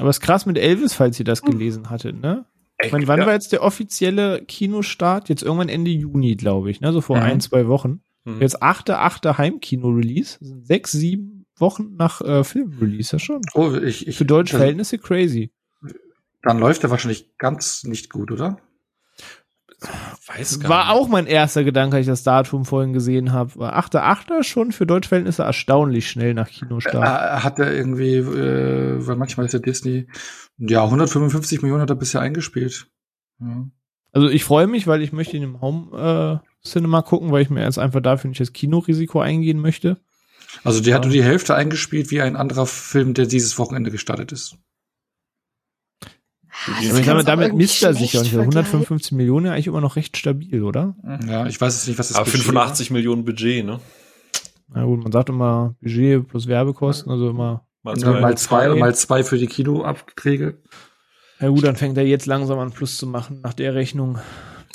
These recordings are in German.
Aber es ist krass mit Elvis, falls ihr das gelesen hattet, ne? Ich meine, wann ja. war jetzt der offizielle Kinostart? Jetzt irgendwann Ende Juni, glaube ich, ne? So vor Mhm. ein, zwei Wochen. Mhm. Jetzt achte, achte Heimkino-Release. Das sind sechs, sieben Wochen nach äh, Film-Release, ja schon. Oh, ich, ich, Für deutsche Verhältnisse crazy. dann läuft er wahrscheinlich ganz nicht gut, oder? Weiß gar War nicht. auch mein erster Gedanke, als ich das Datum vorhin gesehen habe. War achte, achte schon für deutsche Verhältnisse erstaunlich schnell nach Kinostart. Äh, hat er irgendwie, äh, weil manchmal ist ja Disney, ja, 155 Millionen hat er bisher eingespielt. Ja. Also ich freue mich, weil ich möchte ihn im Home äh, Cinema gucken, weil ich mir jetzt einfach dafür nicht das Kinorisiko eingehen möchte. Also der hat nur die Hälfte eingespielt wie ein anderer Film, der dieses Wochenende gestartet ist. Aber ich mal, damit misst er sich ja nicht. 155 Millionen ja eigentlich immer noch recht stabil, oder? Ja, ich weiß jetzt nicht, was das Aber Budget 85 Millionen Budget, ne? Na gut, man sagt immer Budget plus Werbekosten, also immer. Mal war. zwei. Mal zwei mal zwei für die Kinoabträge. Na gut, dann fängt er jetzt langsam an Plus zu machen nach der Rechnung.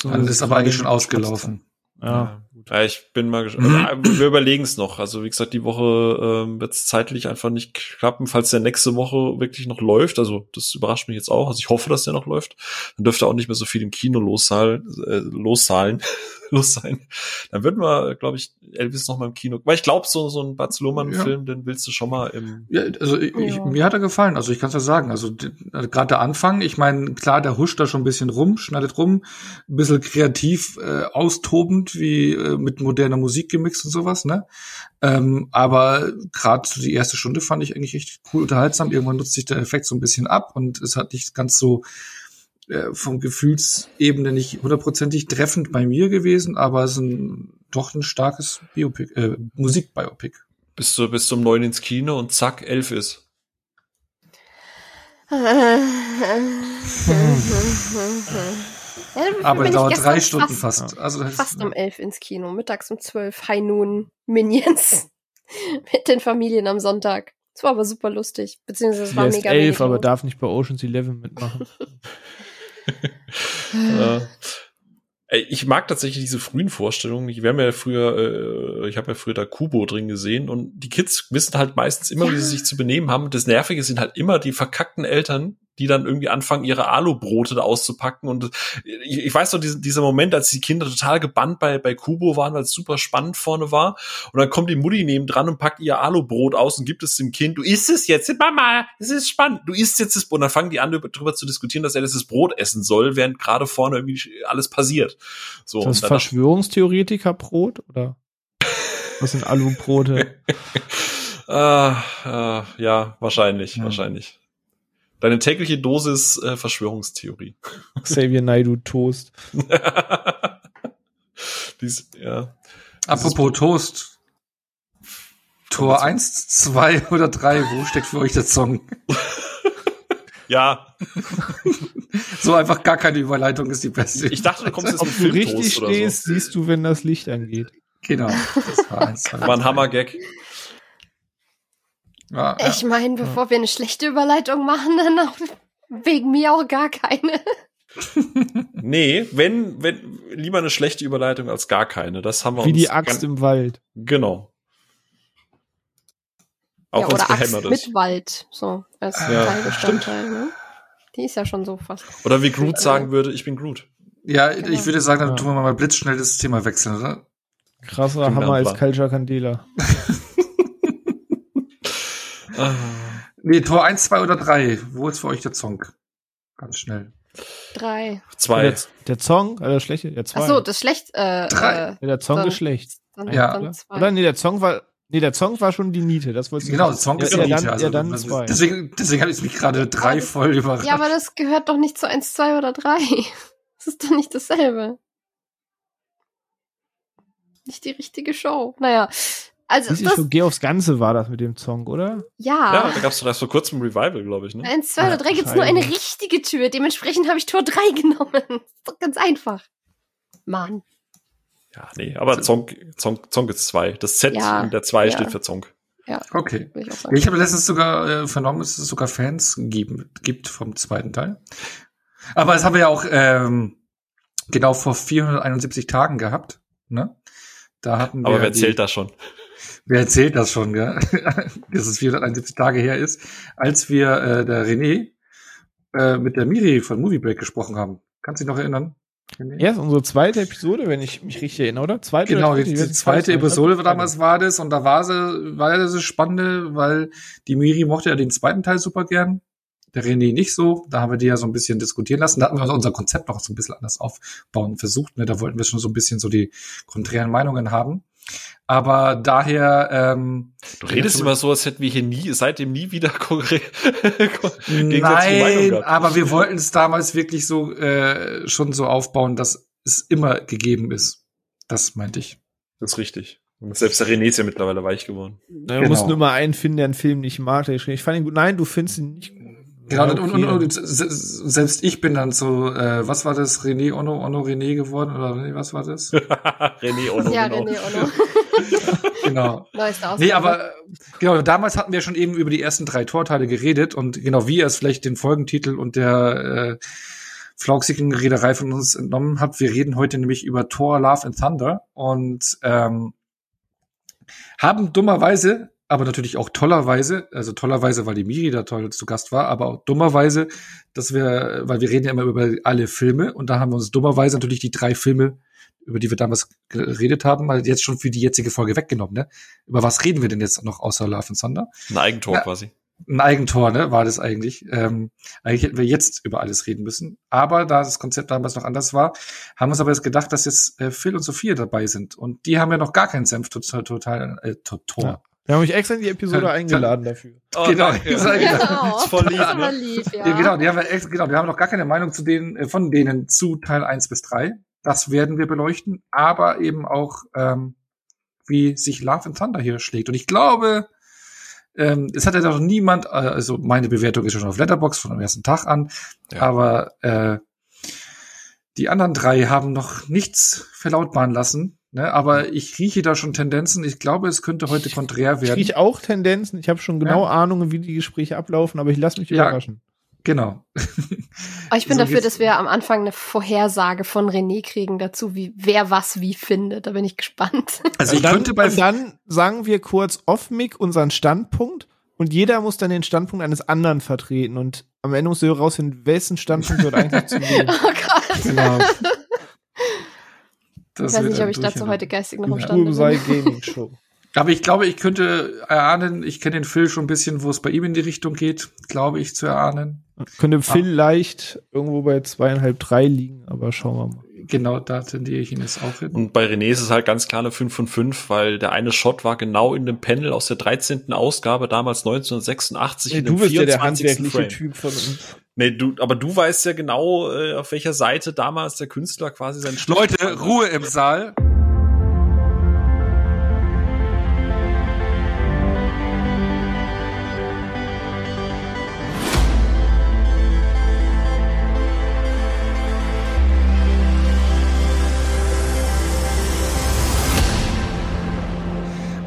So, Dann ist aber eigentlich schon ausgelaufen. Ja. Ja, ich bin mal gespannt. Also, wir überlegen es noch. Also wie gesagt, die Woche ähm, wird es zeitlich einfach nicht klappen, falls der nächste Woche wirklich noch läuft. Also das überrascht mich jetzt auch. Also ich hoffe, dass der noch läuft. Dann dürfte auch nicht mehr so viel im Kino loszahlen, äh, loszahlen, los sein. Dann würden wir, glaube ich, Elvis noch mal im Kino. Weil ich glaube, so so ein Baz Luhrmann-Film, den willst du schon mal im. Ja, also ich, ich, Ja. mir hat er gefallen, also ich kann es ja sagen. Also also gerade der Anfang, ich meine, klar, der huscht da schon ein bisschen rum, schneidet rum, ein bisschen kreativ, äh, austobend, wie äh, mit moderner Musik gemixt und sowas, ne? Ähm, aber gerade so die erste Stunde fand ich eigentlich echt cool unterhaltsam. Irgendwann nutzt sich der Effekt so ein bisschen ab und es hat nicht ganz so äh, vom Gefühlsebene nicht hundertprozentig treffend bei mir gewesen, aber es ist ein, doch ein starkes Biopic, äh, Musikbiopic. Bis du bis zum neun ins Kino und zack, elf ist. Ja, Aber dauert drei Stunden fast. Also das Fast um elf ins Kino, mittags um zwölf, High Noon Minions mit den Familien am Sonntag. Es war aber super lustig, beziehungsweise es war Er ist mega elf, wenig aber darf nicht bei Ocean's Eleven mitmachen. Äh, ich mag tatsächlich diese frühen Vorstellungen. Ich- haben ja früher, äh, ich habe ja früher da Kubo drin gesehen und die Kids wissen halt meistens immer, wie Ja. sie sich zu benehmen haben. Das Nervige sind halt immer die verkackten Eltern, die dann irgendwie anfangen, ihre Alubrote da auszupacken. Und ich, ich weiß noch, diesen, dieser Moment, als die Kinder total gebannt bei, bei Kubo waren, weil es super spannend vorne war. Und dann kommt die Mutti neben dran und packt ihr Alubrot aus und gibt es dem Kind. Du isst es jetzt, Mama, es ist spannend. Du isst jetzt das Brot. Und dann fangen die an, darüber zu diskutieren, dass er das Brot essen soll, während gerade vorne irgendwie alles passiert. So, Ist das Verschwörungstheoretiker-Brot oder was sind Alubrote? Ah, ah, ja, wahrscheinlich, Ja. wahrscheinlich. Deine tägliche Dosis äh, Verschwörungstheorie. Xavier Naidu Toast. Dies, ja. Apropos Toast. Tor 1, 2 oder 3, wo steckt für euch der Song? Ja, So einfach gar keine Überleitung ist die beste. ich dachte, du kommst jetzt Ob du richtig stehst, so. siehst du, wenn das Licht angeht. Genau, das war 1, 2, War ein Hammer-Gag. Ja, ja. Ich meine, bevor wir eine schlechte Überleitung machen, dann auch wegen mir auch gar keine. Nee, wenn, wenn, lieber eine schlechte Überleitung als gar keine. Das haben wir Wie uns die Axt im Wald. Genau. Auch ja, oder Axt gehämmert ist. mit Wald, so als Ja, Teilbestandteil. Ne? Die ist ja schon so fast. Oder wie Groot sagen würde, ich bin Groot. ja, ich würde sagen, dann tun wir mal blitzschnell das Thema wechseln, oder? Krasser Hammer als. Culture Candela. Nee, Tor 1, 2 oder 3. Wo ist für euch der Song? Ganz schnell. Drei. zwei. Der, der Song, also schlechte, der zwei. Ach so, das schlecht. Äh, Drei. Äh, ja, der Song dann- ist schlecht. dann, Ja. dann Oder? zwei. Oder nee, der Song war, nee, der Song war schon die Niete. Das wollte ich Genau, der Song ja, ist ja, dann, Niete, also, ja, dann also, zwei. Deswegen, deswegen habe ich mich gerade drei voll überrascht. Ja, aber das gehört doch nicht zu eins, zwei oder drei. Das ist doch nicht dasselbe. Nicht die richtige Show. Naja. Also, Siehst das, schon, geh aufs Ganze war das mit dem Song, oder? Ja, ja. da gab es doch erst vor kurzem ein Revival, glaube ich, ne? Eins, zwei oder drei gibt's nur eine richtige Tür. Dementsprechend habe ich Tor drei genommen. ist doch ganz einfach. Mann. Ja, nee, aber Zong, Zong, Zong ist zwei. Das Z Ja, in der zwei ja. steht für Zong. Okay. Würde ich. Ich habe letztens sogar äh, vernommen, dass es sogar Fans gibt, gibt vom zweiten Teil. Aber das haben wir ja auch ähm, genau vor 471 Tagen gehabt. Ne? Da hatten wir Aber wer die- zählt da schon? Wer erzählt das schon, gell? dass es 471 Tage her ist, als wir äh, der René äh, mit der Miri von Movie Break gesprochen haben. Kannst du dich noch erinnern? Ja, ist unsere zweite Episode, wenn ich mich richtig erinnere, oder? Zweite Genau, die, die zweite. Episode damals war das und da war sie, war ja das Spannende, weil die Miri mochte ja den zweiten Teil super gern. Der René nicht so. Da haben wir die ja so ein bisschen diskutieren lassen. Da hatten wir unser Konzept noch so ein bisschen anders aufbauen versucht. Ne? Da wollten wir schon so ein bisschen so die konträren Meinungen haben. Aber daher, ähm, Du redest immer so, als hätten wir hier nie, seitdem nie wieder Nein, aber wir wollten es damals wirklich so äh, schon so aufbauen, dass es immer gegeben ist. Das meinte ich. Das ist richtig. Und selbst der René ist ja mittlerweile weich geworden. Du Genau. musst nur mal einen finden, der einen Film nicht mag. Ich fand ihn gut. Nein, du findest ihn nicht gut. Genau, Ja, und, okay. und, und se- selbst ich bin dann so, äh, was war das, René Ono, Ono René geworden, oder nee, was war das? René Ono, ja, genau. René Ono. genau. Neueste Ausgabe. Nee, aber genau, damals hatten wir schon eben über die ersten drei Torteile geredet und genau wie ihr es vielleicht den Folgentitel und der äh, flauxigen Rederei von uns entnommen habt, wir reden heute nämlich über Thor, Love and Thunder und ähm, haben dummerweise, aber natürlich auch tollerweise, also tollerweise, weil die Miri da toll zu Gast war, aber auch dummerweise, dass wir, weil wir reden ja immer über alle Filme und da haben wir uns dummerweise natürlich die drei Filme, über die wir damals geredet haben, mal jetzt schon für die jetzige Folge weggenommen, ne? Über was reden wir denn jetzt noch außer Love and Thunder? Ein Eigentor Ja. quasi. Ein Eigentor, ne, war das eigentlich. Ähm, eigentlich hätten wir jetzt über alles reden müssen. Aber da das Konzept damals noch anders war, haben wir uns aber jetzt gedacht, dass jetzt äh, Phil und Sophia dabei sind. Und die haben ja noch gar keinen Senf total, total, äh, total. Ja. Wir haben euch extra in die Episode eingeladen dafür. Oh, Genau, danke. Genau. Ist voll lieb, ne? lieb, ja. Ja, genau, die haben wir ex- genau, wir haben noch gar keine Meinung zu denen, äh, von denen zu Teil 1 bis 3. Das werden wir beleuchten, aber eben auch, ähm, wie sich Love and Thunder hier schlägt. Und ich glaube, ähm, es hat ja noch niemand, äh, also meine Bewertung ist ja schon auf Letterbox von dem ersten Tag an, Ja. aber äh, die anderen drei haben noch nichts verlautbaren lassen. Ne? Aber ich rieche da schon Tendenzen. Ich glaube, es könnte heute konträr Ich werden. rieche auch Tendenzen. Ich habe schon genau Ja. Ahnungen, wie die Gespräche ablaufen, aber ich lasse mich Ja. überraschen. Genau. Aber ich bin So dafür, dass wir am Anfang eine Vorhersage von René kriegen dazu, wie wer was wie findet. Da bin ich gespannt. Also ich dann, könnte bei und dann sagen wir kurz off-mic unseren Standpunkt und jeder muss dann den Standpunkt eines anderen vertreten und am Ende muss wir herausfinden, wessen Standpunkt wird eigentlich zu oh nehmen. Gott. genau. Ich weiß nicht, ob ich dazu heute geistig noch imstande bin. Gaming Show. Aber ich glaube, ich könnte erahnen, ich kenne den Phil schon ein bisschen, wo es bei ihm in die Richtung geht, glaube ich zu erahnen. Könnte vielleicht irgendwo bei zweieinhalb, drei liegen, aber schauen wir mal. Genau, da tendiere ich ihn jetzt auch hin. Und bei René ist es halt ganz klar eine 5 von 5, weil der eine Shot war genau in dem Panel aus der 13. Ausgabe, damals 1986. Nee, in du dem bist ja der 24. handwerkliche Frame. Typ von uns. Nee, du, aber du weißt ja genau, äh, auf welcher Seite damals der Künstler quasi sein Leute, hat. Ruhe im Saal.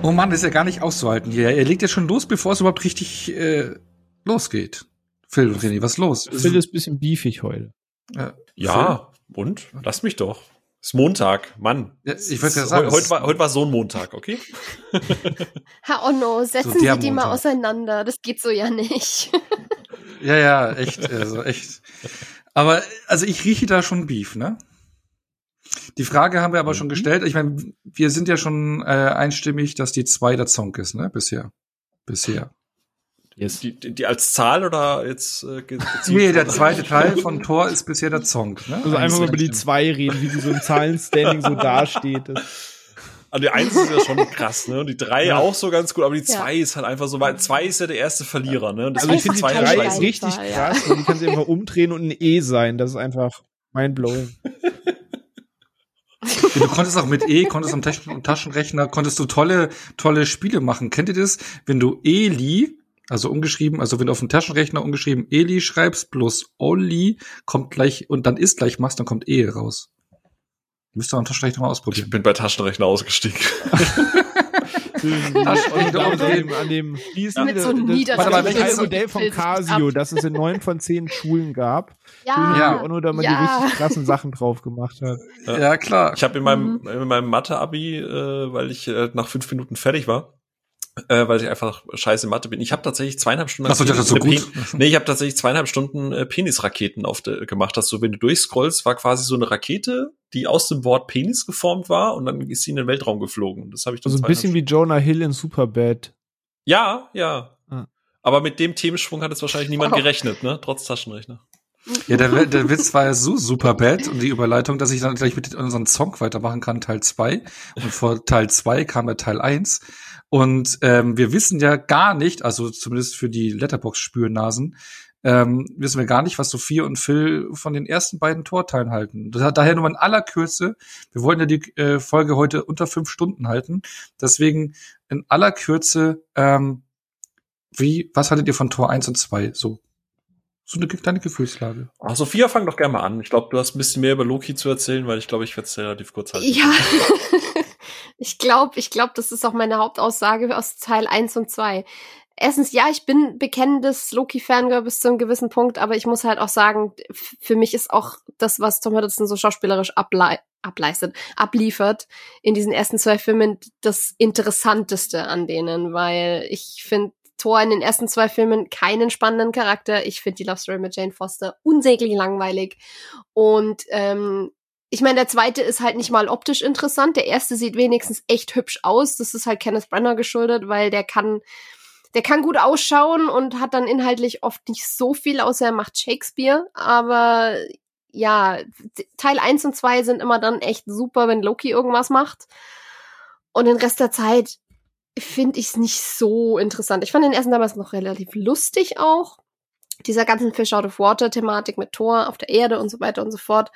Oh Mann, das ist ja gar nicht auszuhalten hier. Er legt ja schon los, bevor es überhaupt richtig äh, losgeht. Phil und René, was ist los? Phil ist ein bisschen beefig heute. Äh, Ja, und? Lass mich doch. Ist Montag, Mann. Ja, ich wollte ja sagen, heute war, heute war so ein Montag, okay? Herr Onno, setzen So Sie die mal Montag. auseinander. Das geht so ja nicht. Ja, ja, echt, also echt. Aber also ich rieche da schon Beef, ne? Die Frage haben wir aber schon gestellt. Ich meine, wir sind ja schon äh, einstimmig, dass die zwei der Zonk ist, ne? Bisher. Bisher. Yes. Die, die, die als Zahl oder jetzt äh, Nee, der zweite Teil von Thor ist bisher der Zonk, ne? Also einfach mal über die zwei reden, wie die so im Zahlenstanding so dasteht. Das- Also die eins ist ja schon krass, ne? Und die drei Ja. auch so ganz gut, aber die Ja. zwei ist halt einfach so, weil zwei ist ja der erste Verlierer, ne? Und Also ich finde die drei ist scheiße. richtig Zahl, ja. krass, weil die kann sie einfach umdrehen und ein E sein. Das ist einfach mindblowing. Du konntest auch mit E, konntest am Taschen Taschenrechner, konntest du tolle, tolle Spiele machen. Kennt ihr das? Wenn du Eli, also umgeschrieben, also wenn du auf dem Taschenrechner umgeschrieben Eli schreibst plus Oli, kommt gleich, und dann ist gleich machst, dann kommt E raus. Müsst ihr am Taschenrechner mal Ich ausprobieren. bin bei Taschenrechner ausgestiegen. Und an dem, an dem, ist Mit das- so das- mal, das welches- alte Modell von Casio, das es in neun von zehn Schulen gab. Ja. Ja. Nur da man Ja. die richtig krassen Sachen drauf gemacht hat. Ja, klar. Ich habe in meinem, in meinem Mathe-Abi, äh, weil ich äh, nach fünf Minuten fertig war, äh, weil ich einfach scheiße Mathe bin. Ich habe tatsächlich zweieinhalb Stunden. Ach ist so äh, gut. Nee, ich habe tatsächlich zweieinhalb Stunden äh, Penisraketen auf de, gemacht. Hast du, wenn du durchscrollst, war quasi so eine Rakete, die aus dem Wort Penis geformt war und dann ist sie in den Weltraum geflogen. Das habe ich dann Also ein bisschen wie Jonah Hill in Superbad. Ja, ja. Ah. Aber mit dem Themenschwung hat jetzt wahrscheinlich niemand Wow. gerechnet, ne? Trotz Taschenrechner. Ja, der, der Witz war ja so super bad und die Überleitung, dass ich dann gleich mit unserem Song weitermachen kann, Teil 2. Und vor Teil 2 kam ja Teil 1. Und ähm, wir wissen ja gar nicht, also zumindest für die Letterbox-Spürnasen, ähm, wissen wir gar nicht, was Sophia und Phil von den ersten beiden Torteilen halten. Das hat daher nur in aller Kürze, wir wollen ja die äh, Folge heute unter fünf Stunden halten, deswegen in aller Kürze, ähm, wie, was haltet ihr von Tor 1 und 2? So, so eine kleine Gefühlslage. Ah, Sophia, fang doch gerne mal an. Ich glaube, du hast ein bisschen mehr über Loki zu erzählen, weil ich glaube, ich werde es relativ kurz halten. Ja. ich glaube, ich glaube, das ist auch meine Hauptaussage aus Teil 1 und 2. Erstens, ja, ich bin bekennendes Loki-Fangirl bis zu einem gewissen Punkt, aber ich muss halt auch sagen, für mich ist auch das, was Tom Hiddleston so schauspielerisch ablei ableistet, abliefert in diesen ersten zwei Filmen, das Interessanteste an denen, weil ich finde Thor in den ersten zwei Filmen keinen spannenden Charakter. Ich finde die Love Story mit Jane Foster unsäglich langweilig. Und ähm, ich meine, der zweite ist halt nicht mal optisch interessant. Der erste sieht wenigstens echt hübsch aus. Das ist halt Kenneth Brenner geschuldet, weil der kann, der kann gut ausschauen und hat dann inhaltlich oft nicht so viel, außer er macht Shakespeare. Aber ja, Teil 1 und 2 sind immer dann echt super, wenn Loki irgendwas macht. Und den Rest der Zeit finde ich es nicht so interessant. Ich fand den ersten damals noch relativ lustig auch. Dieser ganzen Fish out of Water Thematik mit Thor auf der Erde und so weiter und so fort.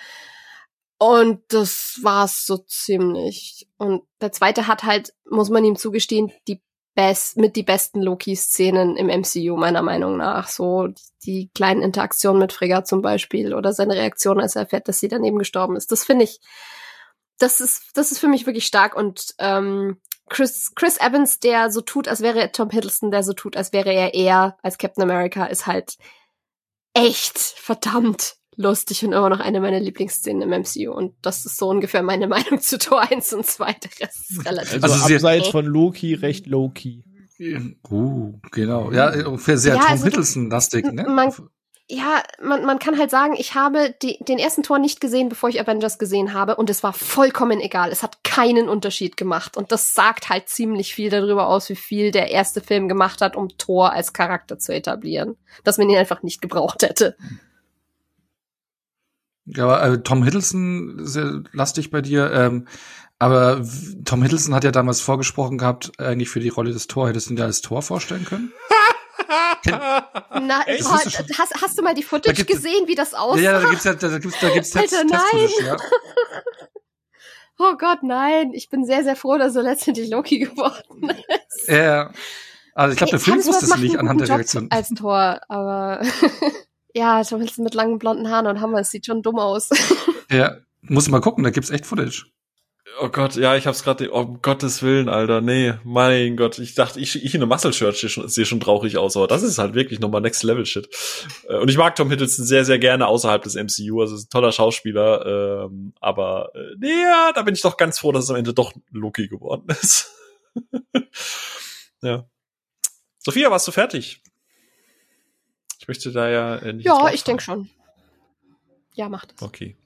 Und das war's so ziemlich. Und der zweite hat halt, muss man ihm zugestehen, die best, mit die besten Loki-Szenen im MCU, meiner Meinung nach. So die kleinen Interaktionen mit Frigga zum Beispiel oder seine Reaktion, als er erfährt, dass sie daneben gestorben ist. Das finde ich, das ist, das ist für mich wirklich stark. Und ähm, Chris, Chris Evans, der so tut, als wäre er Tom Hiddleston, der so tut, als wäre er er als Captain America, ist halt echt verdammt lustig und immer noch eine meiner Lieblingsszenen im MCU. Und das ist so ungefähr meine Meinung zu Tor 1 und 2. Der Rest ist relativ. Also, Also sehr- abseits von Loki recht low-key. Uh, genau. Ja, ungefähr sehr Ja, Tom also Hiddleston-lastig, ne? man- ja, man, man kann halt sagen, ich habe die, den ersten Tor nicht gesehen, bevor ich Avengers gesehen habe. Und es war vollkommen egal. Es hat keinen Unterschied gemacht. Und das sagt halt ziemlich viel darüber aus, wie viel der erste Film gemacht hat, um Thor als Charakter zu etablieren. Dass man ihn einfach nicht gebraucht hätte. Ja, aber äh, Tom Hiddleston, sehr lastig bei dir. Ähm, aber Tom Hiddleston hat ja damals vorgesprochen gehabt, eigentlich für die Rolle des Thor. Hättest du ihn dir als Tor vorstellen können? Na, Echt? Gott, hast, hast du mal die Footage gesehen, wie das aussah? ja, da gibt's ja, da gibt's, da gibt's Test, Alter, nein. Ja. Oh Gott, nein. Ich bin sehr, sehr froh, dass er letztendlich Loki geworden ist. Ja. Also ich glaube, der Film wusste es nicht anhand der Reaktion. Als Tor, aber ja, Tom Hiddleston mit langen blonden Haaren und Hammer, es sieht schon dumm aus. Ja, muss mal gucken, da gibt's echt Footage. Oh Gott, ja, ich hab's gerade, um Gottes Willen, Alter, nee, mein Gott, ich dachte, ich, ich in einem Muscle-Shirt sehe schon, sehe schon traurig aus, aber das ist halt wirklich nochmal Next-Level-Shit. Äh, Und ich mag Tom Hiddleston sehr, sehr gerne außerhalb des MCU, also ist ein toller Schauspieler, ähm, aber äh, nee, ja, da bin ich doch ganz froh, dass es am Ende doch Loki geworden ist. ja. Sophia, warst du fertig? Ich möchte da ja äh, nicht ja, ich denke schon. Ja, macht das. Okay.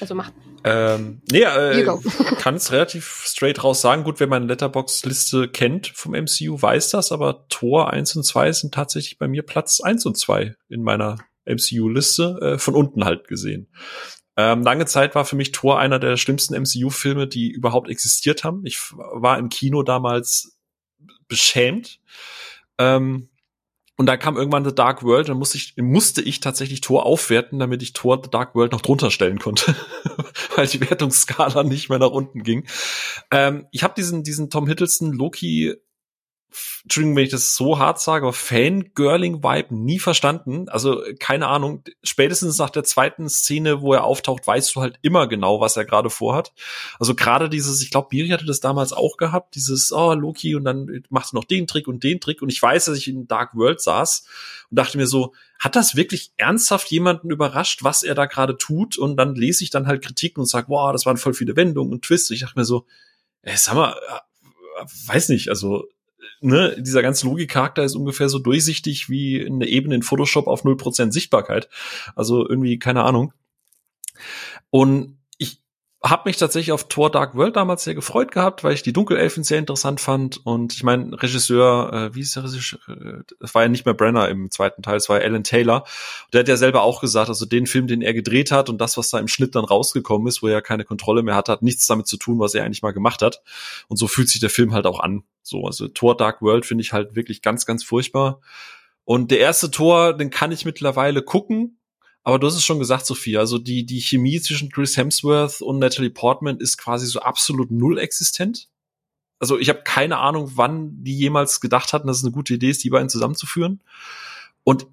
Also macht. Ähm, nee, äh, kann es relativ straight raus sagen. Gut, wer meine Letterbox-Liste kennt vom MCU, weiß das, aber Tor 1 und 2 sind tatsächlich bei mir Platz 1 und 2 in meiner MCU-Liste, äh, von unten halt gesehen. Ähm, lange Zeit war für mich Tor einer der schlimmsten MCU-Filme, die überhaupt existiert haben. Ich war im Kino damals beschämt. Ähm, und da kam irgendwann The Dark World, dann musste ich, musste ich tatsächlich Tor aufwerten, damit ich Tor The Dark World noch drunter stellen konnte, weil die Wertungsskala nicht mehr nach unten ging. Ähm, ich habe diesen, diesen Tom Hiddleston Loki, Entschuldigung, wenn ich das so hart sage, aber Fangirling-Vibe nie verstanden. Also keine Ahnung, spätestens nach der zweiten Szene, wo er auftaucht, weißt du halt immer genau, was er gerade vorhat. Also gerade dieses, ich glaube, Miri hatte das damals auch gehabt, dieses, oh, Loki, und dann macht er noch den Trick und den Trick. Und ich weiß, dass ich in Dark World saß und dachte mir so, hat das wirklich ernsthaft jemanden überrascht, was er da gerade tut? Und dann lese ich dann halt Kritiken und sage, wow, das waren voll viele Wendungen und Twists. Ich dachte mir so, ey, sag mal, äh, weiß nicht, also ne, dieser ganze Logikcharakter ist ungefähr so durchsichtig wie eine Ebene in Photoshop auf 0% Sichtbarkeit. Also irgendwie, keine Ahnung. Und habe mich tatsächlich auf Thor Dark World damals sehr gefreut gehabt, weil ich die Dunkelelfen sehr interessant fand. Und ich meine, Regisseur, äh, wie ist der Regisseur? Es war ja nicht mehr Brenner im zweiten Teil, es war Alan Taylor. Der hat ja selber auch gesagt, also den Film, den er gedreht hat und das, was da im Schnitt dann rausgekommen ist, wo er keine Kontrolle mehr hat, hat nichts damit zu tun, was er eigentlich mal gemacht hat. Und so fühlt sich der Film halt auch an. So, also Thor Dark World finde ich halt wirklich ganz, ganz furchtbar. Und der erste Tor, den kann ich mittlerweile gucken, aber du hast es schon gesagt, Sophia, also die, die Chemie zwischen Chris Hemsworth und Natalie Portman ist quasi so absolut null existent. Also ich habe keine Ahnung, wann die jemals gedacht hatten, dass es eine gute Idee ist, die beiden zusammenzuführen. Und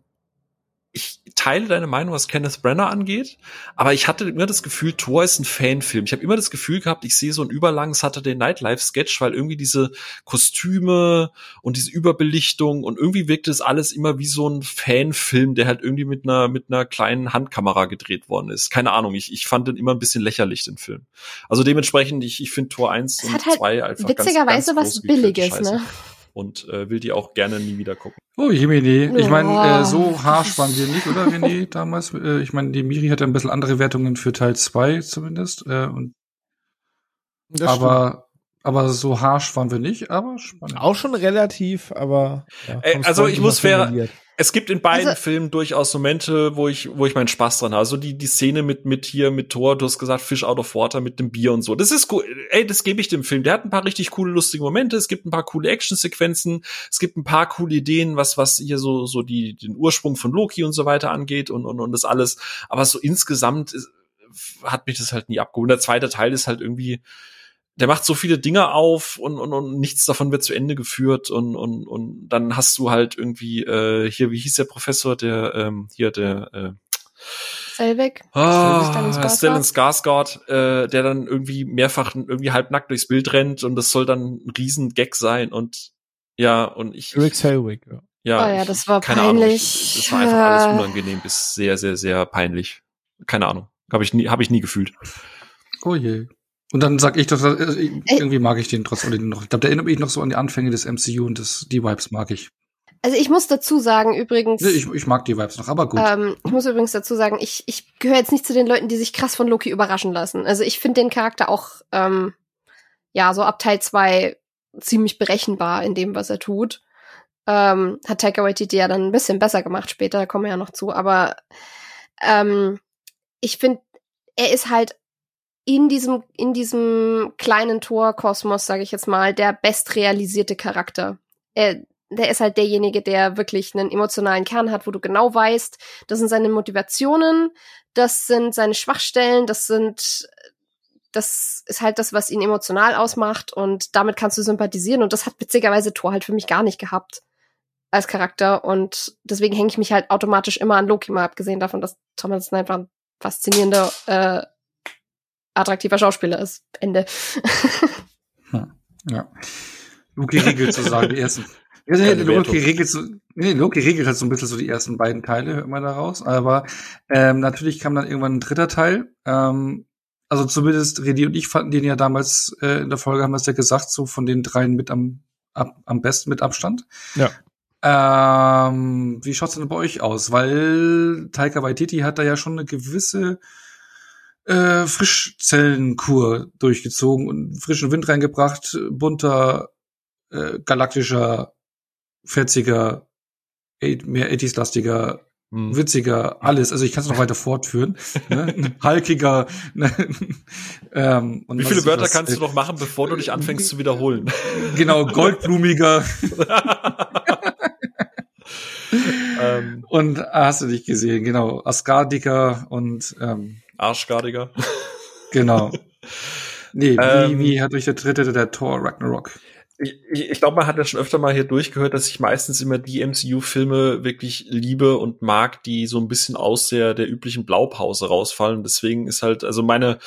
ich teile deine Meinung, was Kenneth Brenner angeht, aber ich hatte immer das Gefühl, Thor ist ein Fanfilm. Ich habe immer das Gefühl gehabt, ich sehe so ein überlanges Saturday Night Live Sketch, weil irgendwie diese Kostüme und diese Überbelichtung und irgendwie wirkte es alles immer wie so ein Fanfilm, der halt irgendwie mit einer mit einer kleinen Handkamera gedreht worden ist. Keine Ahnung, ich, ich fand den immer ein bisschen lächerlich den Film. Also dementsprechend ich ich finde Tor 1 es und 2 halt einfach witzigerweise ganz, ganz was billiges, ne? Und äh, will die auch gerne nie wieder gucken. Oh, Jemini. Ich meine, äh, so harsh waren wir nicht, oder René, damals? Äh, ich meine, die Miri hatte ein bisschen andere Wertungen für Teil 2 zumindest. Äh, und das aber stimmt. aber so harsh waren wir nicht, aber spannend. Auch schon relativ, aber ja, Ey, also ich muss fair, es gibt in beiden also, Filmen durchaus Momente, wo ich, wo ich meinen Spaß dran habe. Also die, die Szene mit, mit hier, mit Thor, du hast gesagt, Fish out of water mit dem Bier und so. Das ist cool. Ey, das gebe ich dem Film. Der hat ein paar richtig coole, lustige Momente. Es gibt ein paar coole Actionsequenzen. Es gibt ein paar coole Ideen, was, was hier so, so die, den Ursprung von Loki und so weiter angeht und, und, und das alles. Aber so insgesamt ist, hat mich das halt nie abgeholt. Der zweite Teil ist halt irgendwie, der macht so viele Dinge auf und, und, und nichts davon wird zu Ende geführt und, und, und dann hast du halt irgendwie äh, hier, wie hieß der Professor, der ähm, hier der äh, Selvig, ah, Stellan Skarsgård, äh, der dann irgendwie mehrfach irgendwie halbnackt durchs Bild rennt und das soll dann ein riesen Gag sein und ja und ich Rick Selvig, ja. Ja, oh ja, das war keine peinlich. Ahnung, ich, das war einfach alles unangenehm bis sehr sehr sehr peinlich. Keine Ahnung, habe ich nie habe ich nie gefühlt. Oh je. Und dann sag ich doch, äh, irgendwie mag ich den trotzdem noch. Ich glaube, da erinnert mich noch so an die Anfänge des MCU und das, die Vibes mag ich. Also ich muss dazu sagen, übrigens. Nee, ich, ich mag die Vibes noch, aber gut. Ähm, ich muss übrigens dazu sagen, ich, ich gehöre jetzt nicht zu den Leuten, die sich krass von Loki überraschen lassen. Also ich finde den Charakter auch, ähm, ja, so ab Teil zwei ziemlich berechenbar in dem, was er tut. Ähm, hat Taika Waititi ja dann ein bisschen besser gemacht später, da kommen wir ja noch zu, aber ähm, ich finde, er ist halt in diesem, in diesem kleinen Torkosmos, sage ich jetzt mal, der bestrealisierte Charakter. Er, der ist halt derjenige, der wirklich einen emotionalen Kern hat, wo du genau weißt, das sind seine Motivationen, das sind seine Schwachstellen, das sind, das ist halt das, was ihn emotional ausmacht und damit kannst du sympathisieren und das hat witzigerweise Thor halt für mich gar nicht gehabt als Charakter und deswegen hänge ich mich halt automatisch immer an Loki mal abgesehen davon, dass Thomas einfach ein faszinierender äh, attraktiver Schauspieler ist. Ende. hm. Ja. Loki regelt sozusagen die ersten. Ja, nee, Loki regelt so, nee, Loki regelt halt so ein bisschen so die ersten beiden Teile, hört man daraus. Aber ähm, natürlich kam dann irgendwann ein dritter Teil. Ähm, also zumindest Redi und ich fanden den ja damals äh, in der Folge, haben wir es ja gesagt, so von den dreien mit am, ab, am besten mit Abstand. Ja. Ähm, wie schaut's denn bei euch aus? Weil Taika Waititi hat da ja schon eine gewisse äh, Frischzellenkur durchgezogen und frischen Wind reingebracht, bunter, äh, galaktischer, fetziger, mehr 80s-lastiger, hm. witziger, alles. Also ich kann es noch weiter fortführen. ne? Halkiger. Ne? ähm, Wie viele Wörter was, kannst äh, du noch machen, bevor du dich anfängst zu wiederholen? Genau, goldblumiger. ähm. Und hast du dich gesehen, genau, Asgardiker und ähm, Arschgardiger. Genau. Nee, ähm, wie, wie hat euch der dritte der Thor Ragnarok? Ich, ich, ich glaube, man hat ja schon öfter mal hier durchgehört, dass ich meistens immer die MCU-Filme wirklich liebe und mag, die so ein bisschen aus der, der üblichen Blaupause rausfallen. Deswegen ist halt, also meine,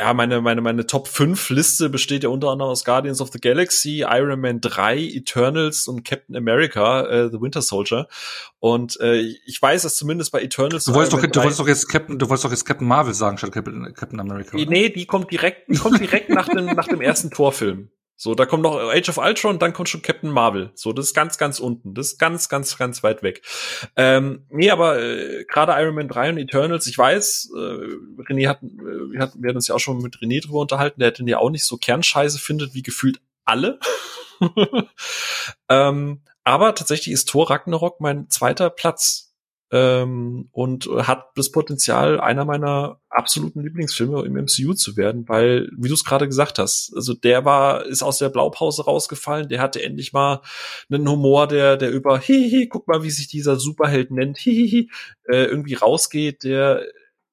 ja, meine, meine, meine Top 5 Liste besteht ja unter anderem aus Guardians of the Galaxy, Iron Man 3, Eternals und Captain America, äh, The Winter Soldier. Und äh, ich weiß, dass zumindest bei Eternals. Du wolltest, doch, du wolltest doch jetzt Captain, du wolltest doch jetzt Captain Marvel sagen statt Captain, Captain America. Oder? Nee, die kommt direkt, die kommt direkt nach dem, nach dem ersten Torfilm. So, da kommt noch Age of Ultron, dann kommt schon Captain Marvel. So, das ist ganz, ganz unten. Das ist ganz, ganz, ganz weit weg. Ähm, nee, aber äh, gerade Iron Man 3 und Eternals, ich weiß, äh, René hat, äh, wir hatten, wir hatten uns ja auch schon mit René drüber unterhalten, der den ja auch nicht so Kernscheiße findet, wie gefühlt alle. ähm, aber tatsächlich ist Thor Ragnarok mein zweiter Platz ähm, und hat das Potenzial, einer meiner absoluten Lieblingsfilme im MCU zu werden, weil, wie du es gerade gesagt hast, also der war, ist aus der Blaupause rausgefallen, der hatte endlich mal einen Humor, der, der über hihihi, guck mal, wie sich dieser Superheld nennt, hihihi, äh, irgendwie rausgeht, der,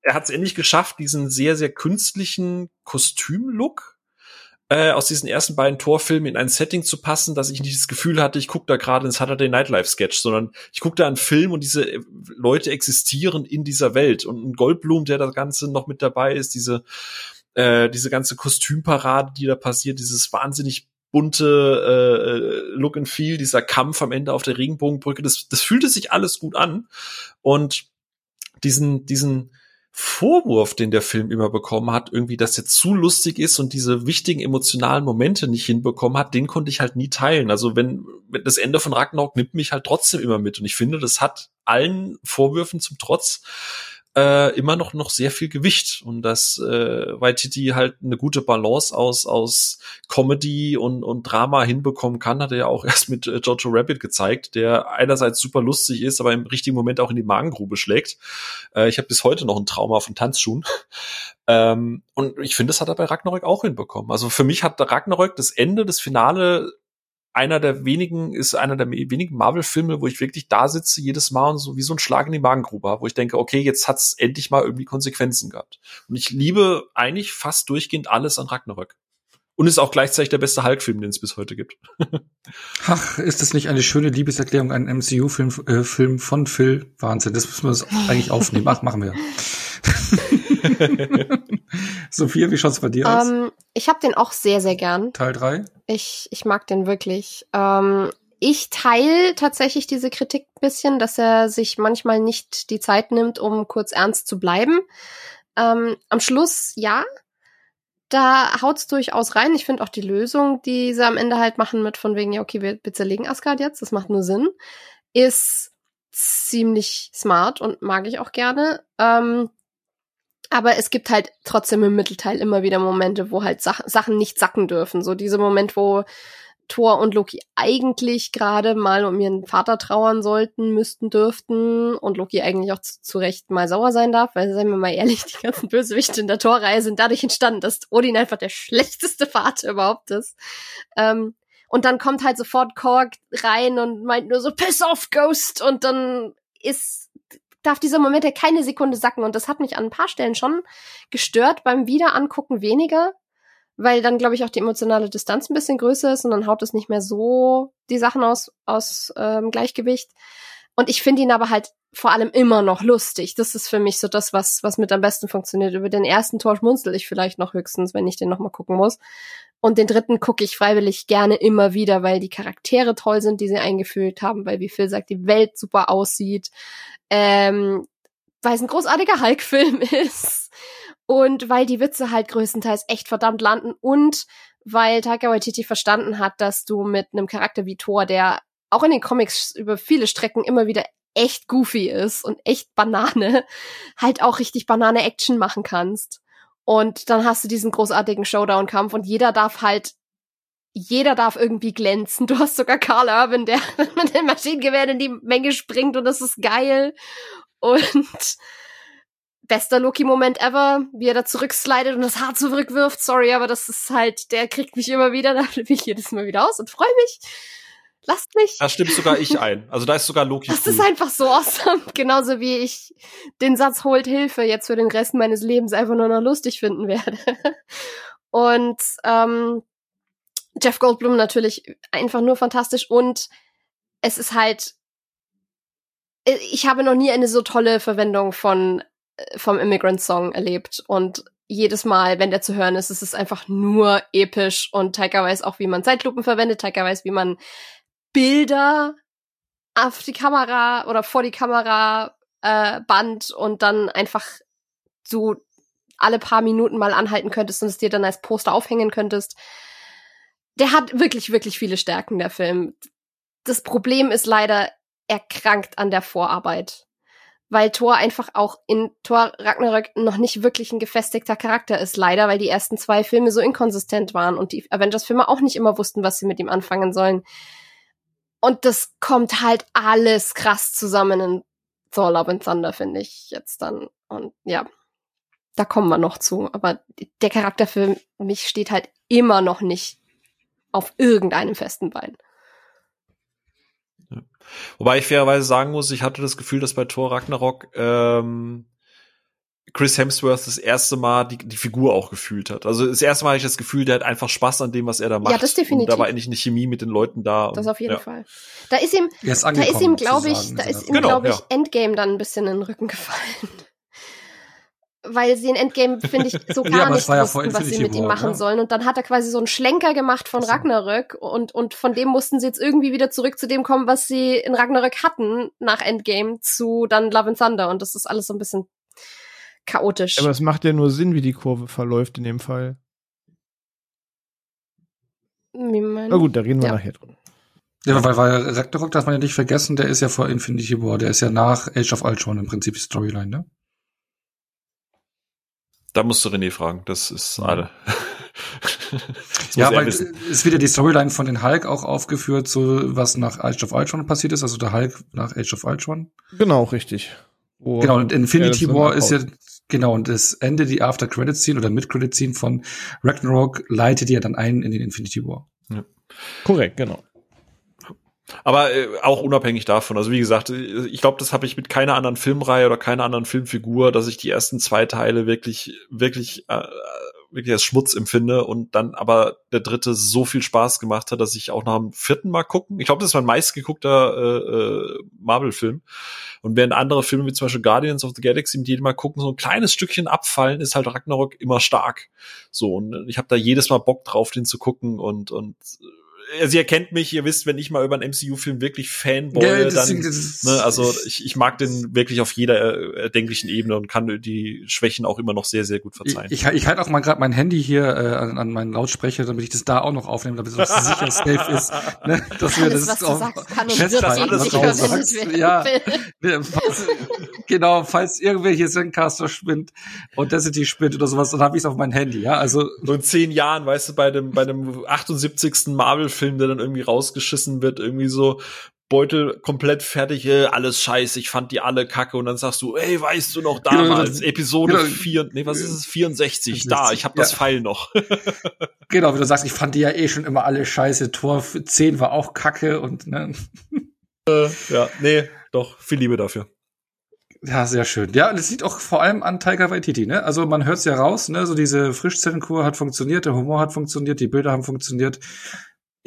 er hat es endlich geschafft, diesen sehr, sehr künstlichen Kostümlook äh, aus diesen ersten beiden Torfilmen in ein Setting zu passen, dass ich nicht das Gefühl hatte, ich gucke da gerade ins Saturday Night Live Sketch, sondern ich gucke da einen Film und diese äh, Leute existieren in dieser Welt. Und ein Goldblum, der das Ganze noch mit dabei ist, diese äh, diese ganze Kostümparade, die da passiert, dieses wahnsinnig bunte äh, Look and Feel, dieser Kampf am Ende auf der Regenbogenbrücke, das, das fühlte sich alles gut an. Und diesen diesen Vorwurf, den der Film immer bekommen hat, irgendwie, dass er zu lustig ist und diese wichtigen emotionalen Momente nicht hinbekommen hat, den konnte ich halt nie teilen. Also wenn, wenn das Ende von Ragnarok nimmt mich halt trotzdem immer mit und ich finde, das hat allen Vorwürfen zum Trotz äh, immer noch noch sehr viel Gewicht und dass äh, Waititi halt eine gute Balance aus aus Comedy und und Drama hinbekommen kann, hat er ja auch erst mit äh, Jojo Rabbit gezeigt, der einerseits super lustig ist, aber im richtigen Moment auch in die Magengrube schlägt. Äh, ich habe bis heute noch ein Trauma von Tanzschuhen. ähm, und ich finde, das hat er bei Ragnarök auch hinbekommen. Also für mich hat Ragnarök das Ende, das Finale einer der wenigen, ist einer der wenigen Marvel-Filme, wo ich wirklich da sitze jedes Mal und so wie so ein Schlag in die Magengrube habe, wo ich denke, okay, jetzt hat's endlich mal irgendwie Konsequenzen gehabt. Und ich liebe eigentlich fast durchgehend alles an Ragnarök. Und ist auch gleichzeitig der beste Hulk-Film, den es bis heute gibt. Ach, ist das nicht eine schöne Liebeserklärung, ein MCU-Film äh, Film von Phil? Wahnsinn, das müssen wir eigentlich aufnehmen. Ach, machen wir. Sophia, wie schaut's bei dir aus? Ähm, ich habe den auch sehr, sehr gern. Teil 3? Ich, ich mag den wirklich. Ähm, ich teile tatsächlich diese Kritik ein bisschen, dass er sich manchmal nicht die Zeit nimmt, um kurz ernst zu bleiben. Ähm, am Schluss ja, da haut's durchaus rein. Ich finde auch die Lösung, die sie am Ende halt machen mit von wegen, ja, okay, wir, zerlegen Asgard jetzt, das macht nur Sinn, ist ziemlich smart und mag ich auch gerne. Ähm, aber es gibt halt trotzdem im Mittelteil immer wieder Momente, wo halt Sach Sachen nicht sacken dürfen. So diese Moment, wo Thor und Loki eigentlich gerade mal um ihren Vater trauern sollten, müssten, dürften und Loki eigentlich auch zu, zu Recht mal sauer sein darf, weil, seien wir mal ehrlich, die ganzen Bösewichte in der Torreihe sind dadurch entstanden, dass Odin einfach der schlechteste Vater überhaupt ist. Ähm, und dann kommt halt sofort Korg rein und meint nur so, piss off, Ghost! Und dann ist darf dieser Moment ja keine Sekunde sacken. Und das hat mich an ein paar Stellen schon gestört, beim Wiederangucken weniger, weil dann, glaube ich, auch die emotionale Distanz ein bisschen größer ist und dann haut es nicht mehr so die Sachen aus, aus ähm, Gleichgewicht. Und ich finde ihn aber halt vor allem immer noch lustig. Das ist für mich so das, was, was mit am besten funktioniert. Über den ersten Tor schmunzel ich vielleicht noch höchstens, wenn ich den nochmal gucken muss. Und den dritten gucke ich freiwillig gerne immer wieder, weil die Charaktere toll sind, die sie eingeführt haben, weil, wie Phil sagt, die Welt super aussieht, ähm, weil es ein großartiger Hulk-Film ist und weil die Witze halt größtenteils echt verdammt landen und weil Taika Waititi verstanden hat, dass du mit einem Charakter wie Thor, der auch in den Comics über viele Strecken immer wieder echt goofy ist und echt Banane, halt auch richtig Banane Action machen kannst. Und dann hast du diesen großartigen Showdown-Kampf und jeder darf halt, jeder darf irgendwie glänzen. Du hast sogar Carl Urban, der mit dem Maschinengewehr in die Menge springt und das ist geil. Und bester Loki-Moment ever, wie er da zurückslidet und das Haar zurückwirft. Sorry, aber das ist halt, der kriegt mich immer wieder, da flippe ich jedes Mal wieder aus und freue mich. Lasst mich. Da stimmt sogar ich ein. Also da ist sogar Loki. Das cool. ist einfach so awesome. Genauso wie ich den Satz holt Hilfe jetzt für den Rest meines Lebens einfach nur noch lustig finden werde. Und ähm, Jeff Goldblum natürlich einfach nur fantastisch und es ist halt ich habe noch nie eine so tolle Verwendung von äh, vom Immigrant Song erlebt und jedes Mal, wenn der zu hören ist, ist es einfach nur episch und Taika weiß auch, wie man Zeitlupen verwendet, Taika weiß, wie man Bilder auf die Kamera oder vor die Kamera äh, band und dann einfach so alle paar Minuten mal anhalten könntest und es dir dann als Poster aufhängen könntest. der hat wirklich, wirklich viele Stärken, der Film. Das Problem ist leider, er krankt an der Vorarbeit. Weil Thor einfach auch in Thor Ragnarök noch nicht wirklich ein gefestigter Charakter ist, leider, weil die ersten zwei Filme so inkonsistent waren und die Avengers-Filme auch nicht immer wussten, was sie mit ihm anfangen sollen. Und das kommt halt alles krass zusammen in Thor Love and Thunder, finde ich jetzt dann. Und ja, da kommen wir noch zu. Aber der Charakter für mich steht halt immer noch nicht auf irgendeinem festen Bein. Ja. Wobei ich fairerweise sagen muss, ich hatte das Gefühl, dass bei Thor Ragnarok ähm, Chris Hemsworth das erste Mal die, die Figur auch gefühlt hat. Also das erste Mal hatte ich das Gefühl, der hat einfach Spaß an dem, was er da macht. Ja, das definitiv. Und da war endlich eine Chemie mit den Leuten da. Das auf jeden ja. Fall. Da ist ihm, ist da ist ihm, glaube ich, da in ist ihm, Genau, glaube ich, ja. Endgame dann ein bisschen in den Rücken gefallen. Weil sie in Endgame, finde ich, so Ja, gar es nicht ja wussten, was sie mit ihm machen ja. sollen. Und dann hat er quasi so einen Schlenker gemacht von. Ragnarök und, und von dem mussten sie jetzt irgendwie wieder zurück zu dem kommen, was sie in Ragnarök hatten nach Endgame zu dann Love and Thunder. Und das ist alles so ein bisschen chaotisch. Aber es macht ja nur Sinn, wie die Kurve verläuft in dem Fall. Wie mein- Na gut, da reden wir Ja. nachher drüber. Ja, weil, weil Ragnarok darf man ja nicht vergessen, der ist ja vor Infinity War, der ist ja nach Age of Ultron im Prinzip die Storyline, ne? Da musst du René fragen. Das ist alle. das Ja, weil wissen. ist wieder die Storyline von den Hulk auch aufgeführt, so was nach Age of Ultron passiert ist, also der Hulk nach Age of Ultron. Genau, richtig. Wo Genau, und Infinity das War ist ja, genau, und das Ende, die After-Credit-Scene oder Mid-Credit-Scene von Ragnarok leitet ja dann ein in den Infinity War. Korrekt, genau. Aber äh, auch unabhängig davon. Also wie gesagt, äh, ich glaube, das habe ich mit keiner anderen Filmreihe oder keiner anderen Filmfigur, dass ich die ersten zwei Teile wirklich, wirklich, äh, wirklich als Schmutz empfinde und dann aber der dritte so viel Spaß gemacht hat, dass ich auch nach dem vierten Mal gucken. Ich glaube, das ist mein meistgeguckter äh, äh, Marvel-Film. Und während andere Filme wie zum Beispiel Guardians of the Galaxy mit jedem Mal gucken so ein kleines Stückchen abfallen, ist halt Ragnarok immer stark. So und ich habe da jedes Mal Bock drauf, den zu gucken und und also ihr kennt mich, ihr wisst, wenn ich mal über einen MCU-Film wirklich Fanboy, Ja, dann, ne, also ich, ich mag den wirklich auf jeder äh, erdenklichen Ebene und kann die Schwächen auch immer noch sehr, sehr gut Ich, verzeihen. ich, ich halte auch mal gerade mein Handy hier äh, an, an meinen Lautsprecher, damit ich das da auch noch aufnehme, damit es sicher safe ist. Ne? Dass wir Alles, das was du auch sagst, kann und festhalten, wird was du sagst. Ja, Ne, falls, genau, falls irgendwer hier Zencaster spinnt, Audacity spinnt oder sowas, dann habe ich es auf mein Handy, ja. Also So in zehn Jahren, weißt du, bei dem, bei dem 78. Marvel-Film, der dann irgendwie rausgeschissen wird, irgendwie so Beutel komplett fertig, äh, alles scheiße, ich fand die alle kacke und dann sagst du, ey, weißt du noch Genau, damals, das- Episode genau. 4, nee, was ist es, 64, da, ich habe das Ja. Pfeil noch. genau, wie du sagst, ich fand die ja eh schon immer alle scheiße. Tor 10 war auch kacke und ne. ja, nee, doch, viel Liebe dafür. Ja, sehr schön. Ja, und es liegt auch vor allem an Tiger Waititi, ne? Also man hört's ja raus, ne? So diese Frischzellenkur hat funktioniert, der Humor hat funktioniert, die Bilder haben funktioniert.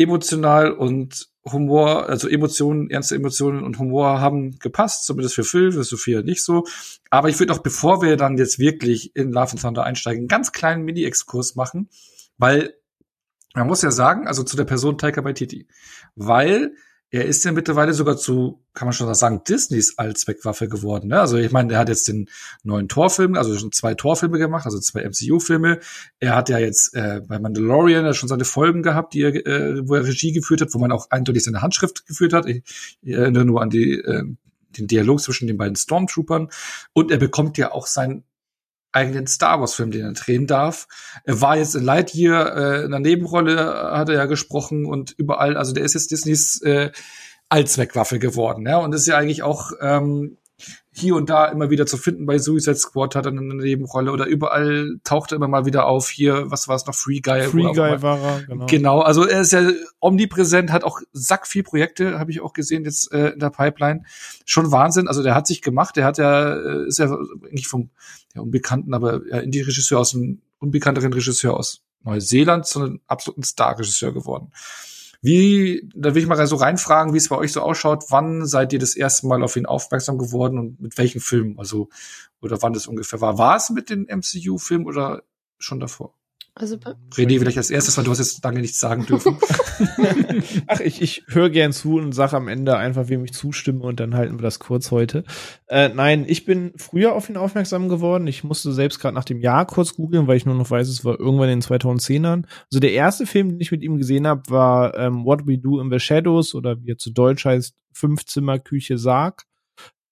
Emotional und Humor, also Emotionen, ernste Emotionen und Humor haben gepasst, zumindest für Phil, für Sophia nicht so. Aber ich würde auch, bevor wir dann jetzt wirklich in Love and Thunder einsteigen, einen ganz kleinen Mini-Exkurs machen, weil man muss ja sagen, also zu der Person Taika Waititi, weil er ist ja mittlerweile sogar zu, kann man schon sagen, Disneys Allzweckwaffe geworden. Ne? Also ich meine, er hat jetzt den neuen Torfilm, also schon zwei Torfilme gemacht, also zwei MCU-Filme. Er hat ja jetzt äh, bei Mandalorian ja schon seine Folgen gehabt, die er, äh, wo er Regie geführt hat, wo man auch eindeutig seine Handschrift geführt hat. Ich, ich erinnere nur an die, äh, den Dialog zwischen den beiden Stormtroopern. Und er bekommt ja auch seinen eigenen Star Wars Film, den er drehen darf. Er war jetzt in Lightyear äh, in einer Nebenrolle, äh, hat er ja gesprochen und überall, also der ist jetzt Disneys äh, Allzweckwaffe geworden, ja, und ist ja eigentlich auch ähm, hier und da immer wieder zu finden. Bei Suicide Squad hat er eine Nebenrolle oder überall taucht er immer mal wieder auf. Hier, was war es noch, Free Guy? Free Guy war er, genau. Genau, also er ist ja omnipräsent, hat auch sack viel Projekte, habe ich auch gesehen jetzt äh, in der Pipeline. Schon Wahnsinn. Also der hat sich gemacht, der hat ja, äh, ist ja eigentlich vom ja, unbekannten, aber ja, Indie-Regisseur aus einem unbekannteren Regisseur aus Neuseeland zu einem absoluten Star-Regisseur geworden. Wie, da will ich mal so reinfragen, wie es bei euch so ausschaut. Wann seid ihr das erste Mal auf ihn aufmerksam geworden und mit welchen Filmen? Also, oder wann das ungefähr war? War es mit dem MCU-Film oder schon davor? Also René, vielleicht als erstes, weil du hast jetzt lange nichts sagen dürfen. Ach, ich, ich höre gern zu und sage am Ende einfach, wem ich zustimme und dann halten wir das kurz heute. Äh, nein, ich bin früher auf ihn aufmerksam geworden. Ich musste selbst gerade nach dem Jahr kurz googeln, weil ich nur noch weiß, es war irgendwann in den 2010ern. Also der erste Film, den ich mit ihm gesehen habe, war ähm, What We Do in the Shadows oder wie er zu Deutsch heißt, Fünfzimmer Küche Sarg,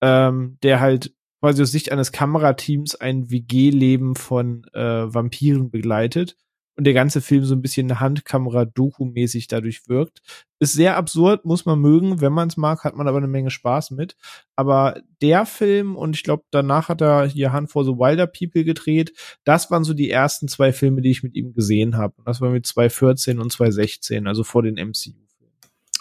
ähm, der halt quasi aus Sicht eines Kamerateams ein WG-Leben von äh, Vampiren begleitet und der ganze Film so ein bisschen Handkamera-Doku-mäßig dadurch wirkt. Ist sehr absurd, muss man mögen. Wenn man es mag, hat man aber eine Menge Spaß mit. Aber der Film, und ich glaube, danach hat er hier Hunt for the Wilder People gedreht, das waren so die ersten zwei Filme, die ich mit ihm gesehen habe. Und das war mit 2014 und 2016, also vor den MCU.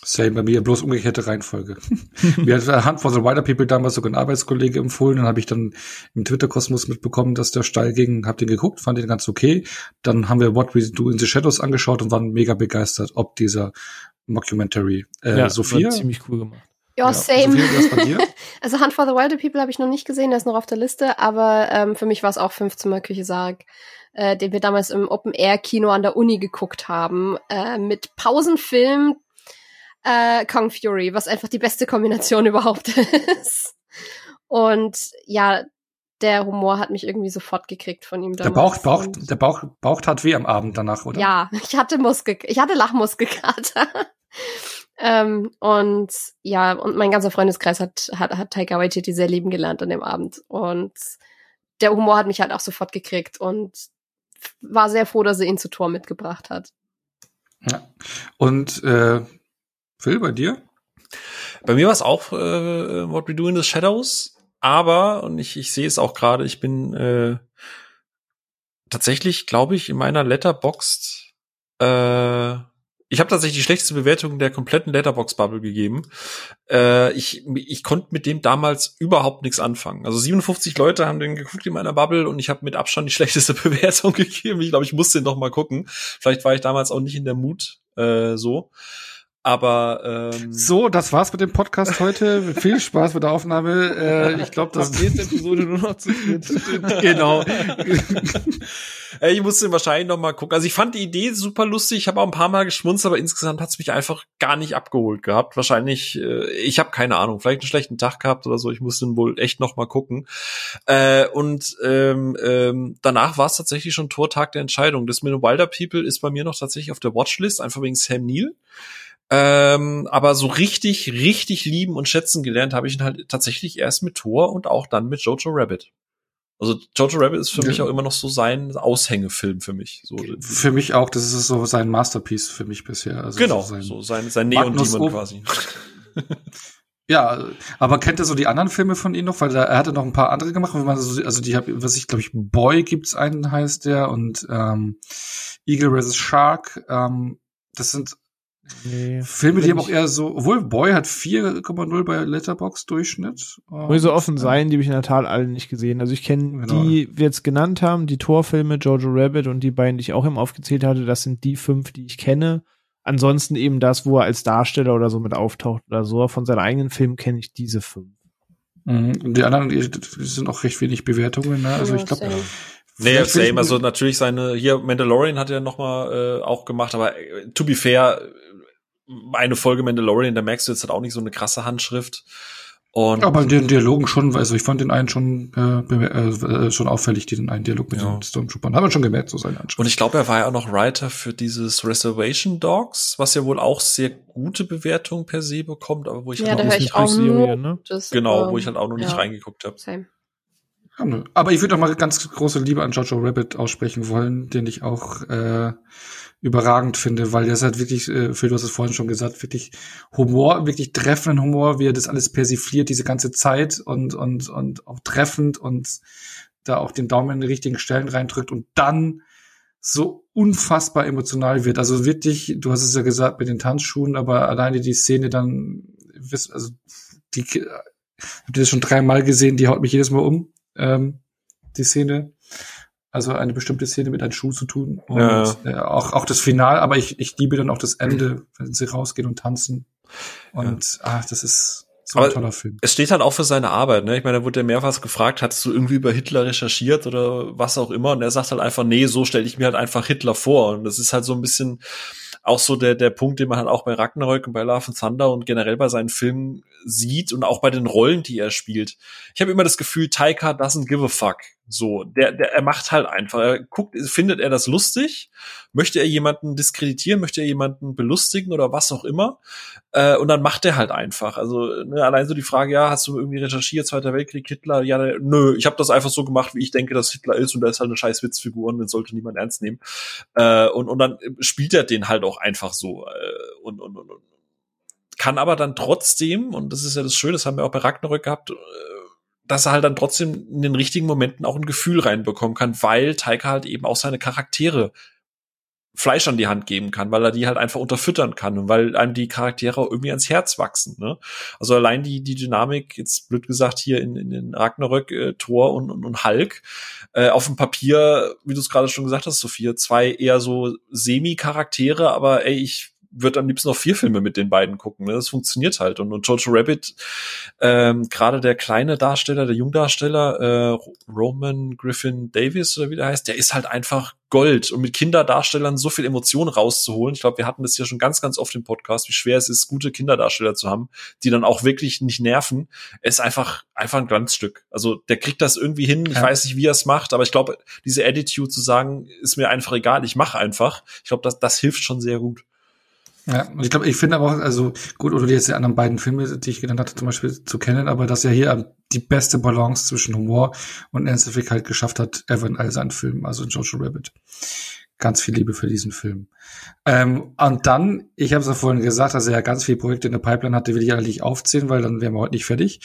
Same bei mir, bloß umgekehrte Reihenfolge. Mir hat Hand for the Wider People damals sogar ein Arbeitskollege empfohlen, dann habe ich dann im Twitter-Kosmos mitbekommen, dass der steil ging, hab den geguckt, fand den ganz okay. Dann haben wir What We Do in the Shadows angeschaut und waren mega begeistert, ob dieser Mockumentary. Äh, ja, Sophia? war ziemlich cool gemacht. Ja, Ja, same. Sophia? Also Hunt for the Wilder People habe ich noch nicht gesehen, der ist noch auf der Liste, aber ähm, für mich war es auch Fünfzimmer Küche Sarg, äh, den wir damals im Open Air Kino an der Uni geguckt haben, äh, mit Pausenfilm äh, Kong Fury, was einfach die beste Kombination überhaupt ist. Und ja, der Humor hat mich irgendwie sofort gekriegt von ihm Der damals. Bauch, Bauch, Und- der Bauch, Bauch tat weh am Abend danach, oder? ja, ich hatte Muskel, ich hatte Lachmuskelkater. ähm, und ja, und mein ganzer Freundeskreis hat, hat, hat Taika Waititi sehr lieben gelernt an dem Abend. Und der Humor hat mich halt auch sofort gekriegt und war sehr froh, dass er ihn zu Tor mitgebracht hat. Ja. Und äh, Phil, bei dir? Bei mir war es auch äh, What We Do in the Shadows, aber, und ich, ich sehe es auch gerade, ich bin äh, tatsächlich, glaube ich, in meiner Letterboxd, äh, ich habe tatsächlich die schlechteste Bewertung der kompletten Letterbox-Bubble gegeben. Äh, ich, ich konnte mit dem damals überhaupt nichts anfangen. Also 57 Leute haben den geguckt in meiner Bubble und ich habe mit Abstand die schlechteste Bewertung gegeben. Ich glaube, ich musste den noch mal gucken. Vielleicht war ich damals auch nicht in der Mut äh, so. Aber ähm, So, das war's mit dem Podcast heute. Viel Spaß mit der Aufnahme. Äh, ich glaube, das nächste Episode nur noch zu dritt. genau. Ich musste wahrscheinlich noch mal gucken. Also ich fand die Idee super lustig. Ich habe auch ein paar Mal geschmunzt, aber insgesamt hat es mich einfach gar nicht abgeholt gehabt. Wahrscheinlich, äh, ich habe keine Ahnung, vielleicht einen schlechten Tag gehabt oder so. Ich musste ihn wohl echt noch mal gucken. Äh, und ähm, ähm, danach war es tatsächlich schon Tortag der Entscheidung. Das mit den Wilder People ist bei mir noch tatsächlich auf der Watchlist, einfach wegen Sam Neill. Ähm, aber so richtig, richtig lieben und schätzen gelernt habe ich ihn halt tatsächlich erst mit Thor und auch dann mit Jojo Rabbit. Also Jojo Rabbit ist für Ja. mich auch immer noch so sein Aushängefilm für mich. So, Für mich auch, das ist so sein Masterpiece für mich bisher. Also genau, so sein, so sein, sein Magnus Neon-Demon Op- quasi. Ja, aber kennt ihr so die anderen Filme von ihm noch? Weil da, er hatte noch ein paar andere gemacht. Wenn man so, also die hab, was ich glaube ich, Boy gibt's einen heißt der und ähm, Eagle vs. Shark. Ähm, das sind Nee. Filme, die haben auch eher so, obwohl Boy hat 4,0 bei Letterbox Durchschnitt. Muss so offen Und, sein, die habe ich in der Tat alle nicht gesehen. Also ich kenne Genau. die, wir jetzt genannt haben, die Torfilme, Jojo Rabbit und die beiden, die ich auch eben aufgezählt hatte, das sind die fünf, die ich kenne. Ansonsten eben das, wo er als Darsteller oder so mit auftaucht oder so. Von seinen eigenen Filmen kenne ich diese fünf. Mhm. Und die anderen, die, die sind auch recht wenig Bewertungen. Ne? Also Ja, ich glaube, same. Nee, same. Also natürlich seine, hier Mandalorian hat er noch mal äh, auch gemacht, aber äh, to be fair, eine Folge Mandalorian, da merkst du jetzt halt auch nicht so eine krasse Handschrift. Und Aber in den Dialogen schon, also ich fand den einen schon äh, bemer- äh, schon auffällig, den einen Dialog mit Ja. den Stormtroopern. Hat man schon gemerkt, so seine Anschrift. Und ich glaube, er war ja auch noch Writer für dieses Reservation Dogs, was ja wohl auch sehr gute Bewertungen per se bekommt, aber wo ich Ja, halt da auch nicht, ich auch Serie, ne? das, genau, ähm, wo ich halt auch noch nicht ja. reingeguckt habe. Aber ich würde auch mal ganz große Liebe an Jojo Rabbit aussprechen wollen, den ich auch äh, überragend finde, weil ist halt wirklich, äh, Phil, du hast es vorhin schon gesagt, wirklich Humor, wirklich treffenden Humor, wie er das alles persifliert, diese ganze Zeit und, und, und auch treffend und da auch den Daumen in die richtigen Stellen reindrückt und dann so unfassbar emotional wird. Also wirklich, du hast es ja gesagt mit den Tanzschuhen, aber alleine die Szene dann, also die, habt ihr das schon dreimal gesehen, die haut mich jedes Mal um, ähm, die Szene. Also eine bestimmte Szene mit einem Schuh zu tun. Und Ja. äh, auch, auch das Final, aber ich, ich liebe dann auch das Ende, wenn sie rausgehen und tanzen. Und ah, das ist So ein toller Film. Es steht halt auch für seine Arbeit, ne? Ich meine, da wurde ja mehrfach gefragt, hast du irgendwie über Hitler recherchiert oder was auch immer? Und er sagt halt einfach, nee, so stelle ich mir halt einfach Hitler vor. Und das ist halt so ein bisschen auch so der, der Punkt, den man halt auch bei Ragnarök und bei Love and Thunder und generell bei seinen Filmen sieht und auch bei den Rollen, die er spielt. Ich habe immer das Gefühl, Taika doesn't give a fuck. So, der, der, er macht halt einfach. Er guckt, findet er das lustig? Möchte er jemanden diskreditieren? Möchte er jemanden belustigen oder was auch immer? Äh, und dann macht er halt einfach. Also ne, allein so die Frage, ja, hast du irgendwie recherchiert, Zweiter Weltkrieg, Hitler? Ja, der, nö, ich habe das einfach so gemacht, wie ich denke, dass Hitler ist und der ist halt eine scheiß Witzfigur und den sollte niemand ernst nehmen. Äh, und, und dann spielt er den halt auch einfach so. Äh, und, und, und, und kann aber dann trotzdem, und das ist ja das Schöne, das haben wir auch bei Ragnarök gehabt, äh, dass er halt dann trotzdem in den richtigen Momenten auch ein Gefühl reinbekommen kann, weil Taika halt eben auch seine Charaktere Fleisch an die Hand geben kann, weil er die halt einfach unterfüttern kann und weil einem die Charaktere irgendwie ans Herz wachsen. Ne? Also allein die die Dynamik, jetzt blöd gesagt hier in, in den Ragnarök, äh, Thor und, und, und Hulk, äh, auf dem Papier, wie du es gerade schon gesagt hast, Sophia, zwei eher so Semi-Charaktere, aber ey, ich würde am liebsten noch vier Filme mit den beiden gucken. Ne? Das funktioniert halt. Und, und Jojo Rabbit, ähm, gerade der kleine Darsteller, der Jungdarsteller, äh, Roman Griffin Davis oder wie der heißt, der ist halt einfach Gold. Und mit Kinderdarstellern so viel Emotionen rauszuholen. Ich glaube, wir hatten das ja schon ganz, ganz oft im Podcast, wie schwer es ist, gute Kinderdarsteller zu haben, die dann auch wirklich nicht nerven. Er ist einfach, einfach ein Glanzstück. Also der kriegt das irgendwie hin. Ich ja. weiß nicht, wie er es macht, aber ich glaube, diese Attitude zu sagen, ist mir einfach egal, ich mache einfach. Ich glaube, das, das hilft schon sehr gut. Ja, und ich glaube, ich finde aber auch, also gut, oder jetzt die anderen beiden Filme, die ich genannt hatte, zum Beispiel zu kennen, aber dass er hier die beste Balance zwischen Humor und Ernsthaft halt geschafft hat, ever in all seinen Filmen, also Jojo Rabbit. Ganz viel Liebe für diesen Film. Ähm, und dann, ich habe es ja vorhin gesagt, dass er ja ganz viele Projekte in der Pipeline hatte, will ich eigentlich aufzählen, weil dann wären wir heute nicht fertig.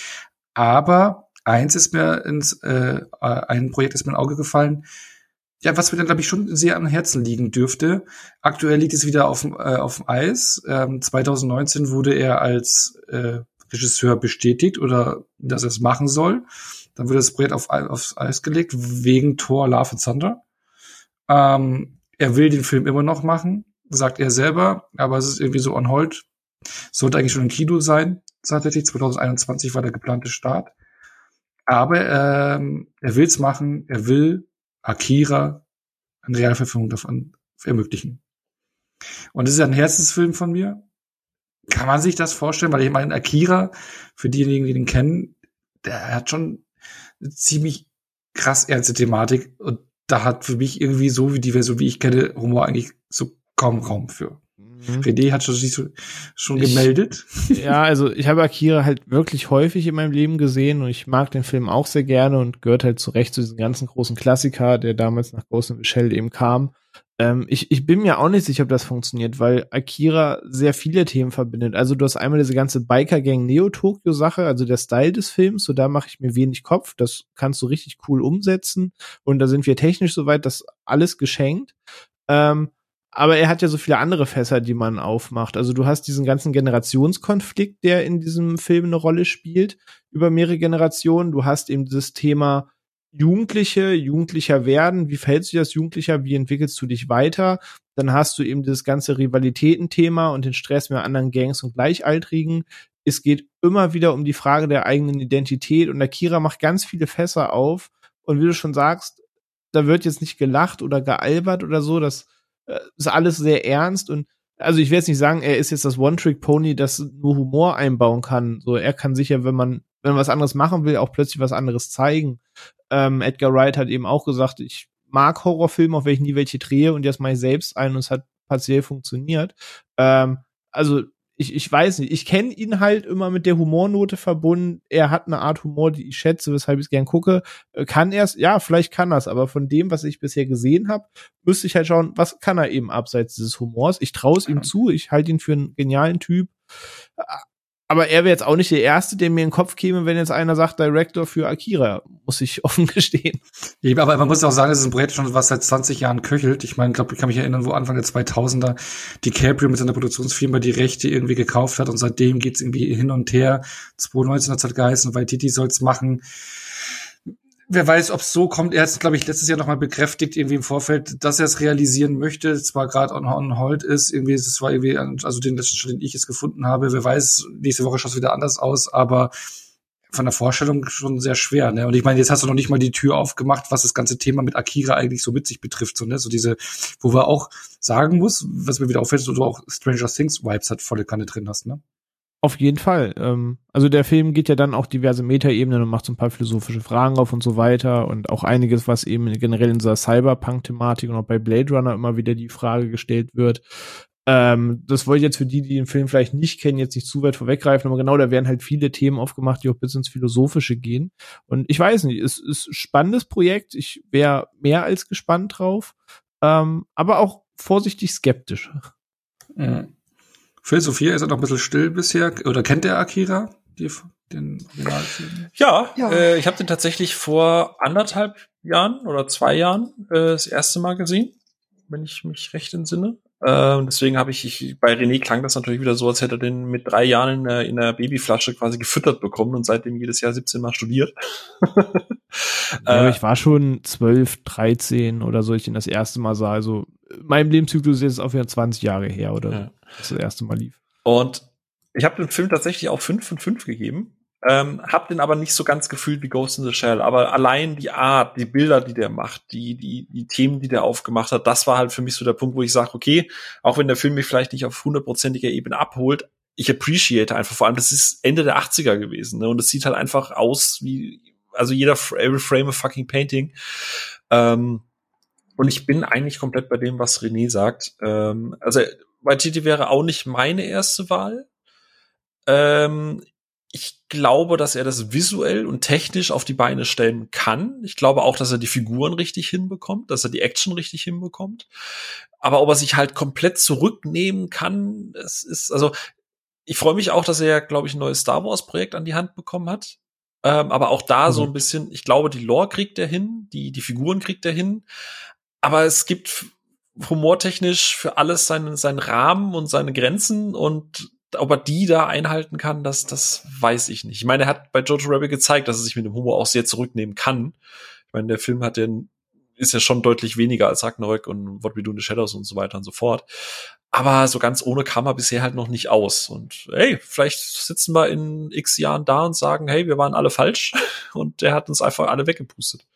Aber eins ist mir ins, äh, ein Projekt ist mir in Auge gefallen, ja, was mir dann, glaube ich, schon sehr am Herzen liegen dürfte. Aktuell liegt es wieder auf, äh, auf dem Eis. Ähm, 2019 wurde er als äh, Regisseur bestätigt oder dass er es machen soll. Dann wurde das Projekt auf, aufs Eis gelegt wegen Thor Love and Thunder. Ähm, er will den Film immer noch machen, sagt er selber, aber es ist irgendwie so on hold. Sollte eigentlich schon im Kino sein, tatsächlich. 2021 war der geplante Start. Aber ähm, er will es machen, er will Akira eine Realverfilmung davon ermöglichen. Und das ist ein Herzensfilm von mir. Kann man sich das vorstellen? Weil ich meine, Akira, für diejenigen, die den kennen, der hat schon eine ziemlich krass ernste Thematik und da hat für mich irgendwie so wie die Version, wie ich kenne, Humor eigentlich so kaum Raum für. Mhm. René hat schon, schon ich, gemeldet. Ja, also ich habe Akira halt wirklich häufig in meinem Leben gesehen und ich mag den Film auch sehr gerne und gehört halt zu Recht zu diesem ganzen großen Klassiker, der damals nach Ghost in the Shell eben kam. Ähm, ich, ich bin mir auch nicht sicher, ob das funktioniert, weil Akira sehr viele Themen verbindet. Also du hast einmal diese ganze Biker-Gang Neo-Tokyo-Sache, also der Style des Films, so da mache ich mir wenig Kopf. Das kannst du richtig cool umsetzen und da sind wir technisch soweit, das alles geschenkt. Ähm, aber er hat ja so viele andere Fässer, die man aufmacht. Also du hast diesen ganzen Generationskonflikt, der in diesem Film eine Rolle spielt, über mehrere Generationen. Du hast eben dieses Thema Jugendliche, Jugendlicher werden. Wie verhältst du dich als Jugendlicher? Wie entwickelst du dich weiter? Dann hast du eben das ganze Rivalitätenthema und den Stress mit anderen Gangs und Gleichaltrigen. Es geht immer wieder um die Frage der eigenen Identität und Akira macht ganz viele Fässer auf. Und wie du schon sagst, da wird jetzt nicht gelacht oder gealbert oder so. Das ist alles sehr ernst und also ich will jetzt nicht sagen, er ist jetzt das One-Trick-Pony, das nur Humor einbauen kann. So, er kann sicher, wenn man, wenn man was anderes machen will, auch plötzlich was anderes zeigen. Ähm, Edgar Wright hat eben auch gesagt, ich mag Horrorfilme, auf welchen nie welche drehe und jetzt mache ich selbst ein und es hat partiell funktioniert. Ähm, also ich, ich weiß nicht, ich kenne ihn halt immer mit der Humornote verbunden. Er hat eine Art Humor, die ich schätze, weshalb ich es gern gucke. Äh, kann er es? Ja, vielleicht kann er es, aber von dem, was ich bisher gesehen habe, müsste ich halt schauen, was kann er eben abseits dieses Humors. Ich traue es ihm zu, ich halte ihn für einen genialen Typ aber er wäre jetzt auch nicht der Erste, der mir in den Kopf käme, wenn jetzt einer sagt, Director für Akira, muss ich offen gestehen. Aber man muss auch sagen, es ist ein Projekt schon, was seit 20 Jahren köchelt. Ich meine, glaube, ich kann mich erinnern, wo Anfang der 2000er DiCaprio mit seiner Produktionsfirma die Rechte irgendwie gekauft hat und seitdem geht's irgendwie hin und her. 2019 hat es halt geheißen, weil Titi soll's machen wer weiß, ob es so kommt. Er hat es, glaube ich, letztes Jahr nochmal bekräftigt, irgendwie im Vorfeld, dass er es realisieren möchte. Zwar gerade on, on hold ist, irgendwie, es war irgendwie, also den letzten Schritt, den ich es gefunden habe. Wer weiß, nächste Woche schaut es wieder anders aus, aber von der Vorstellung schon sehr schwer. Ne? Und ich meine, jetzt hast du noch nicht mal die Tür aufgemacht, was das ganze Thema mit Akira eigentlich so mit sich betrifft. So, ne? so diese, wo wir auch sagen muss, was mir wieder auffällt, so du auch Stranger Things Vibes hat volle Kanne drin hast, ne? Auf jeden Fall. Ähm, also der Film geht ja dann auch diverse Metaebenen und macht so ein paar philosophische Fragen auf und so weiter und auch einiges, was eben generell in dieser Cyberpunk-Thematik und auch bei Blade Runner immer wieder die Frage gestellt wird. Ähm, das wollte ich jetzt für die, die den Film vielleicht nicht kennen, jetzt nicht zu weit vorweggreifen, aber genau, da werden halt viele Themen aufgemacht, die auch bis ins Philosophische gehen. Und ich weiß nicht, es ist ein spannendes Projekt. Ich wäre mehr als gespannt drauf, ähm, aber auch vorsichtig skeptisch. Mhm. Phil Sophia ist er noch ein bisschen still bisher. Oder kennt der Akira? Die, den Originalfilm? Ja, ja. Äh, ich habe den tatsächlich vor anderthalb Jahren oder zwei Jahren äh, das erste Mal gesehen, wenn ich mich recht entsinne. Äh, und deswegen habe ich, ich, bei René klang das natürlich wieder so, als hätte er den mit drei Jahren in der, in der Babyflasche quasi gefüttert bekommen und seitdem jedes Jahr 17 Mal studiert. ja, äh, ich war schon 12, 13 oder so, ich ihn das erste Mal sah. Also mein Lebenszyklus ist jetzt auch wieder 20 Jahre her oder ja. das, das erste Mal lief. Und ich habe dem Film tatsächlich auch 5 von 5 gegeben. Ähm, hab den aber nicht so ganz gefühlt wie Ghost in the Shell. Aber allein die Art, die Bilder, die der macht, die, die, die Themen, die der aufgemacht hat, das war halt für mich so der Punkt, wo ich sage, okay, auch wenn der Film mich vielleicht nicht auf hundertprozentiger Ebene abholt, ich appreciate einfach. Vor allem, das ist Ende der 80er gewesen. Ne? Und es sieht halt einfach aus wie, also jeder, every frame a fucking painting. Ähm, und ich bin eigentlich komplett bei dem, was René sagt. Ähm, also, Waititi wäre auch nicht meine erste Wahl. Ähm, ich glaube, dass er das visuell und technisch auf die Beine stellen kann. Ich glaube auch, dass er die Figuren richtig hinbekommt, dass er die Action richtig hinbekommt. Aber ob er sich halt komplett zurücknehmen kann, das ist, also, ich freue mich auch, dass er, glaube ich, ein neues Star Wars Projekt an die Hand bekommen hat. Ähm, aber auch da mhm. so ein bisschen, ich glaube, die Lore kriegt er hin, die, die Figuren kriegt er hin. Aber es gibt humortechnisch für alles seinen, seinen Rahmen und seine Grenzen und ob er die da einhalten kann, das, das weiß ich nicht. Ich meine, er hat bei Jojo Rabbit gezeigt, dass er sich mit dem Humor auch sehr zurücknehmen kann. Ich meine, der Film hat ja, ist ja schon deutlich weniger als Ragnarök und What We Do in the Shadows und so weiter und so fort. Aber so ganz ohne kam er bisher halt noch nicht aus. Und hey, vielleicht sitzen wir in x Jahren da und sagen, hey, wir waren alle falsch. Und der hat uns einfach alle weggepustet.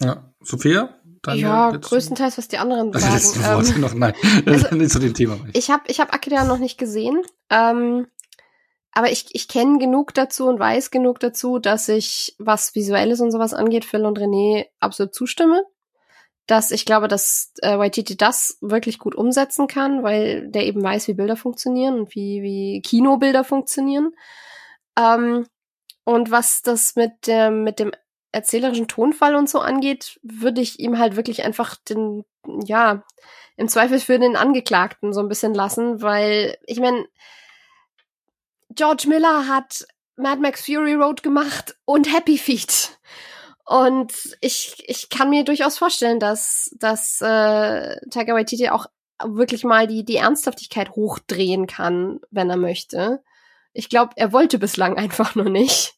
Ja, Sophia? Daniel, ja, größtenteils, was die anderen sagen. Das Wort ähm, noch, nein, also, zu dem Thema. Ich habe ich hab Akira noch nicht gesehen, ähm, aber ich, ich kenne genug dazu und weiß genug dazu, dass ich, was Visuelles und sowas angeht, Phil und René absolut zustimme. Dass ich glaube, dass äh, Waititi das wirklich gut umsetzen kann, weil der eben weiß, wie Bilder funktionieren und wie, wie Kinobilder funktionieren. Ähm, und was das mit dem, mit dem erzählerischen Tonfall und so angeht, würde ich ihm halt wirklich einfach den, ja, im Zweifel für den Angeklagten so ein bisschen lassen, weil ich meine, George Miller hat Mad Max Fury Road gemacht und Happy Feet. Und ich, ich kann mir durchaus vorstellen, dass, dass äh, Taika Waititi auch wirklich mal die, die Ernsthaftigkeit hochdrehen kann, wenn er möchte. Ich glaube, er wollte bislang einfach nur nicht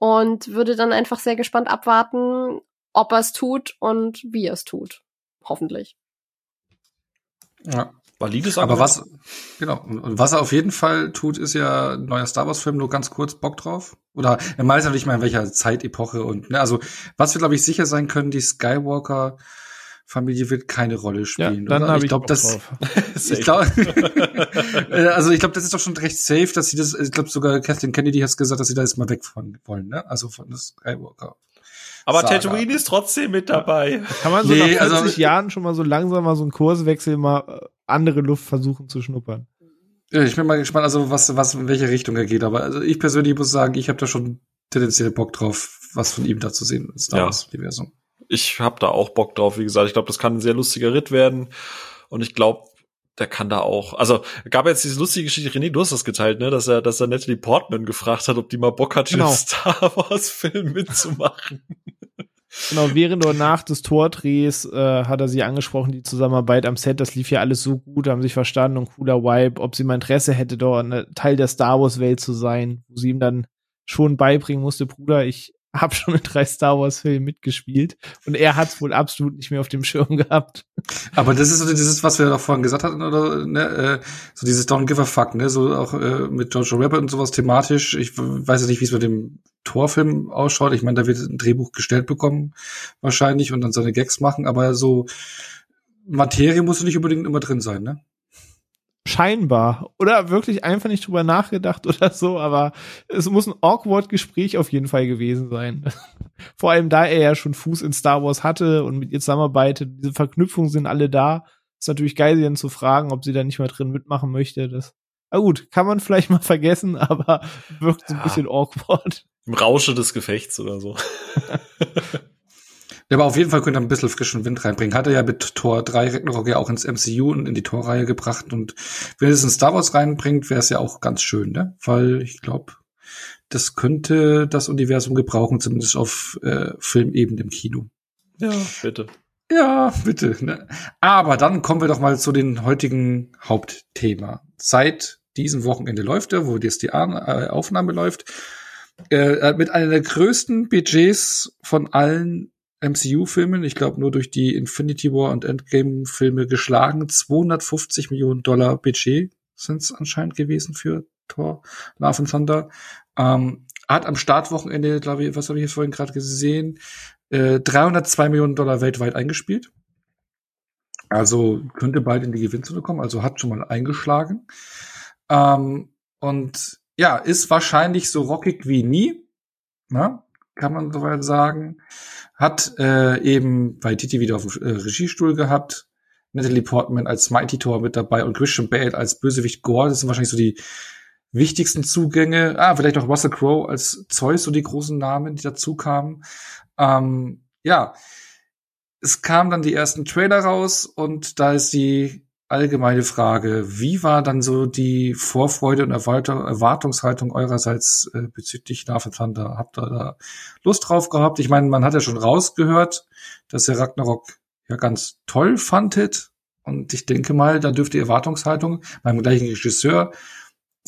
und würde dann einfach sehr gespannt abwarten, ob er es tut und wie er es tut. Hoffentlich. Ja. Valides Aber was, genau, und was er auf jeden Fall tut, ist ja ein neuer Star Wars Film, nur ganz kurz Bock drauf. Oder er weiß ja nicht mal in welcher Zeitepoche und, ne, also, was wir glaube ich sicher sein können, die Skywalker Familie wird keine Rolle spielen. Ja, dann habe ich, ich glaube, das. ich glaube, äh, also ich glaube, das ist doch schon recht safe, dass sie das. Ich glaube sogar Kathleen Kennedy hat gesagt, dass sie da jetzt mal weg von wollen, ne? Also von das Skywalker. Aber Saga. Tatooine ist trotzdem mit dabei. Kann man so nee, nach 40 also, Jahren schon mal so langsam mal so einen Kurswechsel mal äh, andere Luft versuchen zu schnuppern. Ja, ich bin mal gespannt, also was, was in welche Richtung er geht. Aber also ich persönlich muss sagen, ich habe da schon tendenziell Bock drauf, was von ihm da zu sehen ist. Star Wars Universum ich habe da auch Bock drauf. Wie gesagt, ich glaube, das kann ein sehr lustiger Ritt werden. Und ich glaube, der kann da auch. Also gab jetzt diese lustige Geschichte, René, du hast das geteilt, ne, dass er, dass er Natalie Portman gefragt hat, ob die mal Bock hat, genau. den Star Wars Film mitzumachen. Genau, während oder nach des Tordrehs äh, hat er sie angesprochen, die Zusammenarbeit am Set, das lief ja alles so gut, haben sich verstanden und cooler Vibe, ob sie mal Interesse hätte, dort ein Teil der Star Wars Welt zu sein, wo sie ihm dann schon beibringen musste, Bruder, ich habe schon in drei Star Wars Filmen mitgespielt und er hat es wohl absolut nicht mehr auf dem Schirm gehabt. Aber das ist so dieses, was wir doch vorhin gesagt hatten, oder ne, äh, so dieses Don't give a fuck, ne, so auch äh, mit George Rabbit und sowas thematisch. Ich weiß ja nicht, wie es mit dem Torfilm ausschaut. Ich meine, da wird ein Drehbuch gestellt bekommen wahrscheinlich und dann seine Gags machen, aber so Materie muss nicht unbedingt immer drin sein, ne? Scheinbar. Oder wirklich einfach nicht drüber nachgedacht oder so, aber es muss ein awkward Gespräch auf jeden Fall gewesen sein. Vor allem, da er ja schon Fuß in Star Wars hatte und mit ihr zusammenarbeitet, diese Verknüpfungen sind alle da. Ist natürlich geil, sie dann zu fragen, ob sie da nicht mehr drin mitmachen möchte. Das, na gut, kann man vielleicht mal vergessen, aber wirkt so ein bisschen awkward. Im Rausche des Gefechts oder so. Ja, aber auf jeden Fall könnte er ein bisschen frischen Wind reinbringen. Hat er ja mit Tor 3 Ragnarok ja auch ins MCU und in die Torreihe gebracht. Und wenn es in Star Wars reinbringt, wäre es ja auch ganz schön, ne? Weil ich glaube, das könnte das Universum gebrauchen, zumindest auf äh, Filmebene im Kino. Ja, bitte. Ja, bitte. Ne? Aber dann kommen wir doch mal zu den heutigen Hauptthema. Seit diesem Wochenende läuft er, wo jetzt die äh, Aufnahme läuft, äh, mit einer der größten Budgets von allen MCU-Filmen, ich glaube nur durch die Infinity War und Endgame-Filme geschlagen. 250 Millionen Dollar Budget sind es anscheinend gewesen für Thor, Love and Thunder. Ähm, hat am Startwochenende, glaube ich, was habe ich jetzt vorhin gerade gesehen, äh, 302 Millionen Dollar weltweit eingespielt. Also könnte bald in die Gewinnzone kommen, also hat schon mal eingeschlagen. Ähm, und ja, ist wahrscheinlich so rockig wie nie. Na? Kann man soweit sagen. Hat äh, eben bei Titi wieder auf dem äh, Regiestuhl gehabt. Natalie Portman als Mighty Thor mit dabei und Christian Bale als Bösewicht Gore. Das sind wahrscheinlich so die wichtigsten Zugänge. Ah, vielleicht noch Russell Crowe als Zeus, so die großen Namen, die dazu kamen. Ähm, ja, es kamen dann die ersten Trailer raus und da ist die allgemeine Frage. Wie war dann so die Vorfreude und Erwartungshaltung eurerseits äh, bezüglich Love Thunder? Habt ihr da Lust drauf gehabt? Ich meine, man hat ja schon rausgehört, dass ihr Ragnarok ja ganz toll fandet. Und ich denke mal, da dürfte die Erwartungshaltung beim gleichen Regisseur,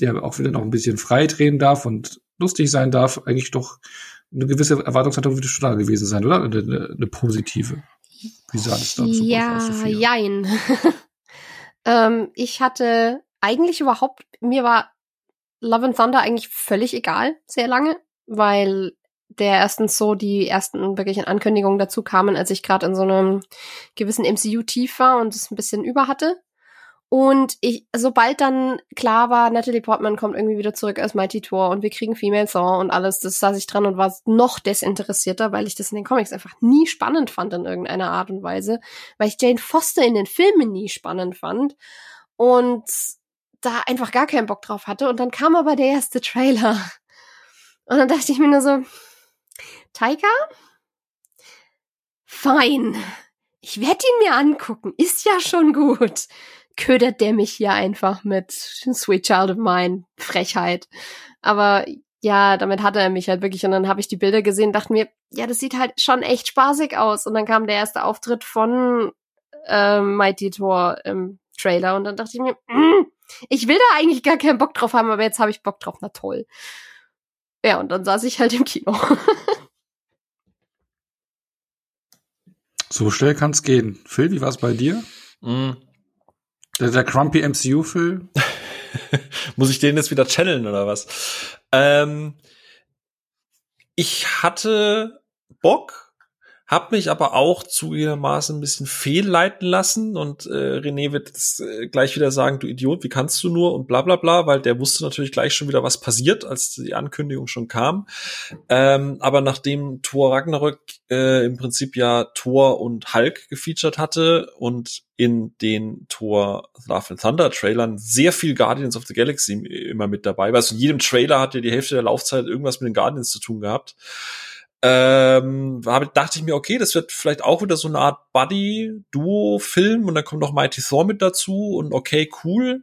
der auch wieder noch ein bisschen frei drehen darf und lustig sein darf, eigentlich doch eine gewisse Erwartungshaltung würde schon da gewesen sein, oder? Eine, eine, eine positive. Wie sah das dann so Ja, aus, jein. Ähm, ich hatte eigentlich überhaupt, mir war Love and Thunder eigentlich völlig egal, sehr lange, weil der erstens so die ersten wirklichen Ankündigungen dazu kamen, als ich gerade in so einem gewissen MCU-Tief war und es ein bisschen über hatte. Und ich, sobald dann klar war, Natalie Portman kommt irgendwie wieder zurück als Mighty Thor und wir kriegen Female Thor und alles, das saß ich dran und war noch desinteressierter, weil ich das in den Comics einfach nie spannend fand in irgendeiner Art und Weise, weil ich Jane Foster in den Filmen nie spannend fand und da einfach gar keinen Bock drauf hatte. Und dann kam aber der erste Trailer. Und dann dachte ich mir nur so, Taika? Fein. Ich werde ihn mir angucken. Ist ja schon gut ködert der mich hier einfach mit Sweet Child of Mine, Frechheit. Aber ja, damit hatte er mich halt wirklich. Und dann habe ich die Bilder gesehen, dachte mir, ja, das sieht halt schon echt spaßig aus. Und dann kam der erste Auftritt von ähm, Mighty Thor im Trailer. Und dann dachte ich mir, mm, ich will da eigentlich gar keinen Bock drauf haben, aber jetzt habe ich Bock drauf. Na toll. Ja, und dann saß ich halt im Kino. so schnell kann's gehen. Phil, wie war's bei dir? Mm. Der, der Crumpy MCU-Film? Muss ich den jetzt wieder channeln oder was? Ähm, ich hatte Bock, hab mich aber auch zugegebenermaßen ein bisschen fehlleiten lassen und äh, René wird jetzt, äh, gleich wieder sagen, du Idiot, wie kannst du nur und bla bla bla, weil der wusste natürlich gleich schon wieder, was passiert, als die Ankündigung schon kam. Ähm, aber nachdem Thor Ragnarök äh, im Prinzip ja Thor und Hulk gefeatured hatte und in den Thor Love and Thunder Trailern sehr viel Guardians of the Galaxy immer mit dabei war. Also in jedem Trailer hat ja die Hälfte der Laufzeit irgendwas mit den Guardians zu tun gehabt ähm, dachte ich mir, okay, das wird vielleicht auch wieder so eine Art Buddy-Duo-Film und dann kommt noch Mighty Thor mit dazu und okay, cool.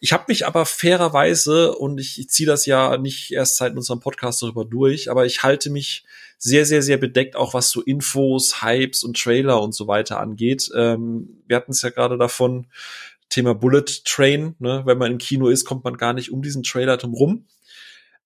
Ich habe mich aber fairerweise, und ich, ich ziehe das ja nicht erst seit unserem Podcast darüber durch, aber ich halte mich sehr, sehr, sehr bedeckt, auch was so Infos, Hypes und Trailer und so weiter angeht. Ähm, wir hatten es ja gerade davon, Thema Bullet Train, ne? wenn man im Kino ist, kommt man gar nicht um diesen Trailer drum rum.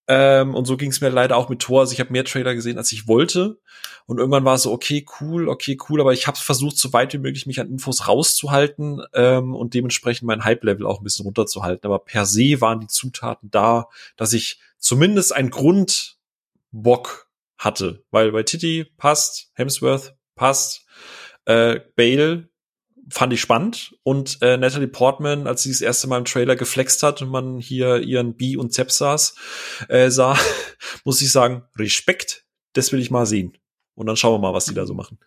Ähm, und so ging es mir leider auch mit Thor. Also ich habe mehr Trailer gesehen, als ich wollte. Und irgendwann war es so, okay, cool, okay, cool, aber ich habe versucht, so weit wie möglich mich an Infos rauszuhalten ähm, und dementsprechend mein Hype-Level auch ein bisschen runterzuhalten. Aber per se waren die Zutaten da, dass ich zumindest einen Grundbock hatte. Weil bei Titty passt, Hemsworth passt, äh, Bale fand ich spannend und äh, Natalie Portman, als sie das erste Mal im Trailer geflext hat und man hier ihren B und Zep saß, äh, sah, muss ich sagen, Respekt, das will ich mal sehen. Und dann schauen wir mal, was die da so machen.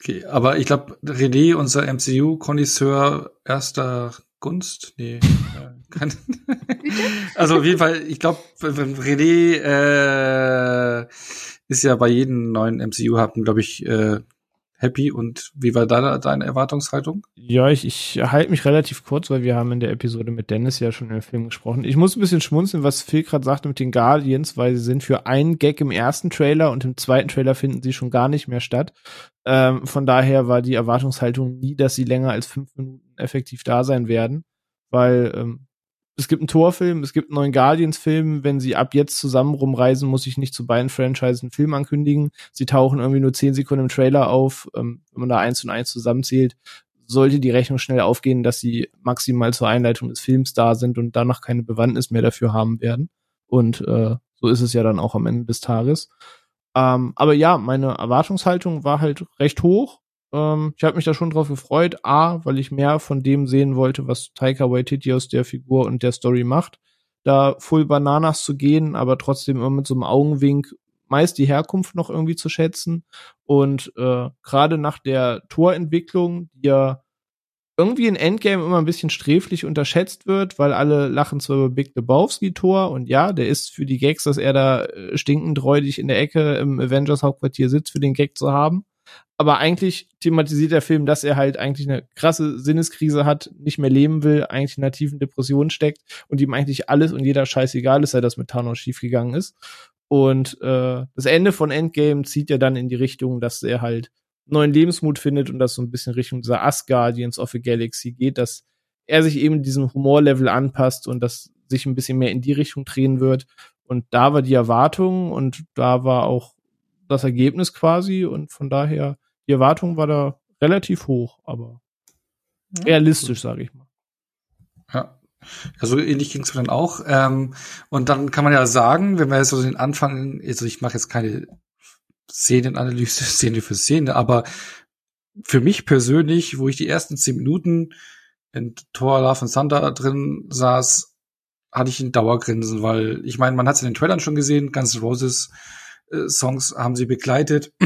Okay, aber ich glaube, René, unser MCU-Konnoisseur erster Gunst, nee, äh, also auf jeden Fall, ich glaube, René äh, ist ja bei jedem neuen MCU-Happen, glaube ich, äh, happy und wie war da deine Erwartungshaltung? Ja, ich, ich halte mich relativ kurz, weil wir haben in der Episode mit Dennis ja schon im Film gesprochen. Ich muss ein bisschen schmunzeln, was Phil gerade sagte mit den Guardians, weil sie sind für einen Gag im ersten Trailer und im zweiten Trailer finden sie schon gar nicht mehr statt. Ähm, von daher war die Erwartungshaltung nie, dass sie länger als fünf Minuten effektiv da sein werden, weil ähm, es gibt einen Torfilm, es gibt einen neuen Guardians-Film. Wenn sie ab jetzt zusammen rumreisen, muss ich nicht zu beiden Franchisen einen Film ankündigen. Sie tauchen irgendwie nur zehn Sekunden im Trailer auf. Ähm, wenn man da eins und eins zusammenzählt, sollte die Rechnung schnell aufgehen, dass sie maximal zur Einleitung des Films da sind und danach keine Bewandtnis mehr dafür haben werden. Und äh, so ist es ja dann auch am Ende des Tages. Ähm, aber ja, meine Erwartungshaltung war halt recht hoch. Ähm, ich habe mich da schon drauf gefreut. A, weil ich mehr von dem sehen wollte, was Taika Waititi aus der Figur und der Story macht. Da Full Bananas zu gehen, aber trotzdem immer mit so einem Augenwink meist die Herkunft noch irgendwie zu schätzen. Und äh, gerade nach der Torentwicklung, die ja irgendwie in Endgame immer ein bisschen sträflich unterschätzt wird, weil alle lachen zwar über Big Lebowski Tor und ja, der ist für die Gags, dass er da äh, stinkend räudig in der Ecke im Avengers Hauptquartier sitzt, für den Gag zu haben aber eigentlich thematisiert der Film, dass er halt eigentlich eine krasse Sinneskrise hat, nicht mehr leben will, eigentlich in einer tiefen Depression steckt und ihm eigentlich alles und jeder scheißegal ist, sei das mit Thanos schiefgegangen ist. Und äh, das Ende von Endgame zieht ja dann in die Richtung, dass er halt neuen Lebensmut findet und das so ein bisschen Richtung dieser Asgardians of the Galaxy geht, dass er sich eben diesem Humorlevel anpasst und das sich ein bisschen mehr in die Richtung drehen wird. Und da war die Erwartung und da war auch das Ergebnis quasi und von daher die Erwartung war da relativ hoch, aber ja, realistisch, sage ich mal. Ja. Also ähnlich ging es mir dann auch. Ähm, und dann kann man ja sagen, wenn wir jetzt so den Anfang, also ich mache jetzt keine Szenenanalyse, Szene für Szene, aber für mich persönlich, wo ich die ersten zehn Minuten in Thor Love and Thunder drin saß, hatte ich ein Dauergrinsen, weil ich meine, man hat es in den Trailern schon gesehen, Guns Roses äh, Songs haben sie begleitet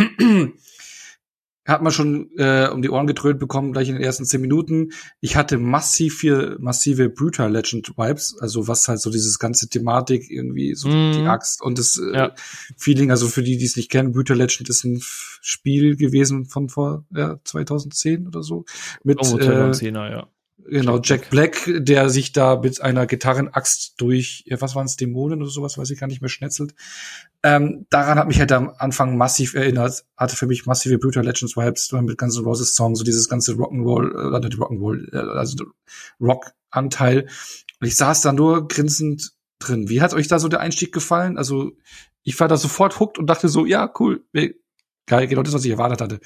hat man schon äh, um die Ohren getrönt bekommen, gleich in den ersten zehn Minuten. Ich hatte massiv viel, massive Brutal Legend Vibes, also was halt so dieses ganze Thematik irgendwie, so mm. die Axt und das äh, ja. Feeling, also für die, die es nicht kennen, Brutal Legend ist ein Spiel gewesen von vor ja, 2010 oder so. Mit, oh, 2010er, äh, ja. Genau, Jack Black, der sich da mit einer Gitarrenaxt durch, ja, was waren es, Dämonen oder sowas, weiß ich gar nicht mehr, schnetzelt. Ähm, daran hat mich halt am Anfang massiv erinnert, hatte für mich massive Brutal Legends Vibes mit ganzen Roses Song, so dieses ganze Rock'n'Roll, äh, Rock'n'Roll, äh, also Rock-Anteil. Und ich saß da nur grinsend drin. Wie hat euch da so der Einstieg gefallen? Also, ich war da sofort hooked und dachte so, ja, cool, geil, genau das, was ich erwartet hatte.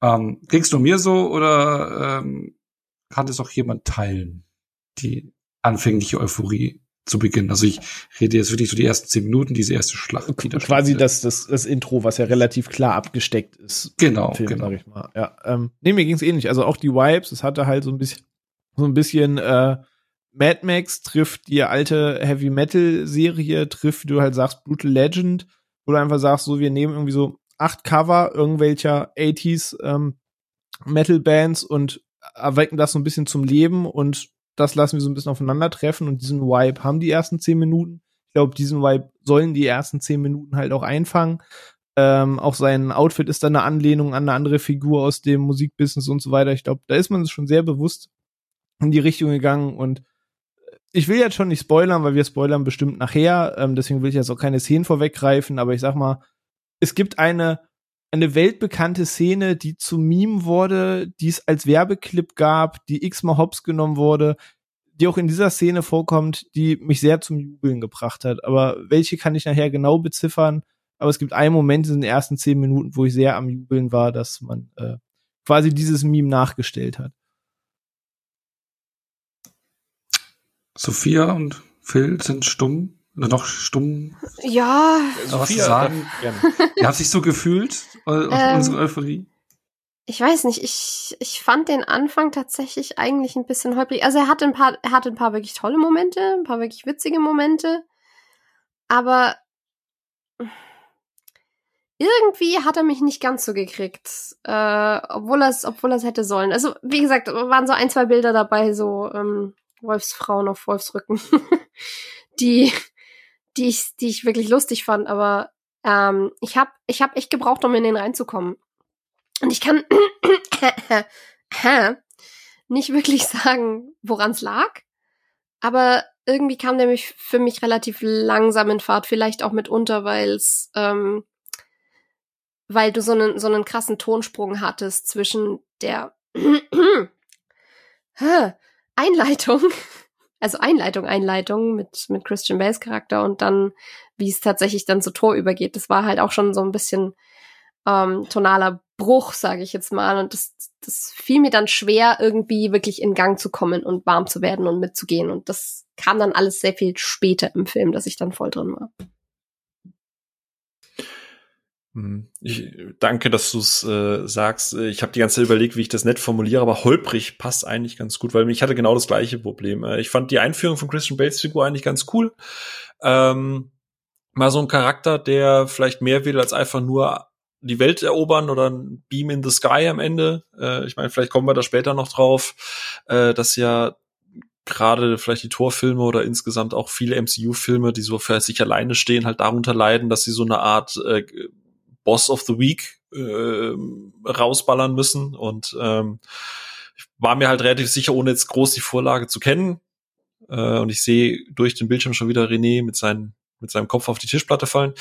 Ähm, ging's nur mir so oder ähm, kann es auch jemand teilen, die anfängliche Euphorie zu Beginn. Also ich rede jetzt wirklich so die ersten zehn Minuten, diese erste Schlacht. Quasi das, das, das Intro, was ja relativ klar abgesteckt ist. Genau, Film, genau. Sag ich mal. Ja, ähm, nee, mir ging's ähnlich. Also auch die Vibes, es hatte halt so ein bisschen, so ein bisschen, äh, Mad Max trifft die alte Heavy Metal Serie, trifft, wie du halt sagst, Brutal Legend, wo du einfach sagst, so, wir nehmen irgendwie so acht Cover irgendwelcher 80s ähm, Metal Bands und erwecken das so ein bisschen zum Leben und das lassen wir so ein bisschen aufeinandertreffen und diesen Vibe haben die ersten zehn Minuten. Ich glaube, diesen Vibe sollen die ersten zehn Minuten halt auch einfangen. Ähm, auch sein Outfit ist dann eine Anlehnung an eine andere Figur aus dem Musikbusiness und so weiter. Ich glaube, da ist man schon sehr bewusst in die Richtung gegangen und ich will jetzt schon nicht spoilern, weil wir spoilern bestimmt nachher. Ähm, deswegen will ich jetzt auch keine Szenen vorweggreifen, aber ich sag mal, es gibt eine eine weltbekannte Szene, die zu Meme wurde, die es als Werbeclip gab, die x-mal hops genommen wurde, die auch in dieser Szene vorkommt, die mich sehr zum Jubeln gebracht hat. Aber welche kann ich nachher genau beziffern? Aber es gibt einen Moment in den ersten zehn Minuten, wo ich sehr am Jubeln war, dass man äh, quasi dieses Meme nachgestellt hat. Sophia und Phil sind stumm. Noch stumm. Ja. Was zu sagen? Ihr habt sich so gefühlt, ähm, unsere Euphorie? Ich weiß nicht, ich, ich fand den Anfang tatsächlich eigentlich ein bisschen holprig. Also er hatte ein paar, er hatte ein paar wirklich tolle Momente, ein paar wirklich witzige Momente. Aber irgendwie hat er mich nicht ganz so gekriegt, äh, obwohl er es, obwohl er es hätte sollen. Also wie gesagt, waren so ein, zwei Bilder dabei, so ähm, Wolfsfrauen auf Wolfsrücken, die, die ich, die ich wirklich lustig fand. Aber ähm, ich habe, ich habe echt gebraucht, um in den reinzukommen. Und ich kann nicht wirklich sagen, woran es lag, aber irgendwie kam der mich für mich relativ langsam in Fahrt, vielleicht auch mitunter, weil es ähm, weil du so einen so einen krassen Tonsprung hattest zwischen der Einleitung, also Einleitung, Einleitung mit mit Christian Bales Charakter und dann wie es tatsächlich dann zu Tor übergeht. Das war halt auch schon so ein bisschen ähm, tonaler Bruch, sage ich jetzt mal. Und das, das fiel mir dann schwer, irgendwie wirklich in Gang zu kommen und warm zu werden und mitzugehen. Und das kam dann alles sehr viel später im Film, dass ich dann voll drin war. Hm. Ich danke, dass du es äh, sagst. Ich habe die ganze Zeit überlegt, wie ich das nett formuliere, aber holprig passt eigentlich ganz gut, weil ich hatte genau das gleiche Problem. Äh, ich fand die Einführung von Christian Bates Figur eigentlich ganz cool. Ähm, mal so ein Charakter, der vielleicht mehr will als einfach nur die Welt erobern oder ein Beam in the Sky am Ende. Äh, ich meine, vielleicht kommen wir da später noch drauf, äh, dass ja gerade vielleicht die Torfilme oder insgesamt auch viele MCU-Filme, die so für sich alleine stehen, halt darunter leiden, dass sie so eine Art äh, Boss of the Week äh, rausballern müssen. Und ähm, ich war mir halt relativ sicher, ohne jetzt groß die Vorlage zu kennen. Äh, und ich sehe durch den Bildschirm schon wieder René mit, seinen, mit seinem Kopf auf die Tischplatte fallen.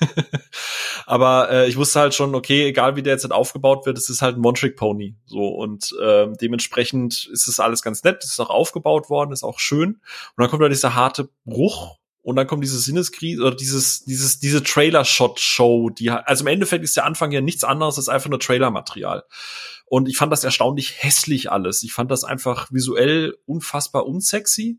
Aber äh, ich wusste halt schon, okay, egal wie der jetzt halt aufgebaut wird, es ist halt ein One-Trick-Pony. So und äh, dementsprechend ist es alles ganz nett, es ist auch aufgebaut worden, ist auch schön. Und dann kommt da dieser harte Bruch und dann kommt diese Sinneskrise oder dieses, dieses, diese Trailer-Shot-Show, die also im Endeffekt ist der Anfang ja nichts anderes als einfach nur Trailer-Material. Und ich fand das erstaunlich hässlich alles. Ich fand das einfach visuell unfassbar unsexy.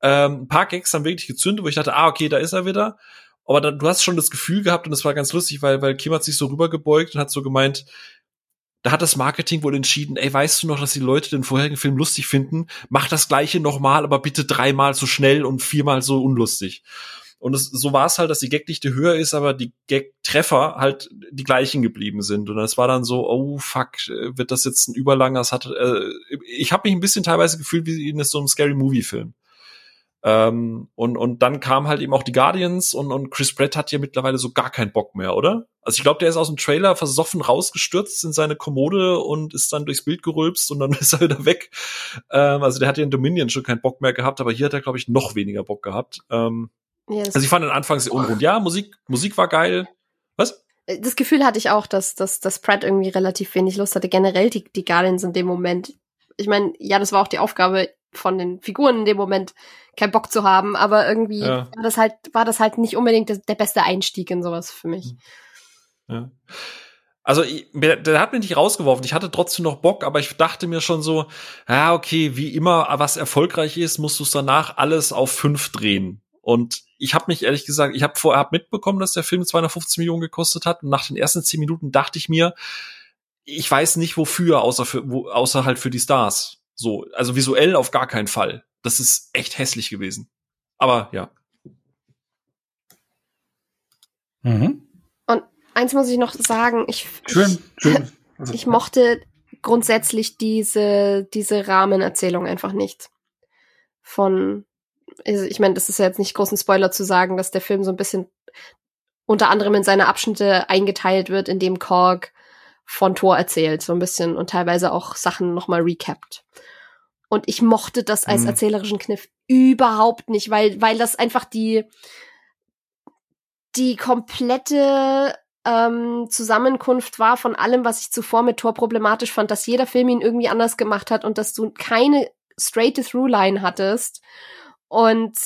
Ähm, ein paar Gags haben wirklich gezündet, wo ich dachte, ah, okay, da ist er wieder. Aber dann, du hast schon das Gefühl gehabt, und es war ganz lustig, weil, weil Kim hat sich so rübergebeugt und hat so gemeint, da hat das Marketing wohl entschieden, ey, weißt du noch, dass die Leute den vorherigen Film lustig finden? Mach das gleiche nochmal, aber bitte dreimal so schnell und viermal so unlustig. Und es, so war es halt, dass die Gagdichte höher ist, aber die Gag-Treffer halt die gleichen geblieben sind. Und es war dann so, oh fuck, wird das jetzt ein überlanger? Es hat, äh, ich habe mich ein bisschen teilweise gefühlt wie in so einem Scary Movie-Film. Ähm, und, und dann kam halt eben auch die Guardians und, und Chris Pratt hat ja mittlerweile so gar keinen Bock mehr, oder? Also ich glaube, der ist aus dem Trailer versoffen rausgestürzt in seine Kommode und ist dann durchs Bild gerülpst und dann ist er wieder weg. Ähm, also der hat ja in Dominion schon keinen Bock mehr gehabt, aber hier hat er, glaube ich, noch weniger Bock gehabt. Ähm, yes. Also ich fand den Anfang sehr unrund. Ja, Musik, Musik war geil. Was? Das Gefühl hatte ich auch, dass, dass, dass Pratt irgendwie relativ wenig Lust hatte. Generell die, die Guardians in dem Moment. Ich meine, ja, das war auch die Aufgabe von den Figuren in dem Moment, keinen Bock zu haben, aber irgendwie ja. war das halt, war das halt nicht unbedingt der, der beste Einstieg in sowas für mich. Ja. Also, der, hat mich nicht rausgeworfen. Ich hatte trotzdem noch Bock, aber ich dachte mir schon so, ja, okay, wie immer, was erfolgreich ist, musst du es danach alles auf fünf drehen. Und ich habe mich ehrlich gesagt, ich habe vorher mitbekommen, dass der Film 250 Millionen gekostet hat. Und nach den ersten zehn Minuten dachte ich mir, ich weiß nicht wofür, außer für, wo, außer halt für die Stars. So, also visuell auf gar keinen Fall. Das ist echt hässlich gewesen. Aber ja. Mhm. Und eins muss ich noch sagen, ich, schön, schön. Also, ich mochte grundsätzlich diese, diese Rahmenerzählung einfach nicht. Von, also ich meine, das ist ja jetzt nicht großen Spoiler zu sagen, dass der Film so ein bisschen unter anderem in seine Abschnitte eingeteilt wird, in dem Korg von Thor erzählt, so ein bisschen und teilweise auch Sachen nochmal recapt. Und ich mochte das als mhm. erzählerischen Kniff überhaupt nicht, weil, weil das einfach die, die komplette ähm, Zusammenkunft war von allem, was ich zuvor mit Thor problematisch fand, dass jeder Film ihn irgendwie anders gemacht hat und dass du keine straight through line hattest und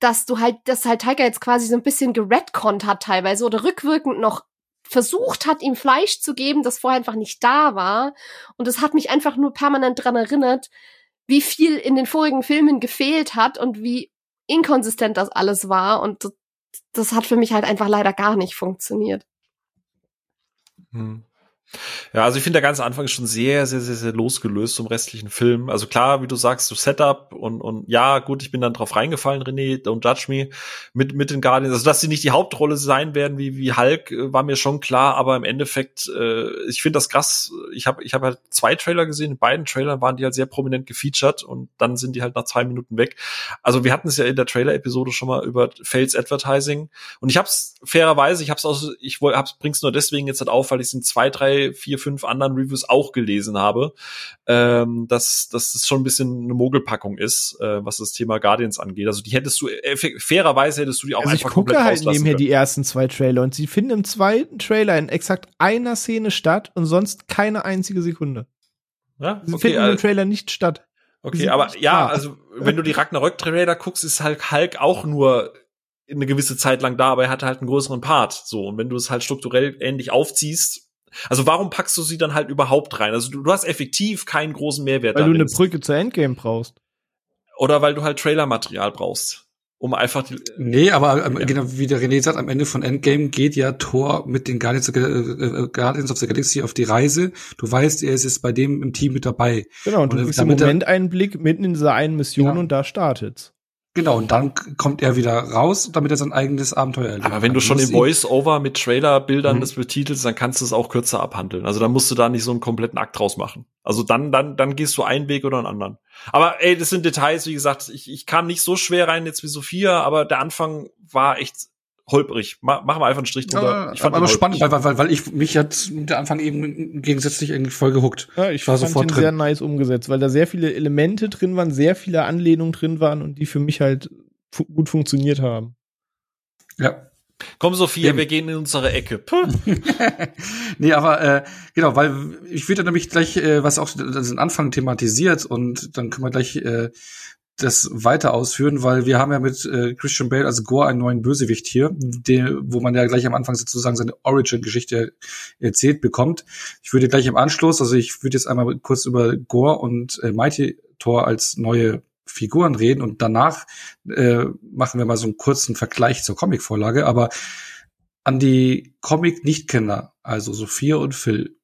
dass du halt, dass halt Tiger jetzt quasi so ein bisschen geredconnt hat teilweise oder rückwirkend noch versucht hat, ihm Fleisch zu geben, das vorher einfach nicht da war. Und es hat mich einfach nur permanent dran erinnert, wie viel in den vorigen Filmen gefehlt hat und wie inkonsistent das alles war. Und das hat für mich halt einfach leider gar nicht funktioniert. Hm. Ja, also ich finde, der ganze Anfang ist schon sehr, sehr, sehr, sehr losgelöst zum restlichen Film. Also klar, wie du sagst, so Setup und, und ja, gut, ich bin dann drauf reingefallen, René, don't judge me, mit, mit den Guardians. Also, dass sie nicht die Hauptrolle sein werden wie, wie Hulk, äh, war mir schon klar, aber im Endeffekt, äh, ich finde das krass. Ich habe ich hab halt zwei Trailer gesehen, in beiden Trailern waren die halt sehr prominent gefeatured und dann sind die halt nach zwei Minuten weg. Also wir hatten es ja in der Trailer-Episode schon mal über Fails Advertising und ich hab's fairerweise, ich hab's auch, ich hab's, bring's nur deswegen jetzt halt auf, weil ich es in zwei, drei vier, fünf anderen Reviews auch gelesen habe, ähm, dass, dass das schon ein bisschen eine Mogelpackung ist, äh, was das Thema Guardians angeht. Also die hättest du, äh, fairerweise hättest du die auch also einfach ich gucke komplett halt nebenher die ersten zwei Trailer und sie finden im zweiten Trailer in exakt einer Szene statt und sonst keine einzige Sekunde. Ja? Sie Okay, finden äh, im Trailer nicht statt. okay aber ja, also wenn du die Ragnarök-Trailer guckst, ist halt Hulk auch nur eine gewisse Zeit lang da, aber er hatte halt einen größeren Part. So, und wenn du es halt strukturell ähnlich aufziehst, also warum packst du sie dann halt überhaupt rein? Also du, du hast effektiv keinen großen Mehrwert Weil du darin. eine Brücke zur Endgame brauchst. Oder weil du halt Trailermaterial brauchst, um einfach die, Nee, aber ähm, Ja. genau wie der René sagt, am Ende von Endgame geht ja Thor mit den Guardians of, the- äh, äh, Guardians of the Galaxy auf die Reise. Du weißt, er ist jetzt bei dem im Team mit dabei. Genau, und du Und kriegst im damit er- Moment einen Blick mitten in dieser einen Mission Genau. und da startet's. Genau, und dann kommt er wieder raus, damit er sein eigenes Abenteuer erlebt. Aber wenn du schon im Voice-Over mit Trailer-Bildern Mhm. das betitelst, dann kannst du es auch kürzer abhandeln. Also dann musst du da nicht so einen kompletten Akt draus machen. Also dann, dann, dann gehst du einen Weg oder einen anderen. Aber ey, das sind Details, wie gesagt, ich, ich kam nicht so schwer rein jetzt wie Sophia, aber der Anfang war echt holprig. Ma machen wir einfach einen Strich drunter. Ja, ich fand aber spannend, weil, weil, weil ich mich hat der Anfang eben gegensätzlich eigentlich voll gehuckt. Ja, ich war fand sofort ihn drin. sehr nice umgesetzt, weil da sehr viele Elemente drin waren, sehr viele Anlehnungen drin waren und die für mich halt fu gut funktioniert haben. Ja. Komm, Sophia, Eben. wir gehen in unsere Ecke. Nee, aber äh, genau, weil ich würde nämlich gleich, äh, was auch den Anfang thematisiert und dann können wir gleich äh, das weiter ausführen, weil wir haben ja mit äh, Christian Bale als Gore einen neuen Bösewicht hier, der, wo man ja gleich am Anfang sozusagen seine Origin-Geschichte erzählt bekommt. Ich würde gleich im Anschluss, also ich würde jetzt einmal kurz über Gore und äh, Mighty Thor als neue Figuren reden und danach äh, machen wir mal so einen kurzen Vergleich zur Comicvorlage, aber an die Comic-Nichtkenner, also Sophia und Phil.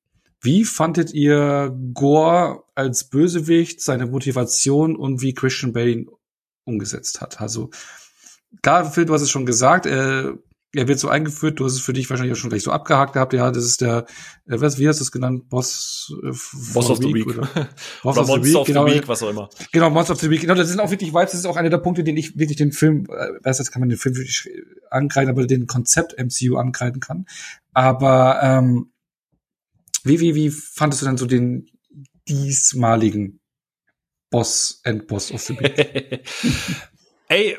Wie fandet ihr Gore als Bösewicht, seine Motivation und wie Christian Bale ihn umgesetzt hat? Also, klar, Phil, du hast es schon gesagt, äh, er wird so eingeführt, du hast es für dich wahrscheinlich auch schon gleich so abgehakt gehabt, ja, das ist der, äh, was, wie hast du es genannt? Boss, äh, Boss of the Week. Oder, Oder Boss of the Monster Week, of the genau. Week, was auch immer. Genau, Monster of the Week. Genau, das sind auch wirklich Vibes. Das ist auch einer der Punkte, den ich wirklich den Film, äh, weiß jetzt kann man den Film wirklich ankreiden, aber den Konzept MCU ankreiden kann. Aber ähm, wie, wie, wie fandest du denn so den diesmaligen Boss, Endboss of the Week? Ey,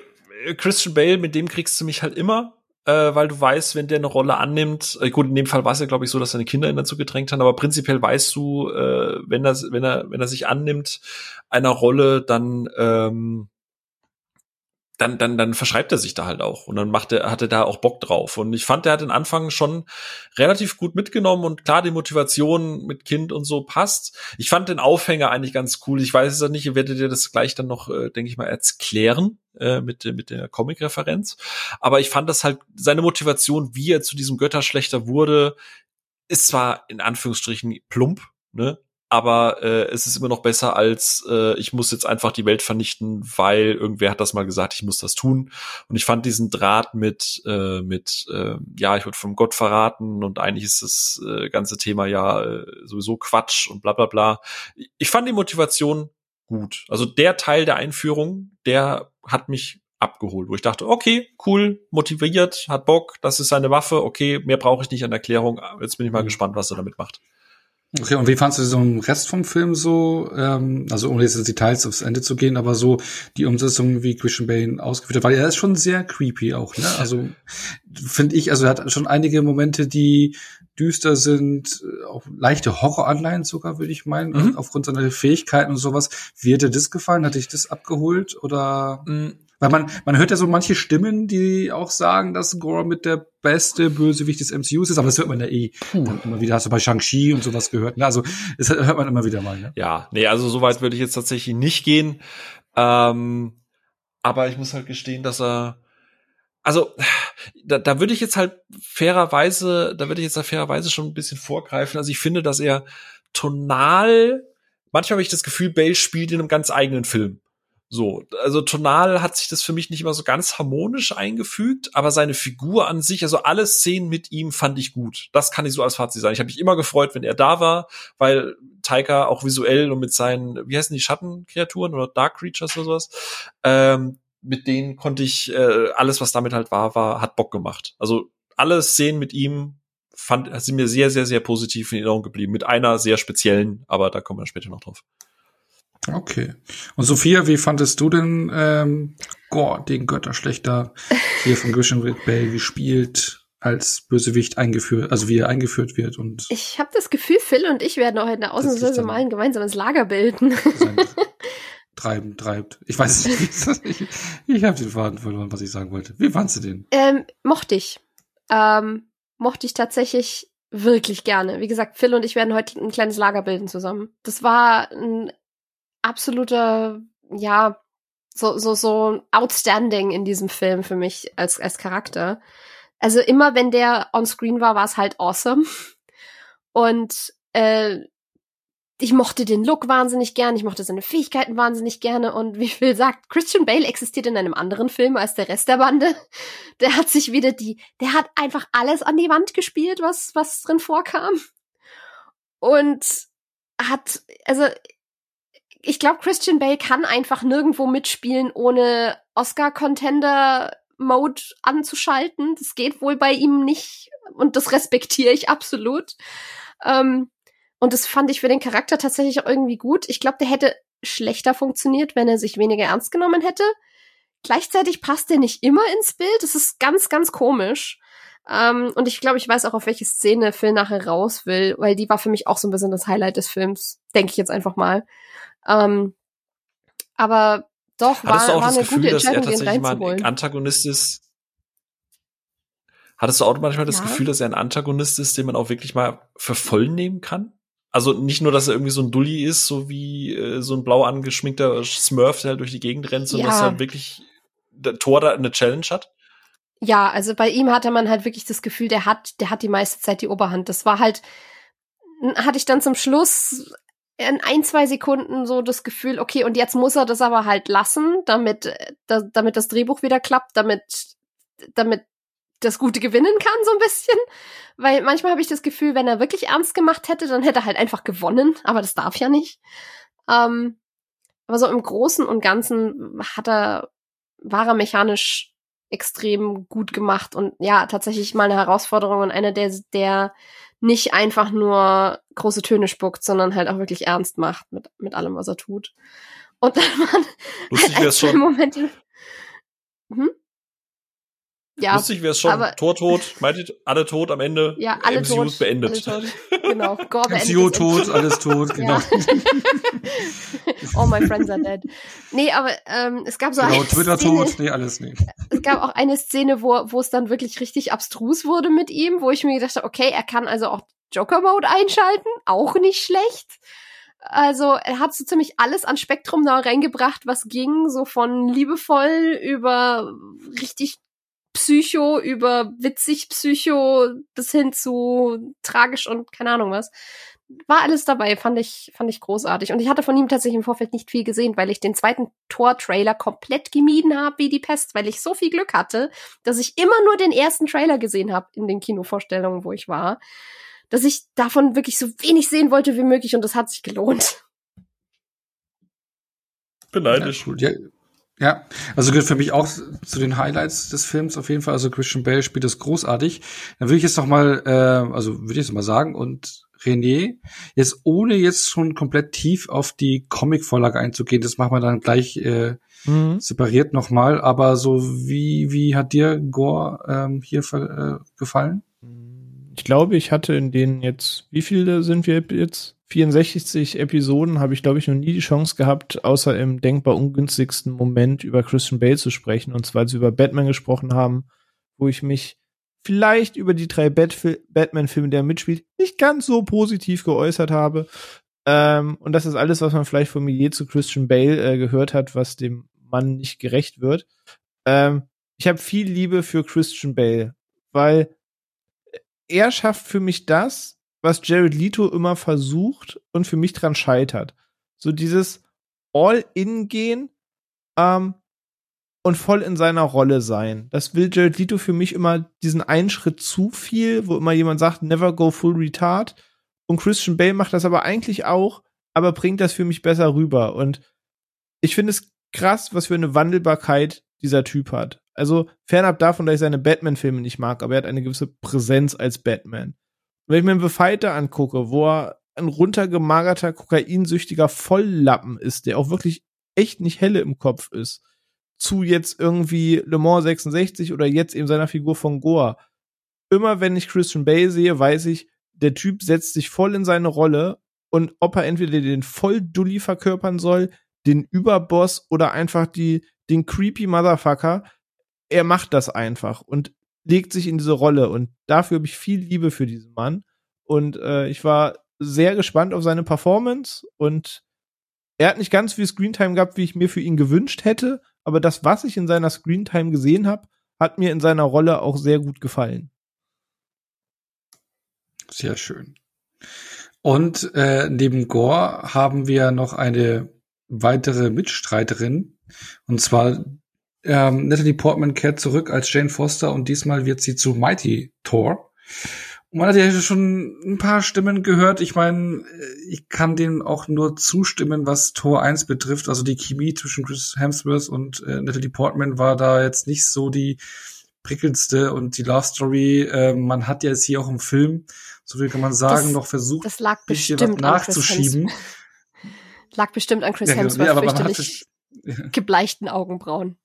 Christian Bale, mit dem kriegst du mich halt immer, äh, weil du weißt, wenn der eine Rolle annimmt, äh, gut, in dem Fall war es ja, glaube ich, so, dass seine Kinder ihn dazu gedrängt haben, aber prinzipiell weißt du, äh, wenn, er, wenn, er, wenn er sich annimmt einer Rolle, dann, ähm, dann, dann, dann verschreibt er sich da halt auch und dann macht er, hat er da auch Bock drauf. Und ich fand, der hat den Anfang schon relativ gut mitgenommen und klar, die Motivation mit Kind und so passt. Ich fand den Aufhänger eigentlich ganz cool. Ich weiß es ja nicht, ihr werdet ihr das gleich dann noch, äh, denke ich mal, erklären äh, mit, mit der Comic-Referenz. Aber ich fand das halt, seine Motivation, wie er zu diesem Götterschlechter wurde, ist zwar in Anführungsstrichen plump, ne? Aber äh, es ist immer noch besser als äh, ich muss jetzt einfach die Welt vernichten, weil irgendwer hat das mal gesagt, ich muss das tun. Und ich fand diesen Draht mit äh, mit äh, ja, ich wurde vom Gott verraten und eigentlich ist das äh, ganze Thema ja äh, sowieso Quatsch und bla bla bla. Ich fand die Motivation gut. Also der Teil der Einführung, der hat mich abgeholt, wo ich dachte, okay, cool, motiviert, hat Bock, das ist seine Waffe, okay, mehr brauche ich nicht an Erklärung. Jetzt bin ich mal Mhm. gespannt, was er damit macht. Okay, und wie fandst du so den Rest vom Film so, ähm, also ohne jetzt in Details aufs Ende zu gehen, aber so die Umsetzung, wie Christian Bale ausgeführt hat, weil er ist schon sehr creepy auch, ne? Also finde ich, also er hat schon einige Momente, die düster sind, auch leichte Horroranleihen sogar, würde ich meinen, mhm. aufgrund seiner Fähigkeiten und sowas. Wie hat dir das gefallen? Hat dich das abgeholt oder? Weil man, man hört ja so manche Stimmen, die auch sagen, dass Gore mit der beste Bösewicht des MCUs ist, aber das hört man ja eh dann immer wieder. Hast du bei Shang-Chi und sowas gehört. Ne? Also das hört man immer wieder mal. Ne? Ja, nee, also so weit würde ich jetzt tatsächlich nicht gehen. Ähm, aber ich muss halt gestehen, dass er also da, da würde ich jetzt halt fairerweise, da würde ich jetzt da fairerweise schon ein bisschen vorgreifen. Also ich finde, dass er tonal, manchmal habe ich das Gefühl, Bale spielt in einem ganz eigenen Film. So, also tonal hat sich das für mich nicht immer so ganz harmonisch eingefügt, aber seine Figur an sich, also alle Szenen mit ihm fand ich gut. Das kann ich so als Fazit sagen. Ich habe mich immer gefreut, wenn er da war, weil Taika auch visuell und mit seinen, wie heißen die Schattenkreaturen oder Dark Creatures oder sowas, ähm, mit denen konnte ich äh, alles, was damit halt war, war hat Bock gemacht. Also alle Szenen mit ihm fand sind mir sehr, sehr, sehr positiv in Erinnerung geblieben. Mit einer sehr speziellen, aber da kommen wir später noch drauf. Okay. Und Sophia, wie fandest du denn ähm, Gore, den Götterschlechter hier von Christian Bay gespielt? als Bösewicht eingeführt, also wie er eingeführt wird und ich habe das Gefühl, Phil und ich werden heute ausnahmsweise mal ein gemeinsames Lager bilden. Treiben, treibt. Ich weiß es nicht. ich ich habe den Faden verloren, was ich sagen wollte. Wie fandst du den? Ähm, mochte ich. Ähm, mochte ich tatsächlich wirklich gerne. Wie gesagt, Phil und ich werden heute ein kleines Lager bilden zusammen. Das war ein absoluter, ja, so, so, so outstanding in diesem Film für mich als, als Charakter. Also immer wenn der on screen war, war es halt awesome. Und äh, ich mochte den Look wahnsinnig gern, ich mochte seine Fähigkeiten wahnsinnig gerne und wie Phil sagt, Christian Bale existiert in einem anderen Film als der Rest der Bande. Der hat sich wieder die, der hat einfach alles an die Wand gespielt, was, was drin vorkam. Und hat, also ich glaube, Christian Bale kann einfach nirgendwo mitspielen, ohne Oscar-Contender-Mode anzuschalten. Das geht wohl bei ihm nicht und das respektiere ich absolut. Ähm, und das fand ich für den Charakter tatsächlich auch irgendwie gut. Ich glaube, der hätte schlechter funktioniert, wenn er sich weniger ernst genommen hätte. Gleichzeitig passt er nicht immer ins Bild. Das ist ganz, ganz komisch. Ähm, und ich glaube, ich weiß auch, auf welche Szene Phil nachher raus will, weil die war für mich auch so ein bisschen das Highlight des Films. Denke ich jetzt einfach mal. Ähm, aber doch, war, war eine Gefühl, gute Entscheidung, dass er tatsächlich mal ein Antagonist ist. Hattest du auch manchmal das ja. Gefühl, dass er ein Antagonist ist, den man auch wirklich mal für voll nehmen kann? Also nicht nur, dass er irgendwie so ein Dulli ist, so wie äh, so ein blau angeschminkter Smurf, der halt durch die Gegend rennt, sondern ja. dass er wirklich der Tor da eine Challenge hat. Ja, also bei ihm hatte man halt wirklich das Gefühl, der hat, der hat die meiste Zeit die Oberhand. Das war halt, hatte ich dann zum Schluss in ein, zwei Sekunden so das Gefühl, okay, und jetzt muss er das aber halt lassen, damit, äh, da, damit das Drehbuch wieder klappt, damit, damit das Gute gewinnen kann, so ein bisschen. Weil manchmal habe ich das Gefühl, wenn er wirklich ernst gemacht hätte, dann hätte er halt einfach gewonnen, aber das darf ja nicht. Ähm, aber so im Großen und Ganzen hat er, war er mechanisch extrem gut gemacht und ja, tatsächlich mal eine Herausforderung und einer, der, der nicht einfach nur große Töne spuckt, sondern halt auch wirklich ernst macht mit, mit allem, was er tut. Und dann waren Lustig halt ein, schon. Momente. Hm? Ja, Lustig wäre es schon. Aber, Tor tot, meint ihr, alle tot am Ende. Ja, alle MCU tot. beendet. Alle tot. Genau. Gore MCU tot, alles tot, genau. All my friends are dead. Nee, aber ähm, es gab so genau, eine Twitter Szene, tot, nee, alles nee. Es gab auch eine Szene, wo, wo es dann wirklich richtig abstrus wurde mit ihm, wo ich mir gedacht habe, okay, er kann also auch Joker-Mode einschalten, auch nicht schlecht. Also er hat so ziemlich alles an Spektrum da reingebracht, was ging, so von liebevoll über richtig Psycho über witzig Psycho bis hin zu tragisch und keine Ahnung was. War alles dabei, fand ich, fand ich großartig. Und ich hatte von ihm tatsächlich im Vorfeld nicht viel gesehen, weil ich den zweiten Tor-Trailer komplett gemieden habe wie die Pest, weil ich so viel Glück hatte, dass ich immer nur den ersten Trailer gesehen habe in den Kinovorstellungen, wo ich war, dass ich davon wirklich so wenig sehen wollte wie möglich und das hat sich gelohnt. Beleidigt. Ja, ja, also gehört für mich auch zu den Highlights des Films auf jeden Fall. Also Christian Bale spielt das großartig. Dann würde ich jetzt noch mal, äh, also würde ich jetzt mal sagen und René, jetzt ohne jetzt schon komplett tief auf die Comic-Vorlage einzugehen, das machen wir dann gleich äh, mhm. separiert nochmal, aber so wie, wie hat dir Gore ähm, hier äh, gefallen? Ich glaube, ich hatte in denen jetzt, wie viele sind wir jetzt? 64 Episoden habe ich, glaube ich, noch nie die Chance gehabt, außer im denkbar ungünstigsten Moment über Christian Bale zu sprechen. Und zwar, als wir über Batman gesprochen haben, wo ich mich vielleicht über die drei Batman-Filme, der mitspielt, nicht ganz so positiv geäußert habe. Ähm, und das ist alles, was man vielleicht von mir je zu Christian Bale äh, gehört hat, was dem Mann nicht gerecht wird. Ähm, ich habe viel Liebe für Christian Bale, weil er schafft für mich das, was Jared Leto immer versucht und für mich dran scheitert. So dieses All-In-Gehen ähm, und voll in seiner Rolle sein. Das will Jared Leto für mich immer diesen einen Schritt zu viel, wo immer jemand sagt, never go full retard. Und Christian Bale macht das aber eigentlich auch, aber bringt das für mich besser rüber. Und ich finde es krass, was für eine Wandelbarkeit dieser Typ hat. Also fernab davon, dass ich seine Batman-Filme nicht mag, aber er hat eine gewisse Präsenz als Batman. Wenn ich mir The Fighter angucke, wo er ein runtergemagerter, kokainsüchtiger Volllappen ist, der auch wirklich echt nicht helle im Kopf ist, zu jetzt irgendwie Le Mans 66 oder jetzt eben seiner Figur von Goa. Immer wenn ich Christian Bale sehe, weiß ich, der Typ setzt sich voll in seine Rolle und ob er entweder den Volldulli verkörpern soll, den Überboss oder einfach die, den creepy Motherfucker, er macht das einfach und legt sich in diese Rolle und dafür habe ich viel Liebe für diesen Mann und äh, ich war sehr gespannt auf seine Performance und er hat nicht ganz viel Screentime gehabt, wie ich mir für ihn gewünscht hätte, aber das, was ich in seiner Screentime gesehen habe, hat mir in seiner Rolle auch sehr gut gefallen. Sehr schön. Und äh, neben Gore haben wir noch eine weitere Mitstreiterin. Und zwar ähm, Natalie Portman kehrt zurück als Jane Foster und diesmal wird sie zu Mighty Thor. Und man hat ja schon ein paar Stimmen gehört. Ich meine, ich kann dem auch nur zustimmen, was Tor 1 betrifft. Also die Chemie zwischen Chris Hemsworth und äh, Natalie Portman war da jetzt nicht so die prickelndste und die Love Story, äh, man hat ja jetzt hier auch im Film, so viel kann man sagen, das, noch versucht, das lag bestimmt nachzuschieben. lag bestimmt an Chris ja, Hemsworth, ja, fürchterlich gebleichten Augenbrauen.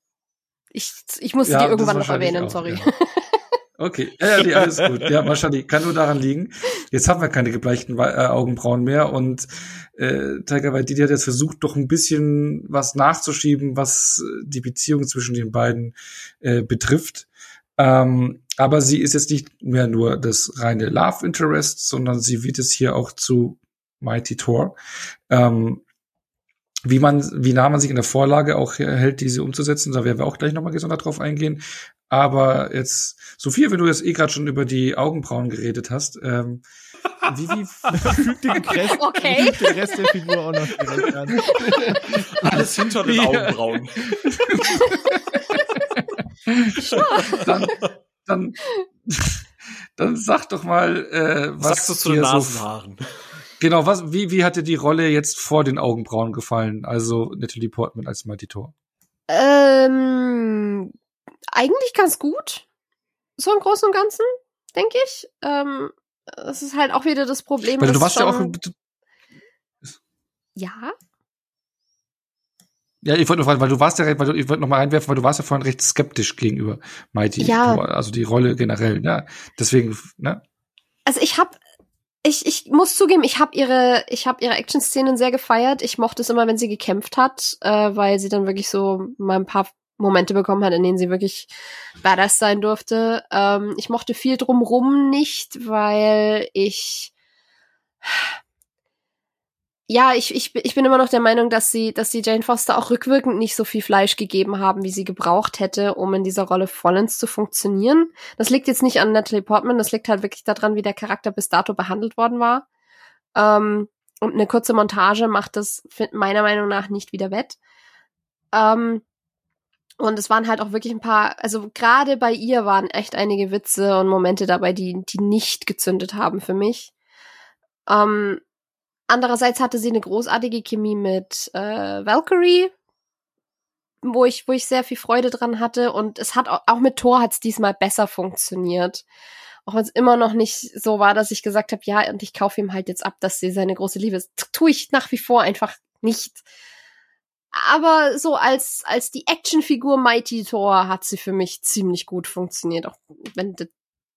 Ich, ich muss ja, die irgendwann noch erwähnen, auch, sorry. Ja. Okay, ja, nee, alles gut. Ja, wahrscheinlich kann nur daran liegen. Jetzt haben wir keine gebleichten äh, Augenbrauen mehr und äh, Tiger Waititi hat jetzt versucht, doch ein bisschen was nachzuschieben, was äh, die Beziehung zwischen den beiden äh, betrifft. Ähm, aber sie ist jetzt nicht mehr nur das reine Love Interest, sondern sie wird es hier auch zu Mighty Thor. Ähm, wie man, wie nah man sich in der Vorlage auch hält, diese umzusetzen, da werden wir auch gleich nochmal gesondert drauf eingehen. Aber jetzt, Sophia, wenn du jetzt eh gerade schon über die Augenbrauen geredet hast, ähm, wie, wie fügt den Rest, okay. der Rest der Figur auch noch direkt an? Alles hinter den Augenbrauen. dann, dann, dann sag doch mal, äh, was sagst du zu den Nasenhaaren? So Genau, was, wie, wie hat dir die Rolle jetzt vor den Augenbrauen gefallen? Also Natalie Portman als Matitor. Ähm, eigentlich ganz gut. So im Großen und Ganzen, denke ich. Ähm, das ist halt auch wieder das Problem. Weil du warst ja auch. Ja. Ja, ich wollte noch fragen, weil du warst ja, weil du, ich wollte noch mal einwerfen, weil du warst ja vorhin recht skeptisch gegenüber Mighty, ja. also die Rolle generell, ne? Deswegen, ne? Also ich habe ich, ich muss zugeben, ich habe ihre, ich habe ihre Action-Szenen sehr gefeiert. Ich mochte es immer, wenn sie gekämpft hat, äh, weil sie dann wirklich so mal ein paar Momente bekommen hat, in denen sie wirklich badass sein durfte. Ähm, ich mochte viel drumrum nicht, weil ich ja, ich, ich, ich bin immer noch der Meinung, dass sie, dass sie Jane Foster auch rückwirkend nicht so viel Fleisch gegeben haben, wie sie gebraucht hätte, um in dieser Rolle vollends zu funktionieren. Das liegt jetzt nicht an Natalie Portman, das liegt halt wirklich daran, wie der Charakter bis dato behandelt worden war. Ähm, und eine kurze Montage macht das meiner Meinung nach nicht wieder wett. Ähm, und es waren halt auch wirklich ein paar, also gerade bei ihr waren echt einige Witze und Momente dabei, die, die nicht gezündet haben für mich. Ähm, Andererseits hatte sie eine großartige Chemie mit äh, Valkyrie, wo ich, wo ich sehr viel Freude dran hatte. Und es hat auch, auch mit Thor hat es diesmal besser funktioniert. Auch wenn es immer noch nicht so war, dass ich gesagt habe, ja, und ich kaufe ihm halt jetzt ab, dass sie seine große Liebe ist. Tue ich nach wie vor einfach nicht. Aber so als, als die Actionfigur Mighty Thor hat sie für mich ziemlich gut funktioniert. Auch wenn,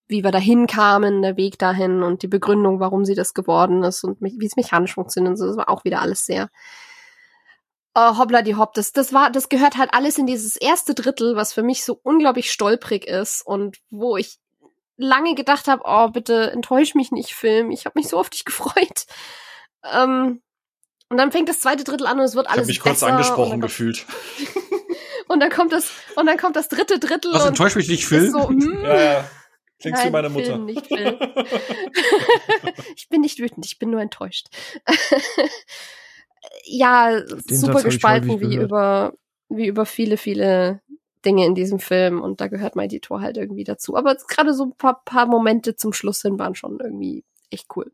wie wir dahin kamen, der Weg dahin und die Begründung, warum sie das geworden ist und wie es mechanisch funktioniert. So, das war auch wieder alles sehr, uh, hoppla die hopp. Das, das war, das gehört halt alles in dieses erste Drittel, was für mich so unglaublich stolprig ist und wo ich lange gedacht habe, oh, bitte enttäusch mich nicht, Film. Ich habe mich so auf dich gefreut. Ähm, und dann fängt das zweite Drittel an und es wird alles Ich habe mich kurz angesprochen gefühlt. und dann kommt das und dann kommt das dritte Drittel. Was enttäuscht mich nicht, Phil? So, mm, ja, ja. Klingst Nein, wie meine Mutter. Phil, nicht Phil. ich bin nicht wütend, ich bin nur enttäuscht. ja, Den super gespalten wie gehört. über wie über viele viele Dinge in diesem Film und da gehört Mighty Thor halt irgendwie dazu. Aber gerade so ein paar, paar Momente zum Schluss hin waren schon irgendwie echt cool.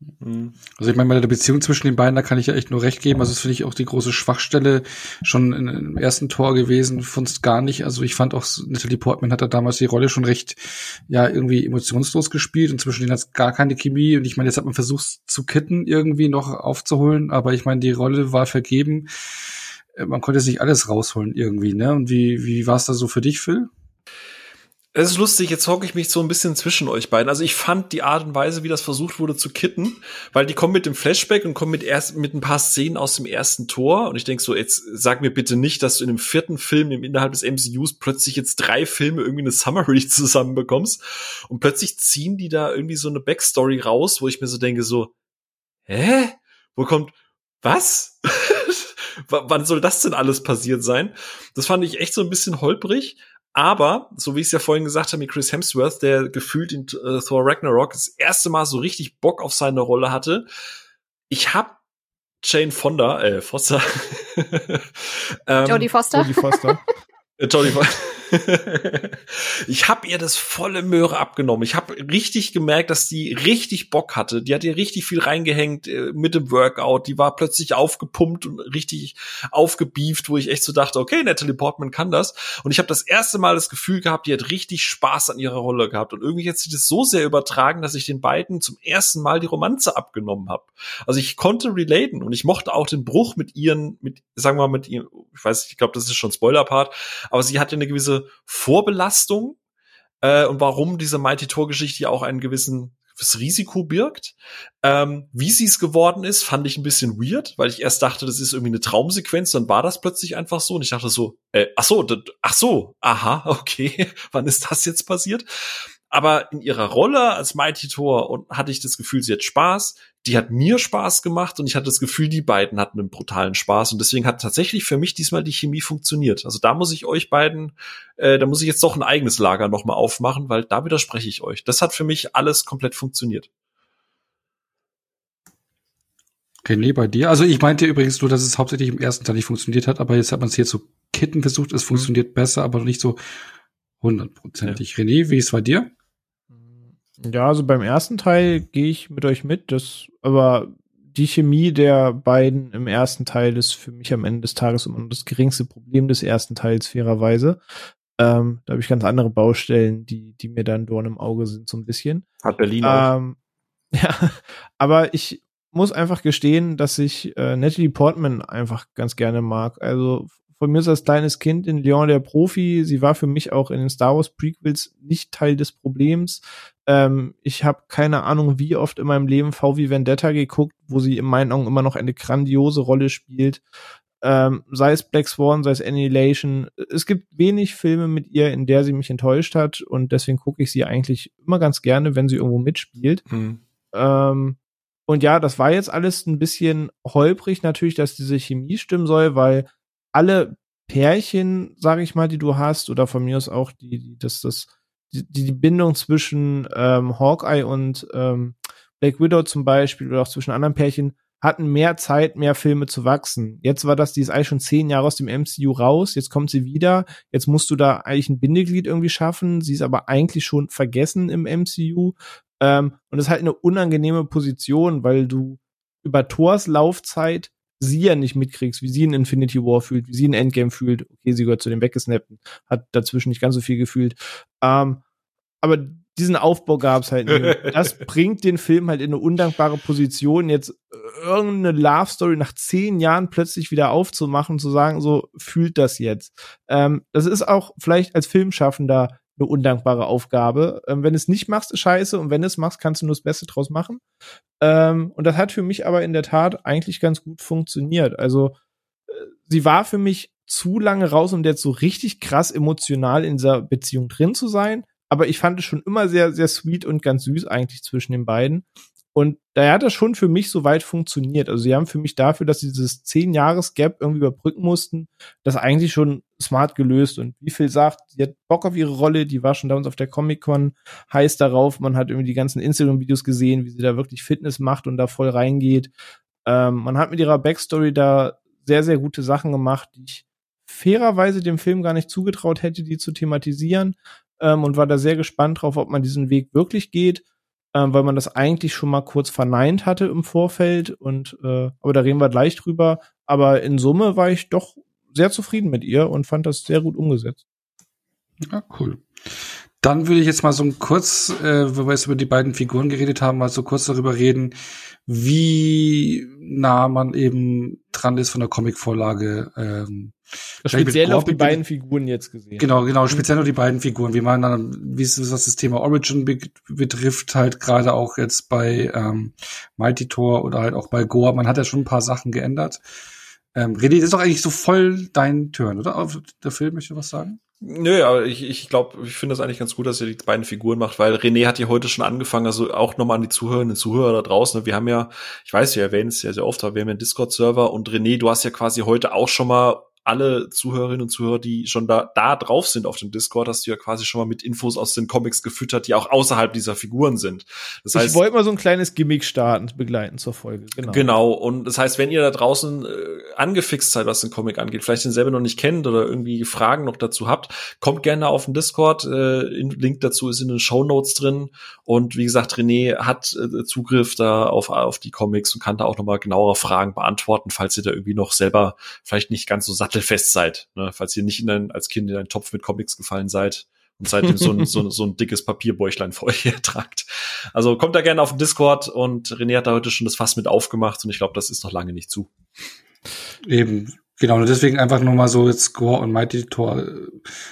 Mhm. Also ich meine, bei der Beziehung zwischen den beiden, da kann ich ja echt nur recht geben. Also das finde ich auch die große Schwachstelle schon im ersten Tor gewesen, sonst gar nicht. Also ich fand auch, Natalie Portman hat da damals die Rolle schon recht, ja, irgendwie emotionslos gespielt und zwischen denen hat es gar keine Chemie. Und ich meine, jetzt hat man versucht zu kitten, irgendwie noch aufzuholen, aber ich meine, die Rolle war vergeben. Äh, Man konnte sich alles rausholen irgendwie, ne? Und wie, wie war es da so für dich, Phil? Es ist lustig, jetzt hocke ich mich so ein bisschen zwischen euch beiden. Also ich fand die Art und Weise, wie das versucht wurde zu kitten, weil die kommen mit dem Flashback und kommen mit erst mit ein paar Szenen aus dem ersten Tor und ich denk so, jetzt sag mir bitte nicht, dass du in dem vierten Film im innerhalb des MCUs plötzlich jetzt drei Filme irgendwie eine Summary zusammenbekommst und plötzlich ziehen die da irgendwie so eine Backstory raus, wo ich mir so denke so, hä? Wo kommt was? W- Wann soll das denn alles passiert sein? Das fand ich echt so ein bisschen holprig. Aber, so wie ich es ja vorhin gesagt habe, mit Chris Hemsworth, der gefühlt in äh, Thor Ragnarok das erste Mal so richtig Bock auf seine Rolle hatte. Ich hab Jane Fonda, äh, Foster. ähm, Jodie Foster? Jodie Foster. Jodie Foster. ich habe ihr das volle Möhre abgenommen. Ich habe richtig gemerkt, dass die richtig Bock hatte. Die hat ihr richtig viel reingehängt äh, mit dem Workout. Die war plötzlich aufgepumpt und richtig aufgebieft, wo ich echt so dachte, okay, Natalie Portman kann das. Und ich habe das erste Mal das Gefühl gehabt, die hat richtig Spaß an ihrer Rolle gehabt. Und irgendwie hat sie das so sehr übertragen, dass ich den beiden zum ersten Mal die Romanze abgenommen habe. Also ich konnte relaten und ich mochte auch den Bruch mit ihren, mit, sagen wir mal, mit ihren, ich weiß, ich glaube, das ist schon Spoiler-Part, aber sie hatte eine gewisse Vorbelastung äh, und warum diese Mighty Tor-Geschichte ja auch einen gewissen gewisses Risiko birgt. Ähm, wie sie es geworden ist, fand ich ein bisschen weird, weil ich erst dachte, das ist irgendwie eine Traumsequenz, dann war das plötzlich einfach so und ich dachte so, äh, ach so, ach so, aha, okay, wann ist das jetzt passiert? Aber in ihrer Rolle als Mighty Thor und hatte ich das Gefühl, sie hat Spaß. Die hat mir Spaß gemacht und ich hatte das Gefühl, die beiden hatten einen brutalen Spaß und deswegen hat tatsächlich für mich diesmal die Chemie funktioniert. Also da muss ich euch beiden, äh, da muss ich jetzt doch ein eigenes Lager nochmal aufmachen, weil da widerspreche ich euch. Das hat für mich alles komplett funktioniert. Okay, nee, bei dir. Also ich meinte übrigens nur, dass es hauptsächlich im ersten Teil nicht funktioniert hat, aber jetzt hat man es hier zu kitten versucht, es funktioniert besser, aber noch nicht so hundertprozentig. René, wie ist es bei dir? Ja, also beim ersten Teil gehe ich mit euch mit, das, aber die Chemie der beiden im ersten Teil ist für mich am Ende des Tages immer noch das geringste Problem des ersten Teils, fairerweise. Ähm, da habe ich ganz andere Baustellen, die, die mir dann Dorn im Auge sind, so ein bisschen. Hat Berlin auch. Ähm, ja, aber ich muss einfach gestehen, dass ich äh, Natalie Portman einfach ganz gerne mag. Also von mir ist als kleines Kind in Leon der Profi. Sie war für mich auch in den Star Wars Prequels nicht Teil des Problems. Ähm, ich habe keine Ahnung, wie oft in meinem Leben VW Vendetta geguckt, wo sie in meinen Augen immer noch eine grandiose Rolle spielt. Ähm, sei es Black Swan, sei es Annihilation. Es gibt wenig Filme mit ihr, in der sie mich enttäuscht hat und deswegen gucke ich sie eigentlich immer ganz gerne, wenn sie irgendwo mitspielt. Hm. Ähm, und ja, das war jetzt alles ein bisschen holprig natürlich, dass diese Chemie stimmen soll, weil alle Pärchen, sage ich mal, die du hast, oder von mir aus auch die, die das, das, die, die Bindung zwischen ähm, Hawkeye und ähm, Black Widow zum Beispiel oder auch zwischen anderen Pärchen hatten mehr Zeit, mehr Filme zu wachsen. Jetzt war das, die ist eigentlich schon zehn Jahre aus dem MCU raus, jetzt kommt sie wieder, jetzt musst du da eigentlich ein Bindeglied irgendwie schaffen, sie ist aber eigentlich schon vergessen im MCU. Ähm, und das ist halt eine unangenehme Position, weil du über Thors Laufzeit sie ja nicht mitkriegst, wie sie in Infinity War fühlt, wie sie in Endgame fühlt. Okay, sie gehört zu den Weggesnappten, hat dazwischen nicht ganz so viel gefühlt. Ähm, aber diesen Aufbau gab's halt nicht. Das bringt den Film halt in eine undankbare Position, jetzt irgendeine Love Story nach zehn Jahren plötzlich wieder aufzumachen, zu sagen, so fühlt das jetzt. Ähm, das ist auch vielleicht als Filmschaffender eine undankbare Aufgabe. Ähm, wenn es nicht machst, ist scheiße und wenn es machst, kannst du nur das Beste draus machen. Ähm, und das hat für mich aber in der Tat eigentlich ganz gut funktioniert. Also äh, sie war für mich zu lange raus, um jetzt so richtig krass emotional in dieser Beziehung drin zu sein. Aber ich fand es schon immer sehr, sehr sweet und ganz süß eigentlich zwischen den beiden. Und daher hat das schon für mich so weit funktioniert. Also sie haben für mich dafür, dass sie dieses zehn Jahres Gap irgendwie überbrücken mussten, das eigentlich schon smart gelöst. Und wie viel sagt, sie hat Bock auf ihre Rolle, die war schon damals auf der Comic-Con heiß darauf. Man hat irgendwie die ganzen Instagram-Videos gesehen, wie sie da wirklich Fitness macht und da voll reingeht. Ähm, man hat mit ihrer Backstory da sehr, sehr gute Sachen gemacht, die ich fairerweise dem Film gar nicht zugetraut hätte, die zu thematisieren. Ähm, und war da sehr gespannt drauf, ob man diesen Weg wirklich geht äh, weil man das eigentlich schon mal kurz verneint hatte im Vorfeld. Und äh, aber da reden wir gleich drüber. Aber in Summe war ich doch sehr zufrieden mit ihr und fand das sehr gut umgesetzt. Ja, cool. Dann würde ich jetzt mal so kurz, äh, wo wir jetzt über die beiden Figuren geredet haben, mal so kurz darüber reden, wie nah man eben dran ist von der Comicvorlage. Ähm, speziell auf die beiden Figuren jetzt gesehen. Genau, genau, speziell nur die beiden Figuren, wie man dann, wie es was das Thema Origin be betrifft, halt gerade auch jetzt bei ähm, Mighty Thor oder halt auch bei Goa, man hat ja schon ein paar Sachen geändert. Ähm, René, das ist doch eigentlich so voll dein Turn, oder? Der Film möchte was sagen? Nö, aber ich, ich glaube, ich finde das eigentlich ganz gut, dass ihr die beiden Figuren macht, weil René hat ja heute schon angefangen, also auch nochmal an die Zuhörerinnen und Zuhörer da draußen. Ne? Wir haben ja, ich weiß, wir erwähnen es ja sehr oft, aber wir haben ja einen Discord-Server und René, du hast ja quasi heute auch schon mal alle Zuhörerinnen und Zuhörer, die schon da, da drauf sind auf dem Discord, hast du ja quasi schon mal mit Infos aus den Comics gefüttert, die auch außerhalb dieser Figuren sind. Das heißt, ich wollte mal so ein kleines Gimmick starten, begleiten zur Folge. Genau. Genau. Und das heißt, wenn ihr da draußen äh, angefixt seid, was den Comic angeht, vielleicht den selber noch nicht kennt oder irgendwie Fragen noch dazu habt, kommt gerne auf den Discord. Äh, Link dazu ist in den Show Notes drin. Und wie gesagt, René hat äh, Zugriff da auf, auf die Comics und kann da auch noch mal genauere Fragen beantworten, falls ihr da irgendwie noch selber vielleicht nicht ganz so satt sattelfest seid, ne? falls ihr nicht in ein, als Kind in einen Topf mit Comics gefallen seid und seitdem so ein, so, so ein dickes Papierbäuchlein vor euch tragt. Also kommt da gerne auf den Discord und René hat da heute schon das Fass mit aufgemacht und ich glaube, das ist noch lange nicht zu. Eben, genau, und deswegen einfach nur mal so jetzt Score und Mighty Tor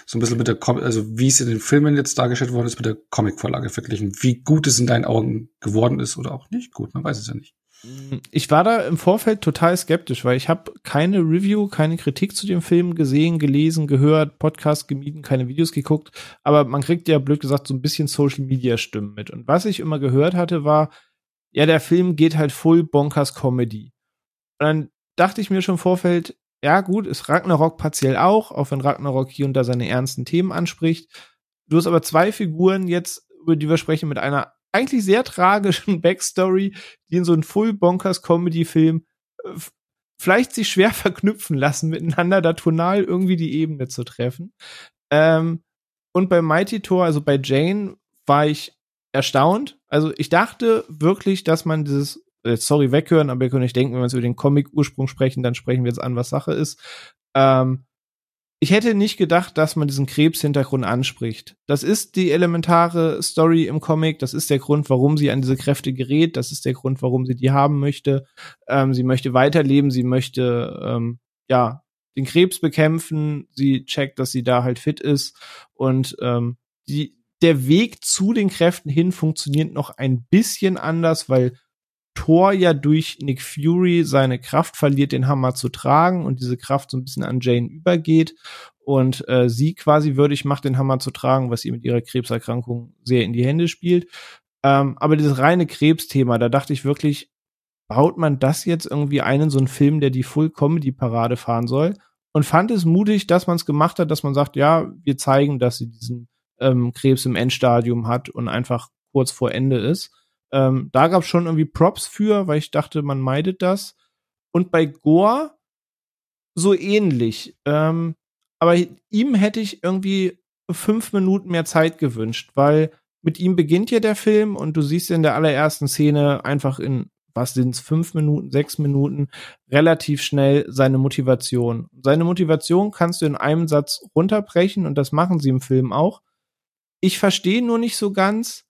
so ein bisschen mit der, Com also wie es in den Filmen jetzt dargestellt worden ist, mit der Comicvorlage verglichen. Wie gut es in deinen Augen geworden ist oder auch nicht gut, man weiß es ja nicht. Ich war da im Vorfeld total skeptisch, weil ich habe keine Review, keine Kritik zu dem Film gesehen, gelesen, gehört, Podcast gemieden, keine Videos geguckt, aber man kriegt ja blöd gesagt so ein bisschen Social Media Stimmen mit. Und was ich immer gehört hatte, war, ja, der Film geht halt full bonkers Comedy. Und dann dachte ich mir schon im Vorfeld, ja gut, ist Ragnarok partiell auch, auch wenn Ragnarok hier und da seine ernsten Themen anspricht. Du hast aber zwei Figuren jetzt, über die wir sprechen, mit einer eigentlich sehr tragischen Backstory, die in so einen Full-Bonkers-Comedy-Film äh, vielleicht sich schwer verknüpfen lassen, miteinander da tonal irgendwie die Ebene zu treffen. Ähm, und bei Mighty Thor, also bei Jane, war ich erstaunt. Also ich dachte wirklich, dass man dieses, äh, sorry, weghören, aber ihr könnt euch denken, wenn wir jetzt über den Comic-Ursprung sprechen, dann sprechen wir jetzt an, was Sache ist. Ähm, ich hätte nicht gedacht, dass man diesen Krebshintergrund anspricht. Das ist die elementare Story im Comic. Das ist der Grund, warum sie an diese Kräfte gerät. Das ist der Grund, warum sie die haben möchte. Ähm, sie möchte weiterleben. Sie möchte, ähm, ja, den Krebs bekämpfen. Sie checkt, dass sie da halt fit ist. Und ähm, die, der Weg zu den Kräften hin funktioniert noch ein bisschen anders, weil Thor ja durch Nick Fury seine Kraft verliert, den Hammer zu tragen und diese Kraft so ein bisschen an Jane übergeht und äh, sie quasi würdig macht, den Hammer zu tragen, was ihr mit ihrer Krebserkrankung sehr in die Hände spielt. Ähm, aber dieses reine Krebsthema, da dachte ich wirklich, baut man das jetzt irgendwie ein in so einen Film, der die Full-Comedy-Parade fahren soll? Und fand es mutig, dass man es gemacht hat, dass man sagt, ja, wir zeigen, dass sie diesen ähm, Krebs im Endstadium hat und einfach kurz vor Ende ist. Ähm, da gab es schon irgendwie Props für, weil ich dachte, man meidet das. Und bei Gore so ähnlich. Ähm, aber ihm hätte ich irgendwie fünf Minuten mehr Zeit gewünscht, weil mit ihm beginnt ja der Film und du siehst in der allerersten Szene einfach in, was sind's, fünf Minuten, sechs Minuten, relativ schnell seine Motivation. Seine Motivation kannst du in einem Satz runterbrechen und das machen sie im Film auch. Ich verstehe nur nicht so ganz,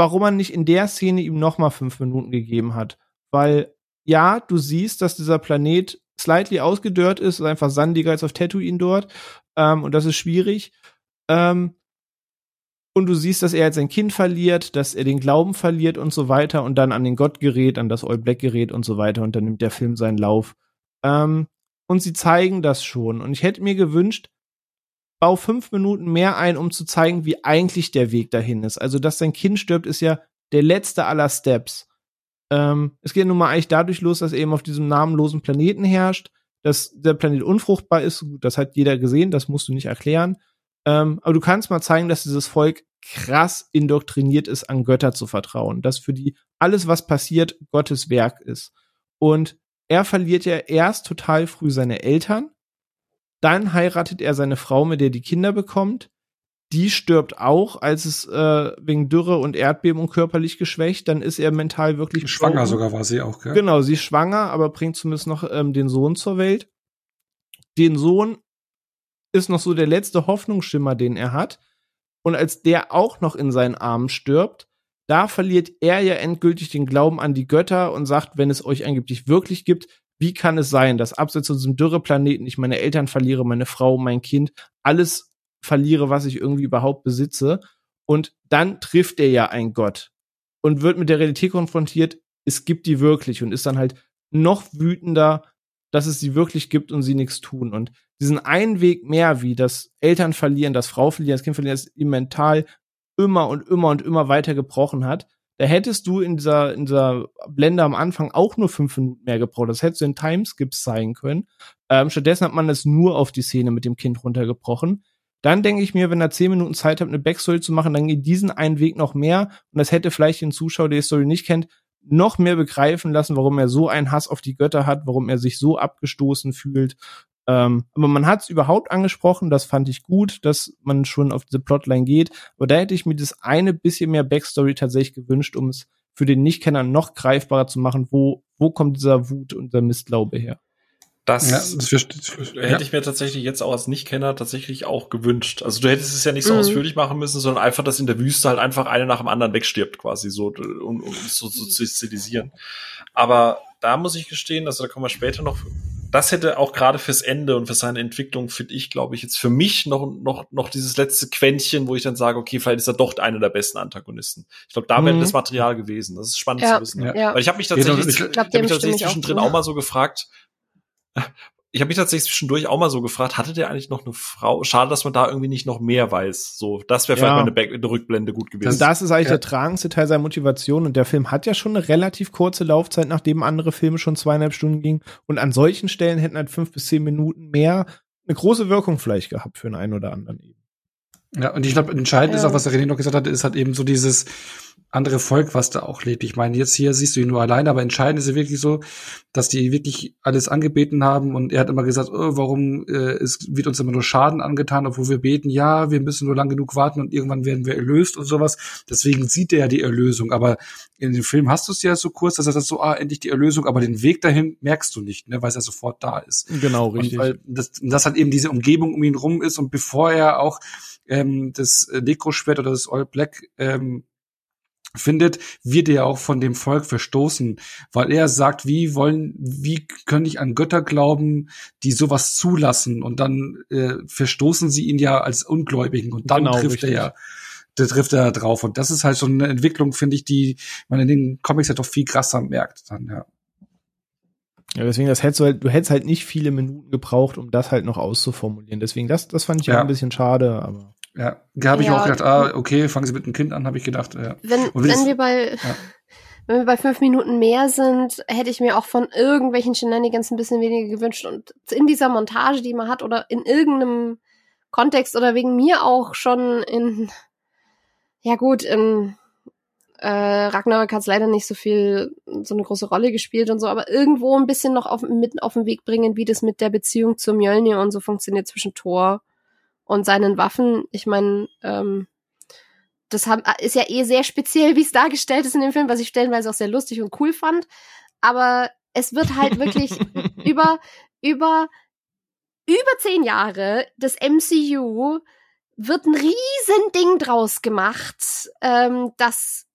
warum man nicht in der Szene ihm noch mal fünf Minuten gegeben hat. Weil, ja, du siehst, dass dieser Planet slightly ausgedörrt ist, ist einfach sandiger als auf Tatooine dort. Ähm, und das ist schwierig. Ähm, und du siehst, dass er jetzt sein Kind verliert, dass er den Glauben verliert und so weiter und dann an den Gott gerät, an das All Black gerät und so weiter und dann nimmt der Film seinen Lauf. Ähm, und sie zeigen das schon. Und ich hätte mir gewünscht, bau fünf Minuten mehr ein, um zu zeigen, wie eigentlich der Weg dahin ist. Also, dass sein Kind stirbt, ist ja der letzte aller Steps. Ähm, es geht nun mal eigentlich dadurch los, dass er eben auf diesem namenlosen Planeten herrscht, dass der Planet unfruchtbar ist. Das hat jeder gesehen, das musst du nicht erklären. Ähm, aber du kannst mal zeigen, dass dieses Volk krass indoktriniert ist, an Götter zu vertrauen. Dass für die alles, was passiert, Gottes Werk ist. Und er verliert ja erst total früh seine Eltern. Dann heiratet er seine Frau, mit der die Kinder bekommt. Die stirbt auch, als es äh, wegen Dürre und Erdbeben und körperlich geschwächt. Dann ist er mental wirklich schwanger. Sogar war sie auch. Gell? Genau, sie ist schwanger, aber bringt zumindest noch ähm, den Sohn zur Welt. Den Sohn ist noch so der letzte Hoffnungsschimmer, den er hat. Und als der auch noch in seinen Armen stirbt, da verliert er ja endgültig den Glauben an die Götter und sagt, wenn es euch angeblich wirklich gibt, wie kann es sein, dass abseits von diesem Dürreplaneten ich meine Eltern verliere, meine Frau, mein Kind, alles verliere, was ich irgendwie überhaupt besitze? Und dann trifft er ja einen Gott und wird mit der Realität konfrontiert, es gibt die wirklich und ist dann halt noch wütender, dass es sie wirklich gibt und sie nichts tun. Und diesen einen Weg mehr, wie das Eltern verlieren, das Frau verlieren, das Kind verlieren, das ihm mental immer und immer und immer weiter gebrochen hat, da hättest du in dieser, in dieser Blende am Anfang auch nur fünf Minuten mehr gebraucht. Das hättest du in Timeskips zeigen können. Ähm, stattdessen hat man es nur auf die Szene mit dem Kind runtergebrochen. Dann denke ich mir, wenn er zehn Minuten Zeit hat, eine Backstory zu machen, dann geht diesen einen Weg noch mehr. Und das hätte vielleicht den Zuschauer, der die Story nicht kennt, noch mehr begreifen lassen, warum er so einen Hass auf die Götter hat, warum er sich so abgestoßen fühlt. Ähm, aber man hat es überhaupt angesprochen, das fand ich gut, dass man schon auf diese Plotline geht. Aber da hätte ich mir das eine bisschen mehr Backstory tatsächlich gewünscht, um es für den Nichtkenner noch greifbarer zu machen, wo, wo kommt dieser Wut und der Mistglaube her. Das, ja, das hätte ja. ich mir tatsächlich jetzt auch als Nichtkenner tatsächlich auch gewünscht. Also du hättest es ja nicht so mhm. ausführlich machen müssen, sondern einfach, dass in der Wüste halt einfach eine nach dem anderen wegstirbt, quasi so, um, um so, so zu stilisieren. Aber da muss ich gestehen, also da kommen wir später noch. Das hätte auch gerade fürs Ende und für seine Entwicklung, finde ich, glaube ich, jetzt für mich noch, noch, noch dieses letzte Quäntchen, wo ich dann sage, okay, vielleicht ist er doch einer der besten Antagonisten. Ich glaube, da wäre mhm. das Material gewesen. Das ist spannend ja, zu wissen. Ja. Weil ich habe mich tatsächlich, ich, ich hab mich tatsächlich zwischendrin auch, auch mal so gefragt, ich habe mich tatsächlich zwischendurch auch mal so gefragt, hatte der eigentlich noch eine Frau? Schade, dass man da irgendwie nicht noch mehr weiß. So, das wäre vielleicht mal eine, Back eine Rückblende gut gewesen. Das, das ist eigentlich ja. der tragendste Teil seiner Motivation und der Film hat ja schon eine relativ kurze Laufzeit, nachdem andere Filme schon zweieinhalb Stunden gingen. Und an solchen Stellen hätten halt fünf bis zehn Minuten mehr eine große Wirkung vielleicht gehabt für den einen oder anderen eben. Ja, und ich glaube, entscheidend ja. ist auch, was der René noch gesagt hat, ist halt eben so dieses, andere Volk, was da auch lebt. Ich meine, jetzt hier siehst du ihn nur alleine, aber entscheidend ist ja wirklich so, dass die wirklich alles angebeten haben und er hat immer gesagt, oh, warum äh, es wird uns immer nur Schaden angetan, obwohl wir beten, ja, wir müssen nur lang genug warten und irgendwann werden wir erlöst und sowas. Deswegen sieht er ja die Erlösung, aber in dem Film hast du es ja so kurz, dass er sagt so, ah, endlich die Erlösung, aber den Weg dahin merkst du nicht, ne, weil es ja sofort da ist. Genau, richtig. Und weil das, das halt eben diese Umgebung um ihn rum ist und bevor er auch ähm, das Nekroschwert oder das All Black ähm, findet, wird er auch von dem Volk verstoßen, weil er sagt, wie wollen, wie können ich an Götter glauben, die sowas zulassen und dann äh, verstoßen sie ihn ja als Ungläubigen und dann genau, trifft richtig. er ja der trifft er drauf und das ist halt so eine Entwicklung, finde ich, die man in den Comics halt doch viel krasser merkt dann, ja. Ja, deswegen, das hättest du halt, du hättest halt nicht viele Minuten gebraucht, um das halt noch auszuformulieren. Deswegen, das, das fand ich ja. ein bisschen schade, aber. Ja, da habe ich ja, auch gedacht, ah, okay, fangen Sie mit einem Kind an, habe ich gedacht. Ja. Wenn, wenn wir bei, ja. wenn wir bei fünf Minuten mehr sind, hätte ich mir auch von irgendwelchen Shenanigans ein bisschen weniger gewünscht. Und in dieser Montage, die man hat, oder in irgendeinem Kontext oder wegen mir auch schon in, ja gut, in äh, Ragnarök hat es leider nicht so viel, so eine große Rolle gespielt und so, aber irgendwo ein bisschen noch auf, mit auf den Weg bringen, wie das mit der Beziehung zu Mjölnir und so funktioniert zwischen Thor und seinen Waffen. Ich meine, ähm, das haben, ist ja eh sehr speziell, wie es dargestellt ist in dem Film, was ich stellenweise auch sehr lustig und cool fand. Aber es wird halt wirklich über, über, über zehn Jahre das MCU wird ein riesen Ding draus gemacht, ähm, dass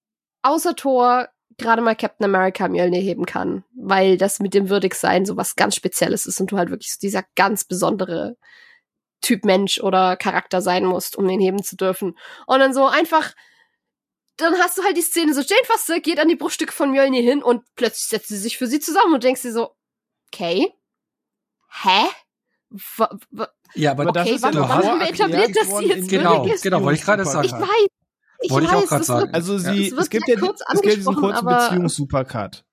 außer Thor gerade mal Captain America Mjölnir heben kann, weil das mit dem Würdigsein so was ganz Spezielles ist und du halt wirklich so dieser ganz besondere Typ Mensch oder Charakter sein musst, um den heben zu dürfen. Und dann so einfach, dann hast du halt die Szene so, Jane Foster geht an die Bruchstücke von Mjölnir hin und plötzlich setzt sie sich für sie zusammen und denkst dir so, okay, hä? W ja, aber okay, das ist ja wann, wann haben wir etabliert, dass sie jetzt genau, ist? Genau, wollte ich gerade sagen. Ich weiß, ich Wollte weiß, ich auch gerade sagen. wird, Also sie, Es es gibt ja kurz es gibt diesen kurzen Beziehungs-Supercut.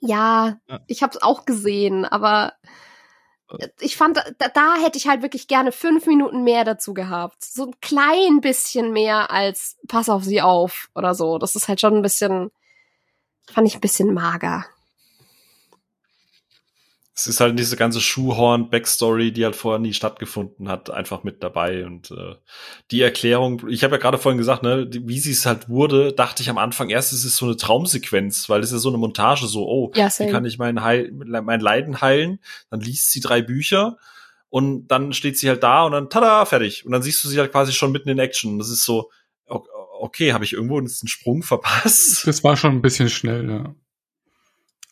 ja, Ja. ich hab's auch gesehen, aber ich fand, da, da hätte ich halt wirklich gerne fünf Minuten mehr dazu gehabt. So ein klein bisschen mehr als pass auf sie auf oder so. Das ist halt schon ein bisschen, fand ich ein bisschen mager. Es ist halt diese ganze Schuhhorn-Backstory, die halt vorher nie stattgefunden hat, einfach mit dabei. Und äh, die Erklärung, ich habe ja gerade vorhin gesagt, ne, wie sie es halt wurde, dachte ich am Anfang erst, es ist so eine Traumsequenz, weil es ist ja so eine Montage, so, oh, Ja, wie kann ich mein, Heil, mein Leiden heilen? Dann liest sie drei Bücher und dann steht sie halt da und dann, tada, fertig. Und dann siehst du sie halt quasi schon mitten in Action. Das ist so, okay, habe ich irgendwo einen Sprung verpasst? Das war schon ein bisschen schnell, ja.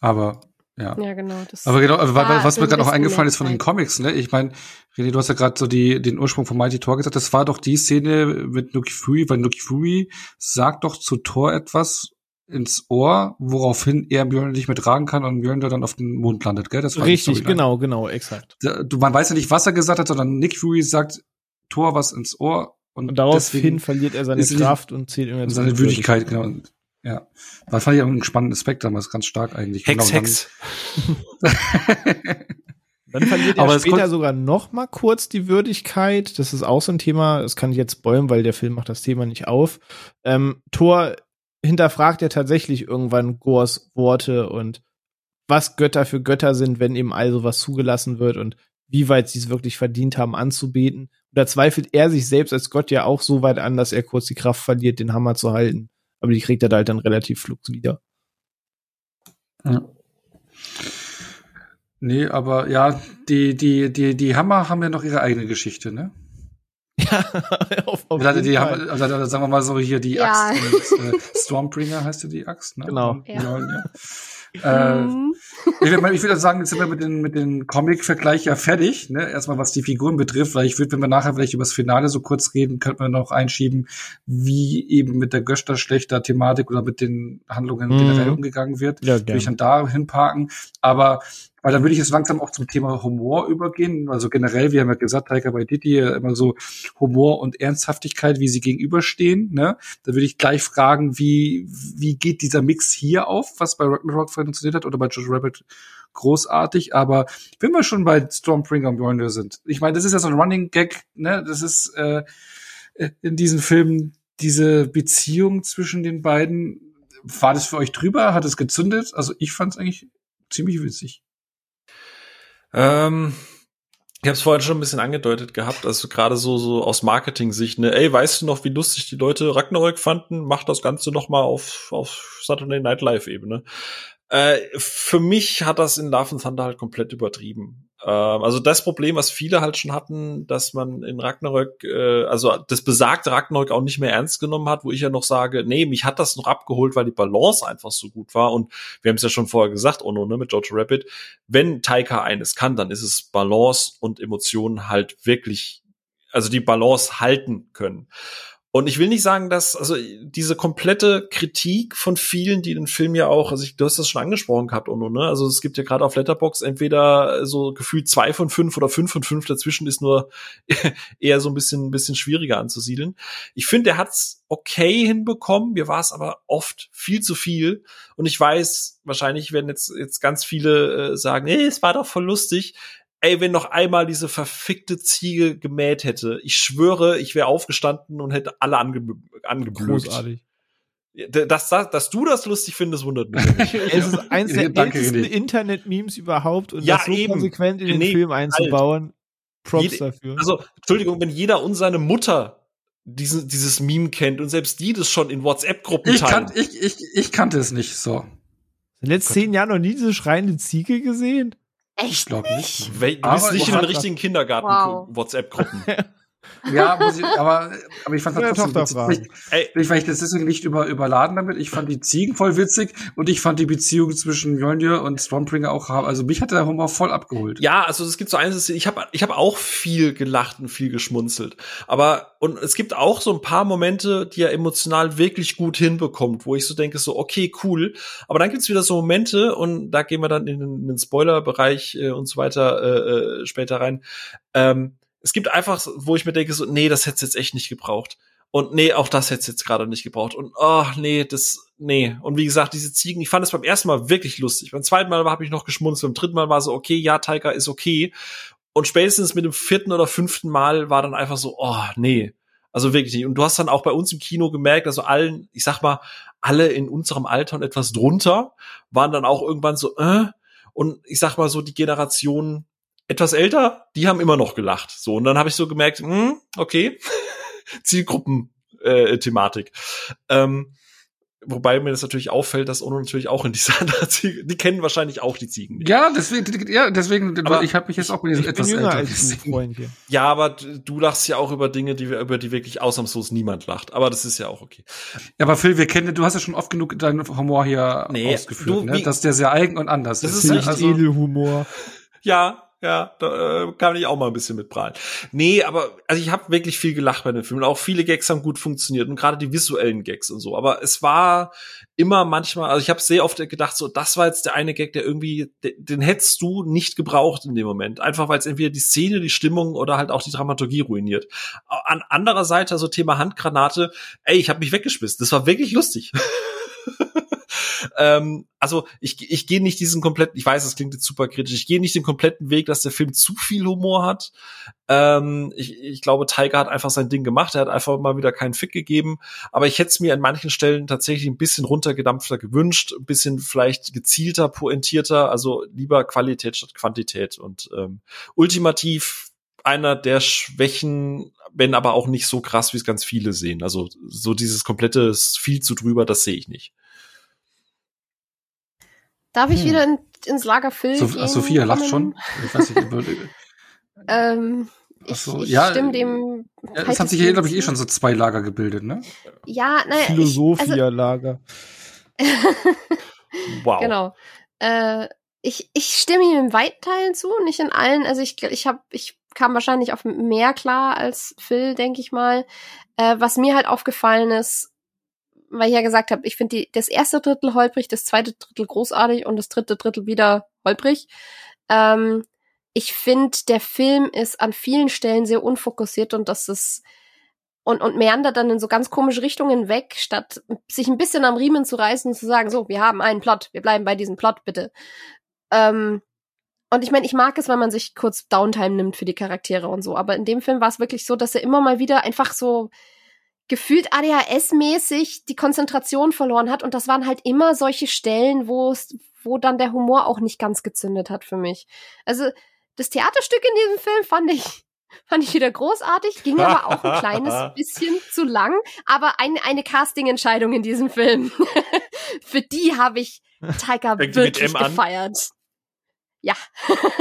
Aber, ja. Ja, genau. Das Aber genau, also, weil- war was mir gerade noch eingefallen ist von den. Comics, ne? Ich meine, René, du hast ja gerade so die, den Ursprung von Mighty Thor gesagt, das war doch die Szene mit Nuki Fury, weil Nuki Fury sagt doch zu Thor etwas ins Ohr, woraufhin er Björn nicht mehr tragen kann und Björn dann auf den Mond landet, gell? Das war die Richtig, genau, genau, exakt. Da- Du, man weiß ja nicht, was er gesagt hat, sondern Nick Fury sagt Thor was ins Ohr und, Und daraufhin verliert er seine Kraft und zählt irgendwann seine Würdigkeit, genau. Und, ja. Das fand ich auch einen spannenden Aspekt damals, ganz stark eigentlich. Hex, Genau, Hex. Dann verliert Aber er es später sogar noch mal kurz die Würdigkeit. Das ist auch so ein Thema, das kann ich jetzt spoilen, weil der Film macht das Thema nicht auf. Ähm, Thor hinterfragt ja tatsächlich irgendwann Gors Worte und was Götter für Götter sind, wenn eben all sowas zugelassen wird und wie weit sie es wirklich verdient haben anzubeten. Da zweifelt er sich selbst als Gott ja auch so weit an, dass er kurz die Kraft verliert, den Hammer zu halten. Aber die kriegt er da halt dann relativ flugs wieder. Ja. Nee, aber ja, die, die, die, die Hammer haben ja noch ihre eigene Geschichte, ne? Ja, auf, auf Oder die Fall. haben, also, sagen wir mal so hier die Ja. Axt und, äh, Stormbringer heißt ja die Axt, ne? Genau. Ja. ja. ja. Äh, Mhm. Ich würde ich würde sagen, jetzt sind wir mit den, mit den Comic-Vergleich ja fertig, ne? Erstmal was die Figuren betrifft, weil ich würde, wenn wir nachher vielleicht über das Finale so kurz reden, könnten wir noch einschieben, wie eben mit der Göster schlechter Thematik oder mit den Handlungen Mhm. generell umgegangen wird. Ja, Würde ich dann da hinparken. Aber weil dann würde ich jetzt langsam auch zum Thema Humor übergehen. Also generell, wir haben ja gesagt, Taika Waititi äh, immer so Humor und Ernsthaftigkeit, wie sie gegenüberstehen. Ne? Da würde ich gleich fragen, wie wie geht dieser Mix hier auf, was bei Ragnarok funktioniert hat oder bei Jojo Rabbit großartig. Aber wenn wir schon bei Stormbringer und Mjolnir sind, ich meine, das ist ja so ein Running Gag. Ne? Das ist äh, in diesen Filmen diese Beziehung zwischen den beiden. War das für euch drüber? Hat es gezündet? Also ich fand es eigentlich ziemlich witzig. Ähm, ich habe es vorhin schon ein bisschen angedeutet gehabt, also gerade so so aus Marketing-Sicht, ne, ey, weißt du noch, wie lustig die Leute Ragnarök fanden? Mach das Ganze noch mal auf auf Saturday Night Live Ebene. Äh, für mich hat das in Love and Thunder halt komplett übertrieben. Ähm, also das Problem, was viele halt schon hatten, dass man in Ragnarök, äh, also das besagte Ragnarök auch nicht mehr ernst genommen hat, wo ich ja noch sage, nee, mich hat das noch abgeholt, weil die Balance einfach so gut war. Und wir haben es ja schon vorher gesagt, Ono, ne, mit Jojo Rabbit, wenn Taika eines kann, dann ist es Balance und Emotionen halt wirklich, also die Balance halten können. Und ich will nicht sagen, dass, also diese komplette Kritik von vielen, die den Film ja auch, also ich, du hast das schon angesprochen gehabt, Ono, ne? Also es gibt ja gerade auf Letterbox entweder so gefühlt zwei von fünf oder fünf von fünf dazwischen ist nur eher so ein bisschen, ein bisschen schwieriger anzusiedeln. Ich finde, er hat's okay hinbekommen. Mir war es aber oft viel zu viel. Und ich weiß, wahrscheinlich werden jetzt, jetzt ganz viele äh, sagen, nee, es war doch voll lustig. Ey, wenn noch einmal diese verfickte Ziege gemäht hätte, ich schwöre, ich wäre aufgestanden und hätte alle ange angeblökt. Großartig. Dass, dass, dass du das lustig findest, wundert mich. Es ist eins der Danke, ältesten. Internet-Memes überhaupt und Ja, das so eben. konsequent in den Nee, Film einzubauen. Props Jede- dafür. Also, Entschuldigung, wenn jeder und seine Mutter diesen, dieses Meme kennt und selbst die das schon in WhatsApp-Gruppen teilen. kan ich, ich, ich kannte es nicht so. In den letzten zehn Jahren noch nie diese schreiende Ziege gesehen? Ich Echt glaube nicht? Du bist nicht ich in den richtigen Kindergarten Wow. Ja, muss ich, aber, aber ich fand das trotzdem witzig. Ey. Ich, ich, das deswegen nicht über, überladen damit. Ich fand die Ziegen voll witzig und ich fand die Beziehung zwischen Mjolnir und Stormbringer auch, also mich hat der Humor voll abgeholt. Ja, also es gibt so eines, ich habe ich hab auch viel gelacht und viel geschmunzelt. Aber, und es gibt auch so ein paar Momente, die er emotional wirklich gut hinbekommt, wo ich so denke, so, okay, cool. Aber dann gibt's wieder so Momente, und da gehen wir dann in den, in den Spoiler-Bereich äh, und so weiter äh, äh, später rein. Ähm, es gibt einfach, wo ich mir denke, so, nee, das hätte jetzt echt nicht gebraucht. Und nee, auch das hätte jetzt gerade nicht gebraucht. Und oh, nee, das, nee. Und wie gesagt, diese Ziegen, ich fand es beim ersten Mal wirklich lustig. Beim zweiten Mal habe ich noch geschmunzelt. Beim dritten Mal war so, okay, ja, Taika ist okay. Und spätestens mit dem vierten oder fünften Mal war dann einfach so, oh, nee. Also wirklich nicht. Und du hast dann auch bei uns im Kino gemerkt, also allen, ich sag mal, alle in unserem Alter und etwas drunter waren dann auch irgendwann so, äh, und ich sag mal so, die Generation etwas älter, die haben immer noch gelacht. So, und dann habe ich so gemerkt, hm, okay, Zielgruppen-Thematik. ähm, wobei mir das natürlich auffällt, dass Ono natürlich auch in dieser Ziege, die kennen wahrscheinlich auch die Ziegen. Nicht. Ja, deswegen, ja, deswegen, Aber ich habe mich jetzt auch mit bin etwas jünger älter als. Freundchen. Ja, aber du lachst ja auch über Dinge, die wir, über die wirklich ausnahmslos niemand lacht. Aber das ist ja auch okay. Ja, aber Phil, wir kennen, du hast ja schon oft genug deinen Humor hier Nee, ausgeführt, du, ne? dass der sehr eigen und anders Das ist. ist ne? echt also, Edelhumor. Ja, ja, da äh, kann ich auch mal ein bisschen mit prahlen. Nee, aber also ich habe wirklich viel gelacht bei dem Film. Und auch viele Gags haben gut funktioniert und gerade die visuellen Gags und so. Aber es war immer manchmal, also ich habe sehr oft gedacht, so das war jetzt der eine Gag, der irgendwie, den, hättest du nicht gebraucht in dem Moment. Einfach weil es entweder die Szene, die Stimmung oder halt auch die Dramaturgie ruiniert. An anderer Seite, also Thema Handgranate, ey, ich habe mich weggeschmissen. Das war wirklich lustig. ähm, also ich, ich gehe nicht diesen kompletten, ich weiß, das klingt jetzt super kritisch, ich gehe nicht den kompletten Weg, dass der Film zu viel Humor hat. Ähm, ich, ich glaube, Tiger hat einfach sein Ding gemacht, er hat einfach mal wieder keinen Fick gegeben, aber ich hätte es mir an manchen Stellen tatsächlich ein bisschen runtergedampfter gewünscht, ein bisschen vielleicht gezielter, pointierter, also lieber Qualität statt Quantität und ähm, ultimativ einer der Schwächen, wenn aber auch nicht so krass, wie es ganz viele sehen. Also so dieses komplette viel zu drüber, das sehe ich nicht. Darf ich Hm. wieder in, ins Lager Phil So, gehen? Sophia lacht schon. Ich weiß nicht, über, Ähm, ich, so, ich ja, stimme dem. ja, es haben sich hier, glaube ich, eh schon so zwei Lager gebildet, ne? Ja, naja. Also, Philosophia-Lager. Wow. Genau. Äh, ich, ich stimme ihm in weiten Teilen zu, nicht in allen. Also ich, ich habe, ich kam wahrscheinlich auf mehr klar als Phil, denke ich mal. Äh, was mir halt aufgefallen ist, weil ich ja gesagt habe, ich finde das erste Drittel holprig, das zweite Drittel großartig und das dritte Drittel wieder holprig. Ähm, ich finde, der Film ist an vielen Stellen sehr unfokussiert und das ist und, und meandert dann in so ganz komische Richtungen weg, statt sich ein bisschen am Riemen zu reißen und zu sagen, so, wir haben einen Plot, wir bleiben bei diesem Plot, bitte. Ähm, und ich meine, ich mag es, wenn man sich kurz Downtime nimmt für die Charaktere und so, aber in dem Film war es wirklich so, dass er immer mal wieder einfach so gefühlt ADHS-mäßig die Konzentration verloren hat und das waren halt immer solche Stellen, wo es, wo dann der Humor auch nicht ganz gezündet hat für mich. Also das Theaterstück in diesem Film fand ich fand ich wieder großartig, ging aber auch ein kleines bisschen zu lang, aber eine eine Casting-Entscheidung in diesem Film. für die habe ich mit wirklich gefeiert. Ja,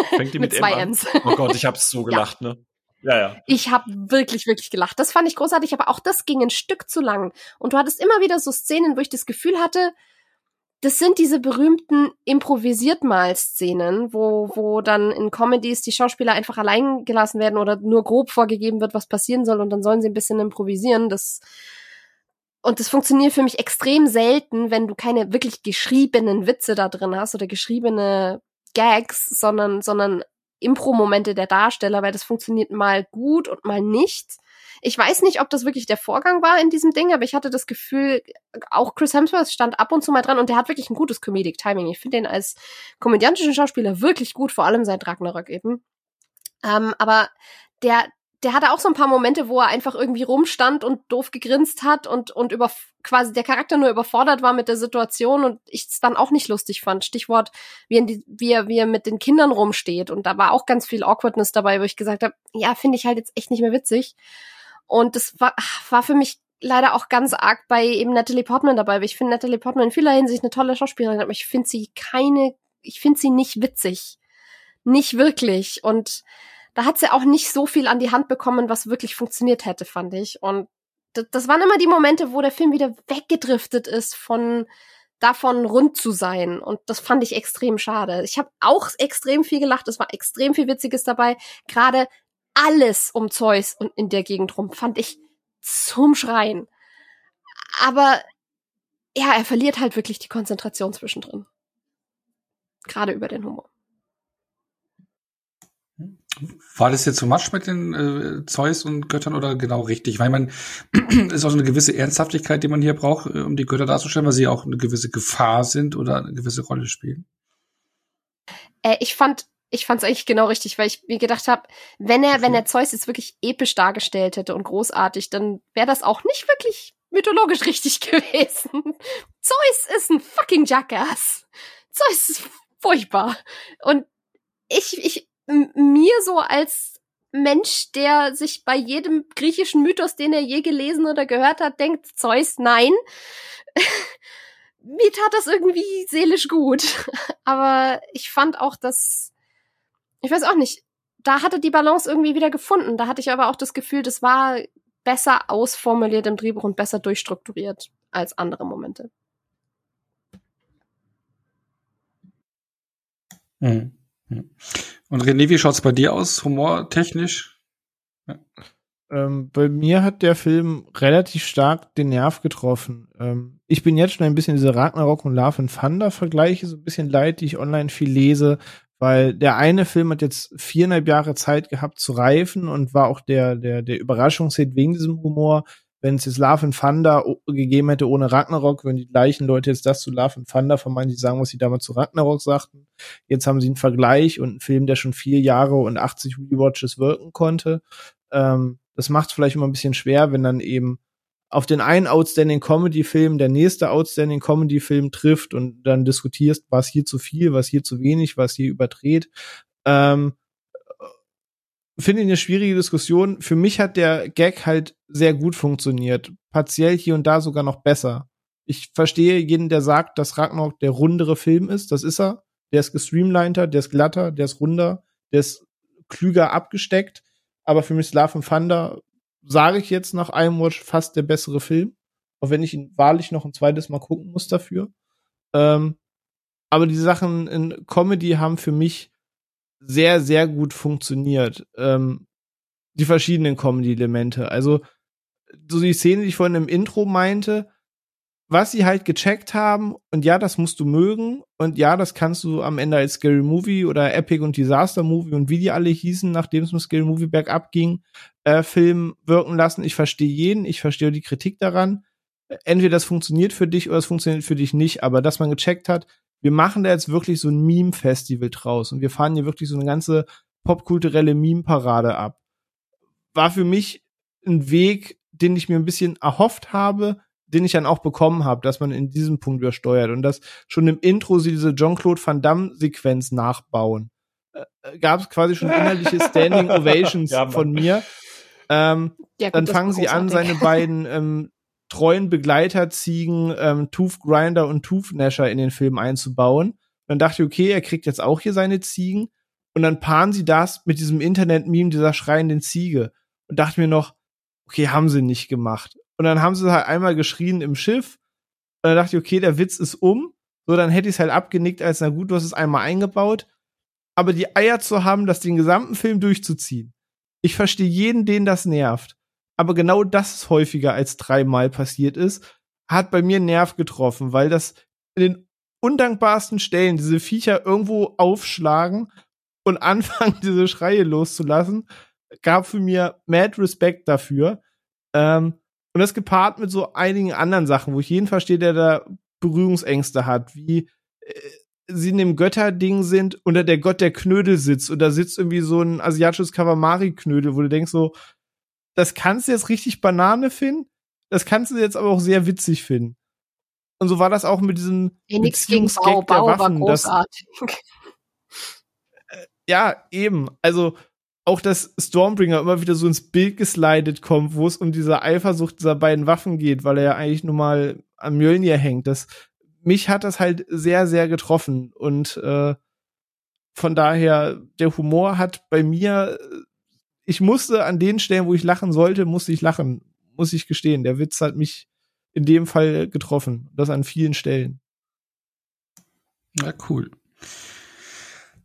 Fängt die mit, mit, zwei M an? M's. Oh Gott, ich hab's so gelacht, ne? Ja, ja. Ich habe wirklich, wirklich gelacht. Das fand ich großartig, aber auch das ging ein Stück zu lang. Und du hattest immer wieder so Szenen, wo ich das Gefühl hatte, das sind diese berühmten improvisiert mal Szenen, wo, wo dann in Comedies die Schauspieler einfach allein gelassen werden oder nur grob vorgegeben wird, was passieren soll und dann sollen sie ein bisschen improvisieren. Das, und das funktioniert für mich extrem selten, wenn du keine wirklich geschriebenen Witze da drin hast oder geschriebene Gags, sondern, sondern Impro-Momente der Darsteller, weil das funktioniert mal gut und mal nicht. Ich weiß nicht, ob das wirklich der Vorgang war in diesem Ding, aber ich hatte das Gefühl, auch Chris Hemsworth stand ab und zu mal dran und der hat wirklich ein gutes Comedic Timing. Ich finde den als komödiantischen Schauspieler wirklich gut, vor allem seit Ragnarök eben. Ähm, aber der, der hatte auch so ein paar Momente, wo er einfach irgendwie rumstand und doof gegrinst hat und, und über quasi der Charakter nur überfordert war mit der Situation und ich es dann auch nicht lustig fand. Stichwort, wie, in die, wie, er, wie er mit den Kindern rumsteht. Und da war auch ganz viel Awkwardness dabei, wo ich gesagt habe, ja, finde ich halt jetzt echt nicht mehr witzig. Und das war, war für mich leider auch ganz arg bei eben Natalie Portman dabei, weil ich finde Natalie Portman in vieler Hinsicht eine tolle Schauspielerin, aber ich finde sie keine, ich finde sie nicht witzig. Nicht wirklich. Und da hat sie auch nicht so viel an die Hand bekommen, was wirklich funktioniert hätte, fand ich. Und das, waren immer die Momente, wo der Film wieder weggedriftet ist von davon rund zu sein. Und das fand ich extrem schade. Ich habe auch extrem viel gelacht. Es war extrem viel Witziges dabei. Gerade alles um Zeus und in der Gegend rum fand ich zum Schreien. Aber ja, er verliert halt wirklich die Konzentration zwischendrin. Gerade über den Humor. War das jetzt so much mit den äh, Zeus und Göttern oder genau richtig? Weil man ist auch so eine gewisse Ernsthaftigkeit, die man hier braucht, äh, um die Götter darzustellen, weil sie auch eine gewisse Gefahr sind oder eine gewisse Rolle spielen. Äh, ich fand ich fand es eigentlich genau richtig, weil ich mir gedacht habe, wenn er, okay. wenn er Zeus jetzt wirklich episch dargestellt hätte und großartig, dann wäre das auch nicht wirklich mythologisch richtig gewesen. Zeus ist ein fucking Jackass. Zeus ist furchtbar. Und ich, ich, mir so als Mensch, der sich bei jedem griechischen Mythos, den er je gelesen oder gehört hat, denkt, Zeus, nein. mir tat das irgendwie seelisch gut. Aber ich fand auch, dass ich weiß auch nicht, da hatte die Balance irgendwie wieder gefunden. Da hatte ich aber auch das Gefühl, das war besser ausformuliert im Drehbuch und besser durchstrukturiert als andere Momente. Mhm. Und René, wie schaut's bei dir aus, humortechnisch? Ja. Ähm, bei mir hat der Film relativ stark den Nerv getroffen. Ähm, ich bin jetzt schon ein bisschen diese Ragnarok und Love and Thunder Vergleiche so ein bisschen leid, die ich online viel lese, weil der eine Film hat jetzt viereinhalb Jahre Zeit gehabt zu reifen und war auch der, der, der Überraschungshit wegen diesem Humor. Wenn es jetzt Love and Thunder gegeben hätte ohne Ragnarok, würden die gleichen Leute jetzt das zu Love and Thunder vermeintlich sagen, was sie damals zu Ragnarok sagten. Jetzt haben sie einen Vergleich und einen Film, der schon vier Jahre und 80 Rewatches wirken konnte. Ähm, das macht es vielleicht immer ein bisschen schwer, wenn dann eben auf den einen Outstanding Comedy Film der nächste Outstanding Comedy Film trifft und dann diskutierst, was hier zu viel, was hier zu wenig, was hier überdreht. Ähm, Finde ich eine schwierige Diskussion. Für mich hat der Gag halt sehr gut funktioniert. Partiell hier und da sogar noch besser. Ich verstehe jeden, der sagt, dass Ragnarok der rundere Film ist. Das ist er. Der ist gestreamliner, der ist glatter, der ist runder, der ist klüger abgesteckt. Aber für mich ist Love and Thunder sage ich jetzt nach einem Watch fast der bessere Film. Auch wenn ich ihn wahrlich noch ein zweites Mal gucken muss dafür. Ähm, aber die Sachen in Comedy haben für mich sehr, sehr gut funktioniert. Ähm, die verschiedenen Comedy-Elemente. Also, so die Szene, die ich vorhin im Intro meinte, was sie halt gecheckt haben, und ja, das musst du mögen, und ja, das kannst du am Ende als Scary Movie oder Epic und Disaster Movie und wie die alle hießen, nachdem es mit Scary Movie bergab ging, äh, Film wirken lassen. Ich verstehe jeden, ich verstehe die Kritik daran. Entweder das funktioniert für dich oder es funktioniert für dich nicht, aber dass man gecheckt hat, wir machen da jetzt wirklich so ein Meme-Festival draus und wir fahren hier wirklich so eine ganze popkulturelle Meme-Parade ab. War für mich ein Weg, den ich mir ein bisschen erhofft habe, den ich dann auch bekommen habe, dass man in diesem Punkt übersteuert und dass schon im Intro sie diese Jean-Claude Van Damme-Sequenz nachbauen. Äh, äh Gab es quasi schon innerliche Standing Ovations ja, von mir. Ähm, ja, gut, dann fangen sie an, seine beiden ähm, treuen Begleiterziegen ähm, Tooth Grinder und Tooth Nasher in den Film einzubauen. Und dann dachte ich, okay, er kriegt jetzt auch hier seine Ziegen. Und dann paaren sie das mit diesem Internet-Meme dieser schreienden Ziege. Und dachte mir noch, okay, haben sie nicht gemacht. Und dann haben sie halt einmal geschrien im Schiff. Und dann dachte ich, okay, der Witz ist um. So, dann hätte ich es halt abgenickt, als na gut, du hast es einmal eingebaut. Aber die Eier zu haben, das den gesamten Film durchzuziehen. Ich verstehe jeden, den das nervt. Aber genau das häufiger als dreimal passiert ist, hat bei mir Nerv getroffen, weil das in den undankbarsten Stellen diese Viecher irgendwo aufschlagen und anfangen, diese Schreie loszulassen, gab für mir mad Respekt dafür. Ähm, und das gepaart mit so einigen anderen Sachen, wo ich jeden verstehe, der da Berührungsängste hat, wie äh, sie in dem Götterding sind da der Gott der Knödel sitzt und da sitzt irgendwie so ein asiatisches Kawamari-Knödel, wo du denkst so, das kannst du jetzt richtig Banane finden, das kannst du jetzt aber auch sehr witzig finden. Und so war das auch mit diesem Beziehungsgag der Waffen. War großartig. Das, äh, ja, eben. Also auch dass Stormbringer immer wieder so ins Bild geslidet kommt, wo es um diese Eifersucht dieser beiden Waffen geht, weil er ja eigentlich nur mal am Mjölnir hängt. Das, mich hat das halt sehr, sehr getroffen und äh, von daher, der Humor hat bei mir, ich musste an den Stellen, wo ich lachen sollte, musste ich lachen, muss ich gestehen. Der Witz hat mich in dem Fall getroffen. Das an vielen Stellen. Ja, cool.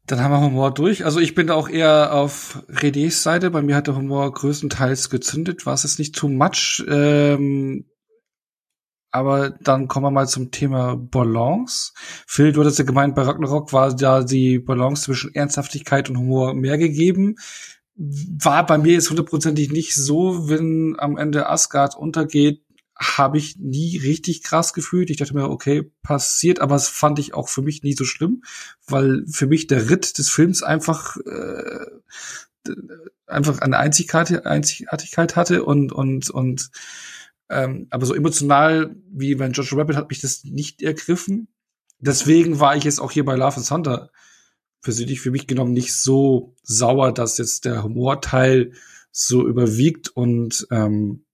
Dann haben wir Humor durch. Also ich bin auch eher auf Redés Seite. Bei mir hat der Humor größtenteils gezündet. War es jetzt nicht too much. Ähm, aber dann kommen wir mal zum Thema Balance. Phil, du hattest ja gemeint, bei Ragnarok war da die Balance zwischen Ernsthaftigkeit und Humor mehr gegeben. War bei mir jetzt hundertprozentig nicht so, wenn am Ende Asgard untergeht, habe ich nie richtig krass gefühlt. Ich dachte mir, okay, passiert, aber es fand ich auch für mich nie so schlimm, weil für mich der Ritt des Films einfach äh, einfach eine Einzigartigkeit, Einzigartigkeit hatte und und und ähm, aber so emotional wie bei Joshua Rabbit hat mich das nicht ergriffen. Deswegen war ich jetzt auch hier bei Love and Thunder persönlich für mich genommen nicht so sauer, dass jetzt der Humorteil so überwiegt und ähm,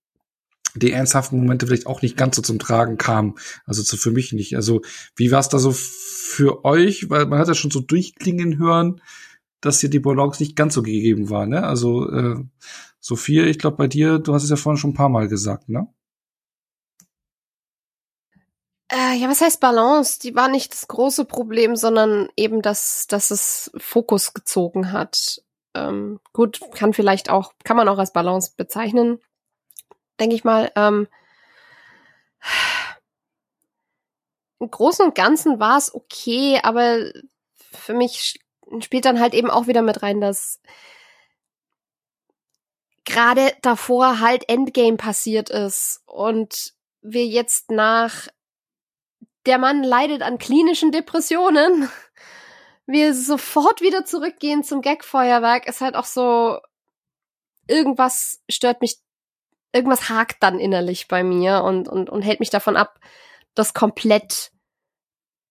die ernsthaften Momente vielleicht auch nicht ganz so zum Tragen kamen. Also so für mich nicht. Also wie war es da so für euch? Weil man hat ja schon so durchklingen hören, dass hier die Balance nicht ganz so gegeben war. Ne? Also äh, Sophia, ich glaube bei dir, du hast es ja vorhin schon ein paar Mal gesagt, ne? Äh, ja, was heißt Balance? Die war nicht das große Problem, sondern eben, dass, dass es Fokus gezogen hat. Ähm, gut, kann vielleicht auch, kann man auch als Balance bezeichnen, denke ich mal. Ähm, Im Großen und Ganzen war es okay, aber für mich spielt dann halt eben auch wieder mit rein, dass gerade davor halt Endgame passiert ist und wir jetzt nach der Mann leidet an klinischen Depressionen. Wir sofort wieder zurückgehen zum Gagfeuerwerk ist halt auch so, irgendwas stört mich, irgendwas hakt dann innerlich bei mir und, und, und hält mich davon ab, das komplett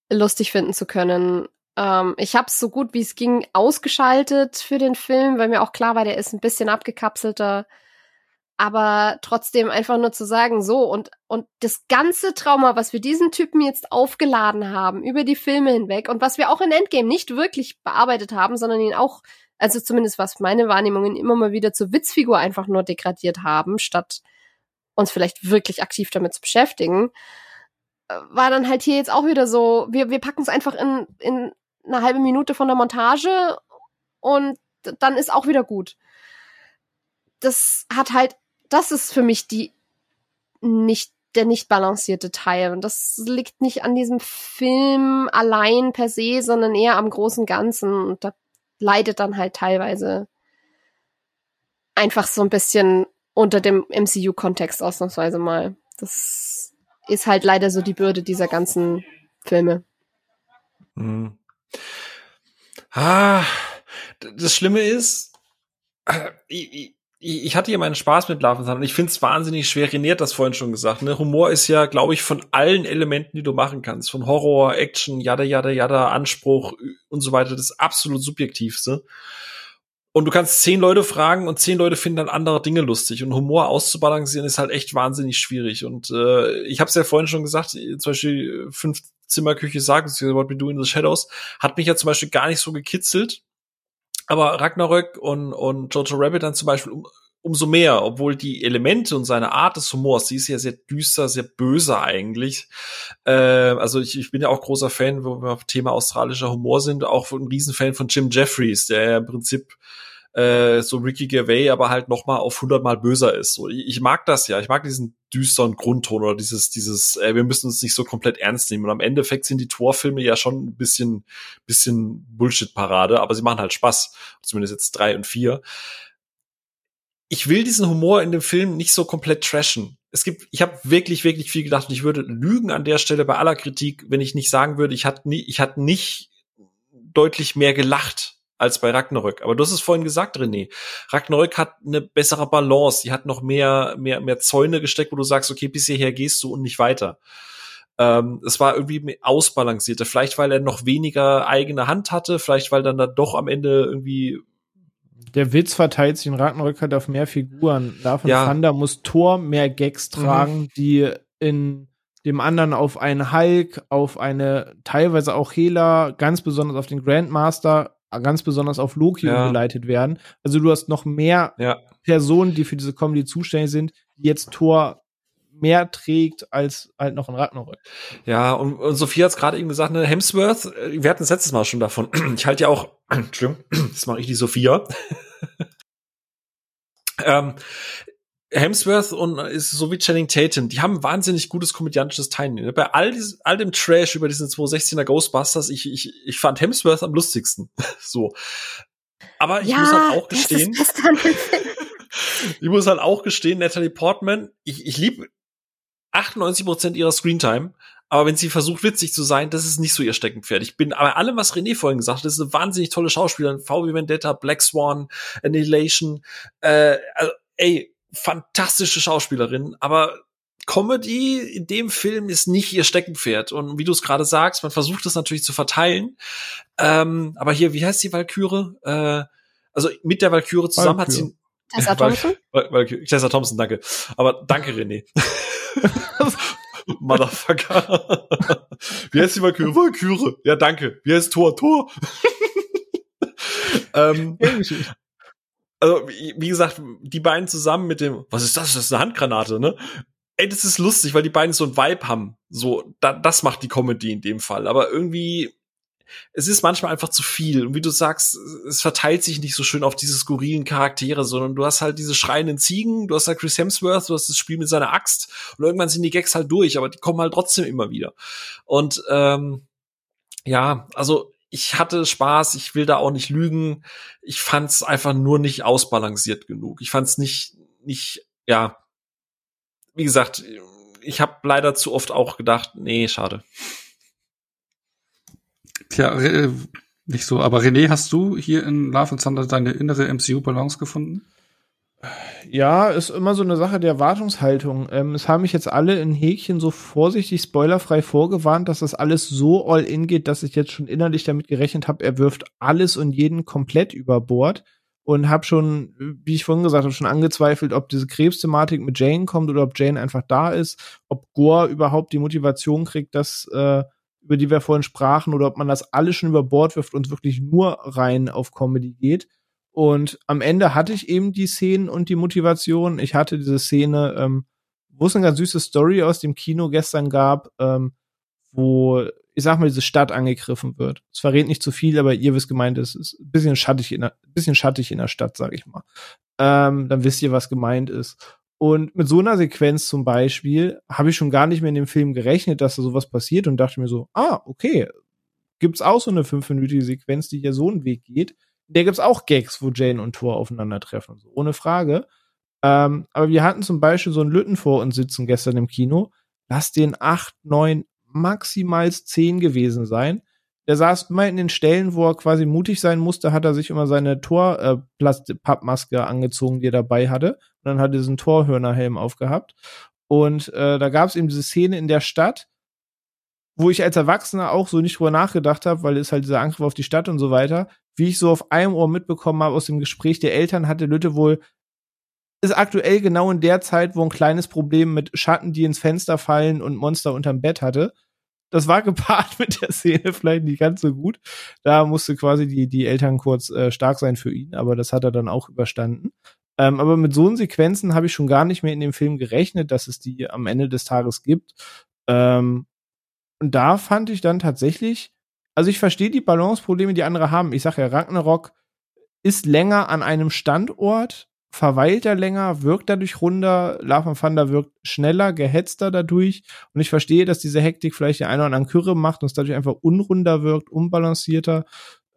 lustig finden zu können. Ähm, ich habe so gut wie es ging ausgeschaltet für den Film, weil mir auch klar war, der ist ein bisschen abgekapselter aber trotzdem einfach nur zu sagen, so und und das ganze Trauma, was wir diesen Typen jetzt aufgeladen haben über die Filme hinweg und was wir auch in Endgame nicht wirklich bearbeitet haben, sondern ihn auch, also zumindest was meine Wahrnehmungen immer mal wieder zur Witzfigur einfach nur degradiert haben, statt uns vielleicht wirklich aktiv damit zu beschäftigen, äh, war dann halt hier jetzt auch wieder so, wir wir packen es einfach in in eine halbe Minute von der Montage und dann ist auch wieder gut. Das hat halt das ist für mich die nicht der nicht balancierte Teil. Und das liegt nicht an diesem Film allein per se, sondern eher am großen Ganzen. Und da leidet dann halt teilweise einfach so ein bisschen unter dem MCU-Kontext ausnahmsweise mal. Das ist halt leider so die Bürde dieser ganzen Filme. Hm. Ah, das Schlimme ist, äh, ich, ich hatte hier meinen Spaß mit Thunder und ich finde es wahnsinnig schwer. René hat das vorhin schon gesagt. Ne? Humor ist ja, glaube ich, von allen Elementen, die du machen kannst, von Horror, Action, jada, jada, jada, Anspruch und so weiter, das absolut subjektivste. Und du kannst zehn Leute fragen und zehn Leute finden dann andere Dinge lustig. Und Humor auszubalancieren ist halt echt wahnsinnig schwierig. Und äh, ich habe es ja vorhin schon gesagt, zum Beispiel fünf Zimmerküche sagen, What We Do in the Shadows, hat mich ja zum Beispiel gar nicht so gekitzelt aber Ragnarök und, und Jojo Rabbit dann zum Beispiel um, umso mehr, obwohl die Elemente und seine Art des Humors, die ist ja sehr düster, sehr böse eigentlich. Äh, also ich, ich bin ja auch großer Fan, wo wir auf Thema australischer Humor sind, auch ein Riesenfan von Jim Jeffries, der ja im Prinzip äh, so Ricky Gervais aber halt noch mal auf hundertmal böser ist. So, ich, ich, mag das ja, ich mag diesen düsteren Grundton oder dieses, dieses, äh, wir müssen uns nicht so komplett ernst nehmen. Und am Endeffekt sind die Torfilme ja schon ein bisschen, bisschen Bullshit-Parade, aber sie machen halt Spaß. Zumindest jetzt drei und vier. Ich will diesen Humor in dem Film nicht so komplett trashen. Es gibt, ich habe wirklich, wirklich viel gedacht und ich würde lügen an der Stelle bei aller Kritik, wenn ich nicht sagen würde, ich hatte nie, ich hatte nicht deutlich mehr gelacht als bei Ragnarök. Aber du hast es vorhin gesagt, René. Ragnarök hat eine bessere Balance. Die hat noch mehr, mehr, mehr Zäune gesteckt, wo du sagst, okay, bis hierher gehst du und nicht weiter. Ähm, es war irgendwie ausbalancierter. Vielleicht, weil er noch weniger eigene Hand hatte. Vielleicht, weil dann da doch am Ende irgendwie der Witz verteilt sich in Ragnarök halt auf mehr Figuren. Davon ja. Thunder muss Thor mehr Gags mhm. tragen, mhm. die in dem anderen auf einen Hulk, auf eine teilweise auch Hela, ganz besonders auf den Grandmaster ganz besonders auf Loki Ja. umgeleitet werden. Also du hast noch mehr Ja. Personen, die für diese Comedy zuständig sind, die jetzt Thor mehr trägt als halt noch ein Ragnarök. Ja, und, und Sophie hat es gerade eben gesagt, ne, Hemsworth, äh, wir hatten es letztes Mal schon davon. Ich halte ja auch, Entschuldigung, das mache ich die Sophia. ähm, Hemsworth und ist so wie Channing Tatum, die haben wahnsinnig gutes komödiantisches Timing. ne? Bei all, diesem, all dem Trash über diesen 216er Ghostbusters, ich, ich, ich fand Hemsworth am lustigsten. so. Aber ich muss halt auch gestehen, ich muss halt auch gestehen, Natalie Portman, ich, ich liebe 98% ihrer Screentime, aber wenn sie versucht, witzig zu sein, das ist nicht so ihr Steckenpferd. Ich bin aber allem, was René vorhin gesagt hat, das ist eine wahnsinnig tolle Schauspielerin. VW Vendetta, Black Swan, Annihilation, äh, also, ey, fantastische Schauspielerin, aber Comedy in dem Film ist nicht ihr Steckenpferd. Und wie du es gerade sagst, man versucht es natürlich zu verteilen. Ähm, aber hier, wie heißt die Valkyrie? Äh, also mit der Valkyrie zusammen hat Valkyrie. sie Tessa Val- Thompson? Val- Valkyrie. Tessa Thompson, danke. Aber danke, René. Motherfucker. Wie heißt die Valkyrie? Valkyrie. Ja, danke. Wie heißt Tor? Tor. ähm, also, wie gesagt, die beiden zusammen mit dem, was ist das? Das ist eine Handgranate, ne? Ey, das ist lustig, weil die beiden so ein Vibe haben. So, da, das macht die Comedy in dem Fall. Aber irgendwie, es ist manchmal einfach zu viel. Und wie du sagst, es verteilt sich nicht so schön auf diese skurrilen Charaktere, sondern du hast halt diese schreienden Ziegen, du hast halt Chris Hemsworth, du hast das Spiel mit seiner Axt und irgendwann sind die Gags halt durch, aber die kommen halt trotzdem immer wieder. Und ähm, ja, also ich hatte Spaß, ich will da auch nicht lügen. Ich fand's einfach nur nicht ausbalanciert genug. Ich fand's nicht, nicht, ja, wie gesagt, ich habe leider zu oft auch gedacht, nee, schade. Tja, äh, nicht so. Aber René, hast du hier in Love and Thunder deine innere MCU-Balance gefunden? Ja, ist immer so eine Sache der Erwartungshaltung. Ähm, es haben mich jetzt alle in Häkchen so vorsichtig spoilerfrei vorgewarnt, dass das alles so all in geht, dass ich jetzt schon innerlich damit gerechnet habe, er wirft alles und jeden komplett über Bord und habe schon, wie ich vorhin gesagt habe, schon angezweifelt, ob diese Krebsthematik mit Jane kommt oder ob Jane einfach da ist, ob Gore überhaupt die Motivation kriegt, dass äh, über die wir vorhin sprachen, oder ob man das alles schon über Bord wirft und wirklich nur rein auf Comedy geht. Und am Ende hatte ich eben die Szenen und die Motivation. Ich hatte diese Szene, ähm, wo es eine ganz süße Story aus dem Kino gestern gab, ähm, wo, ich sag mal, diese Stadt angegriffen wird. Es verrät nicht zu viel, aber ihr wisst gemeint es ist ein bisschen schattig in der, bisschen schattig in der Stadt, sag ich mal. Ähm, dann wisst ihr, was gemeint ist. Und mit so einer Sequenz zum Beispiel habe ich schon gar nicht mehr in dem Film gerechnet, dass da sowas passiert und dachte mir so, ah, okay, gibt's auch so eine fünfminütige Sequenz, die hier so einen Weg geht. Der gibt's auch Gags, wo Jane und Thor aufeinandertreffen, so, ohne Frage. Ähm, aber wir hatten zum Beispiel so einen Lütten vor uns sitzen gestern im Kino. Lass den acht, neun, maximal zehn gewesen sein. Der saß immer in den Stellen, wo er quasi mutig sein musste, hat er sich immer seine Tor äh, angezogen, die er dabei hatte. Und dann hat er diesen Torhörnerhelm aufgehabt. Und äh, da gab es eben diese Szene in der Stadt, wo ich als Erwachsener auch so nicht drüber nachgedacht habe, weil es halt dieser Angriff auf die Stadt und so weiter, wie ich so auf einem Ohr mitbekommen habe aus dem Gespräch der Eltern, hatte Lütte wohl ist aktuell genau in der Zeit, wo ein kleines Problem mit Schatten, die ins Fenster fallen und Monster unterm Bett hatte. Das war gepaart mit der Szene vielleicht nicht ganz so gut. Da musste quasi die, die Eltern kurz äh, stark sein für ihn, aber das hat er dann auch überstanden. Ähm, aber mit so Sequenzen habe ich schon gar nicht mehr in dem Film gerechnet, dass es die am Ende des Tages gibt. Ähm, und da fand ich dann tatsächlich, also ich verstehe die Balanceprobleme, die andere haben. Ich sage ja, Ragnarok ist länger an einem Standort, verweilt er länger, wirkt dadurch runder, Love and Thunder wirkt schneller, gehetzter dadurch. Und ich verstehe, dass diese Hektik vielleicht der eine oder andere Kürre macht und es dadurch einfach unrunder wirkt, unbalancierter.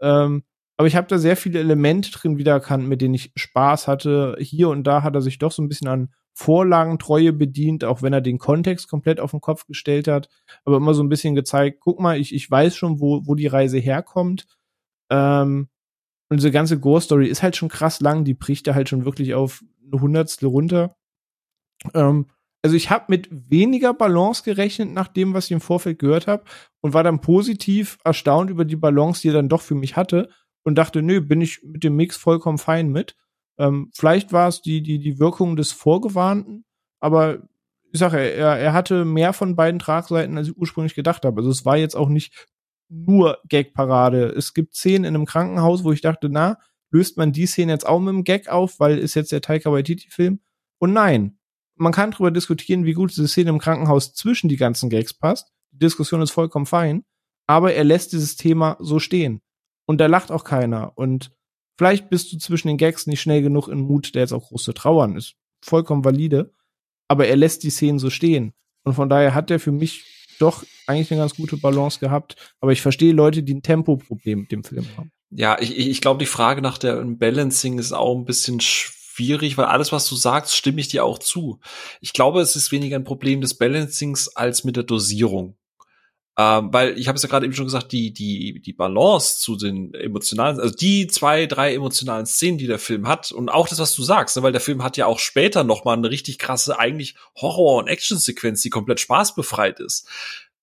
Ähm, aber ich habe da sehr viele Elemente drin wiedererkannt, mit denen ich Spaß hatte. Hier und da hat er sich doch so ein bisschen an Vorlagentreue bedient, auch wenn er den Kontext komplett auf den Kopf gestellt hat. Aber immer so ein bisschen gezeigt, guck mal, ich, ich weiß schon, wo, wo die Reise herkommt. Ähm, und diese ganze Gore-Story ist halt schon krass lang, die bricht da halt schon wirklich auf eine Hundertstel runter. Ähm, also ich habe mit weniger Balance gerechnet nach dem, was ich im Vorfeld gehört habe und war dann positiv erstaunt über die Balance, die er dann doch für mich hatte und dachte, nö, bin ich mit dem Mix vollkommen fein mit. Ähm, vielleicht war es die, die, die Wirkung des Vorgewarnten, aber ich sage, er, er hatte mehr von beiden Tragseiten, als ich ursprünglich gedacht habe. Also es war jetzt auch nicht nur Gag-Parade. Es gibt Szenen in einem Krankenhaus, wo ich dachte, na, löst man die Szene jetzt auch mit dem Gag auf, weil ist jetzt der Taika Waititi-Film? Und nein, man kann darüber diskutieren, wie gut diese Szene im Krankenhaus zwischen die ganzen Gags passt. Die Diskussion ist vollkommen fein, aber er lässt dieses Thema so stehen. Und da lacht auch keiner. Und vielleicht bist du zwischen den Gags nicht schnell genug in Mut, der jetzt auch groß zu trauern ist. Vollkommen valide. Aber er lässt die Szenen so stehen. Und von daher hat er für mich doch eigentlich eine ganz gute Balance gehabt. Aber ich verstehe Leute, die ein Tempoproblem mit dem Film haben. Ja, ich, ich glaube, die Frage nach der Balancing ist auch ein bisschen schwierig, weil alles, was du sagst, stimme ich dir auch zu. Ich glaube, es ist weniger ein Problem des Balancings als mit der Dosierung. Ähm, weil ich habe es ja gerade eben schon gesagt, die, die, die Balance zu den emotionalen, also die zwei, drei emotionalen Szenen, die der Film hat und auch das, was du sagst, ne, weil der Film hat ja auch später noch mal eine richtig krasse, eigentlich Horror- und Action-Sequenz, die komplett spaßbefreit ist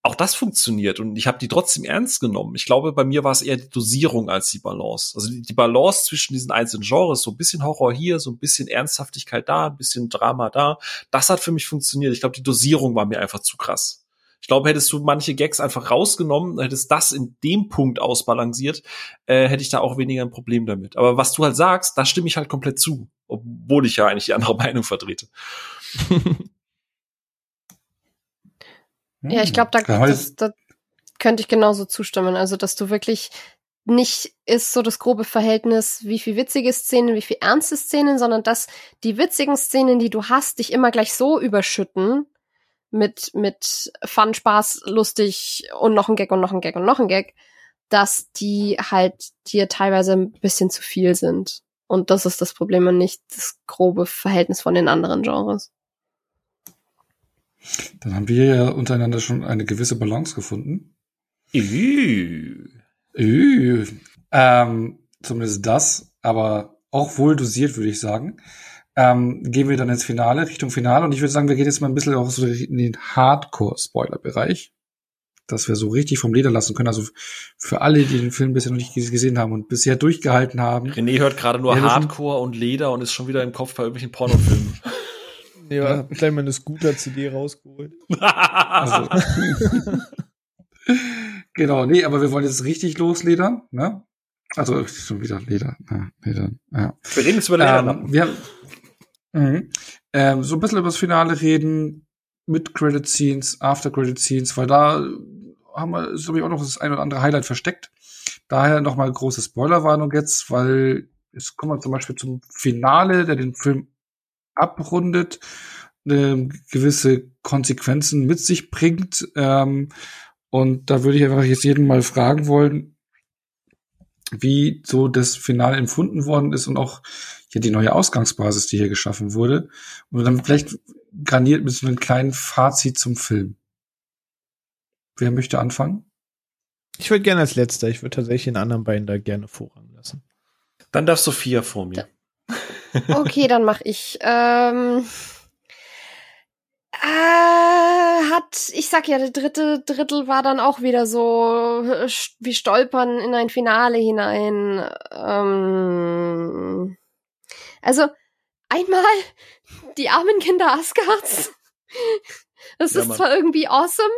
auch das funktioniert und ich habe die trotzdem ernst genommen. Ich glaube, bei mir war es eher die Dosierung als die Balance. Also die, Balance zwischen diesen einzelnen Genres, so ein bisschen Horror hier, so ein bisschen Ernsthaftigkeit da, ein bisschen Drama da, das hat für mich funktioniert. Ich glaube, die Dosierung war mir einfach zu krass. Ich glaube, hättest du manche Gags einfach rausgenommen, hättest das in dem Punkt ausbalanciert, äh, hätte ich da auch weniger ein Problem damit. Aber was du halt sagst, da stimme ich halt komplett zu, obwohl ich ja eigentlich die andere Meinung vertrete. Ja, ich glaube, da, das, da könnte ich genauso zustimmen. Also, dass du wirklich nicht ist so das grobe Verhältnis, wie viel witzige Szenen, wie viel ernste Szenen, sondern dass die witzigen Szenen, die du hast, dich immer gleich so überschütten mit, mit Fun, Spaß, lustig und noch ein Gag und noch ein Gag und noch ein Gag, dass die halt dir teilweise ein bisschen zu viel sind. Und das ist das Problem und nicht das grobe Verhältnis von den anderen Genres. Dann haben wir ja untereinander schon eine gewisse Balance gefunden. Üh. Üh. Ähm, zumindest das, aber auch wohl dosiert, würde ich sagen. Ähm, gehen wir dann ins Finale, Richtung Finale. Und ich würde sagen, wir gehen jetzt mal ein bisschen auch so in den Hardcore-Spoiler-Bereich. Dass wir so richtig vom Leder lassen können. Also für alle, die den Film bisher noch nicht gesehen haben und bisher durchgehalten haben. René hört gerade nur Hardcore und Leder und ist schon wieder im Kopf bei irgendwelchen Pornofilmen. Ja, ja. hab gleich mal eine Scooter-CD rausgeholt. also. genau, nee, aber wir wollen jetzt richtig losledern, ne? Also schon wieder Leder. Ja, Leder ja. Wir reden jetzt über Leder. Ähm, wir, mhm. ähm, so ein bisschen über das Finale reden, mit Credit Scenes, After Credit Scenes, weil da haben wir, ist glaube ich auch noch das ein oder andere Highlight versteckt. Daher nochmal große Spoilerwarnung jetzt, weil jetzt kommen wir zum Beispiel zum Finale, der den Film abrundet, äh, gewisse Konsequenzen mit sich bringt. Ähm, und da würde ich einfach jetzt jeden mal fragen wollen, wie so das Finale empfunden worden ist und auch hier die neue Ausgangsbasis, die hier geschaffen wurde. Und dann vielleicht garniert mit so einem kleinen Fazit zum Film. Wer möchte anfangen? Ich würde gerne als letzter. Ich würde tatsächlich den anderen beiden da gerne Vorrang lassen. Dann darf Sophia vor mir. Okay, dann mach ich. Ähm, äh, hat, ich sag ja, der dritte Drittel war dann auch wieder so äh, wie Stolpern in ein Finale hinein. Ähm, also einmal die armen Kinder Asgards. Das ja, ist zwar irgendwie awesome,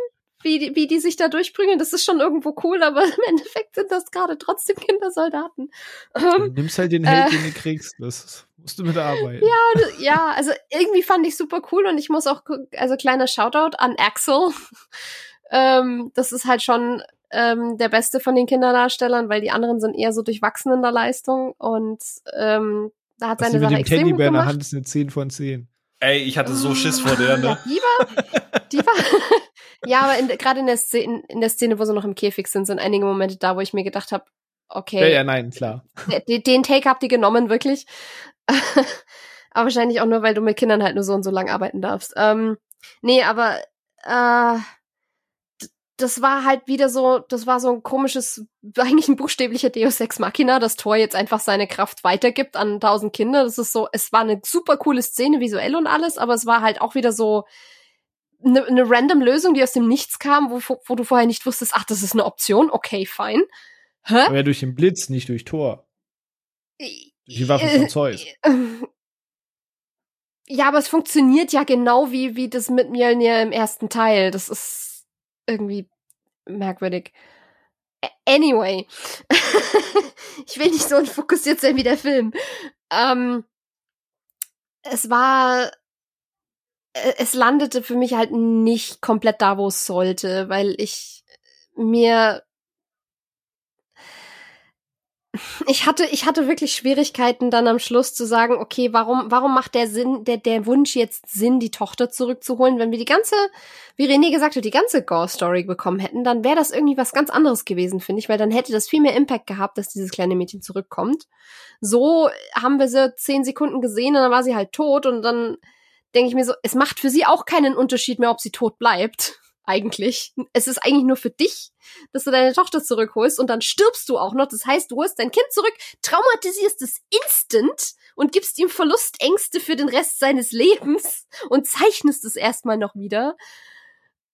wie die, wie die sich da durchbringen. Das ist schon irgendwo cool, aber im Endeffekt sind das gerade trotzdem Kindersoldaten. Ähm, du nimmst halt den Held, äh, den du kriegst. Das musst du mit arbeiten. Ja, ja, also irgendwie fand ich super cool und ich muss auch, also kleiner Shoutout an Axel. ähm, das ist halt schon ähm, der beste von den Kinderdarstellern, weil die anderen sind eher so durchwachsen in der Leistung und ähm, da hat Was seine Sache mit dem extrem Teddybär in der Hand ist eine 10 von 10. Ey, ich hatte so Schiss vor der, ne? Ja, die war, die war, ja, aber gerade in der Szene, in der Szene, wo sie noch im Käfig sind, sind einige Momente da, wo ich mir gedacht habe, okay. Ja, ja, nein, klar. Den, den Take habt ihr genommen, wirklich. aber wahrscheinlich auch nur, weil du mit Kindern halt nur so und so lang arbeiten darfst. Ähm, nee, aber äh, das war halt wieder so, das war so ein komisches, eigentlich ein buchstäblicher Deus Ex Machina, das Tor jetzt einfach seine Kraft weitergibt an tausend Kinder. Das ist so, es war eine super coole Szene, visuell und alles, aber es war halt auch wieder so, eine, eine random Lösung, die aus dem Nichts kam, wo, wo du vorher nicht wusstest, ach, das ist eine Option, okay, fein. Hä? Aber ja durch den Blitz, nicht durch Tor. Durch die Waffe von Zeus. Ja, aber es funktioniert ja genau wie, wie das mit Mjölnir im ersten Teil. Das ist irgendwie merkwürdig. Anyway. ich will nicht so fokussiert sein wie der Film. Ähm, es war es landete für mich halt nicht komplett da, wo es sollte, weil ich mir ich hatte, ich hatte wirklich Schwierigkeiten dann am Schluss zu sagen, okay, warum, warum macht der Sinn, der, der Wunsch jetzt Sinn, die Tochter zurückzuholen? Wenn wir die ganze, wie René gesagt hat, die ganze Gore-Story bekommen hätten, dann wäre das irgendwie was ganz anderes gewesen, finde ich, weil dann hätte das viel mehr Impact gehabt, dass dieses kleine Mädchen zurückkommt. So haben wir sie zehn Sekunden gesehen und dann war sie halt tot und dann denke ich mir so, es macht für sie auch keinen Unterschied mehr, ob sie tot bleibt eigentlich. Es ist eigentlich nur für dich, dass du deine Tochter zurückholst und dann stirbst du auch noch. Das heißt, du holst dein Kind zurück, traumatisierst es instant und gibst ihm Verlustängste für den Rest seines Lebens und zeichnest es erstmal noch wieder.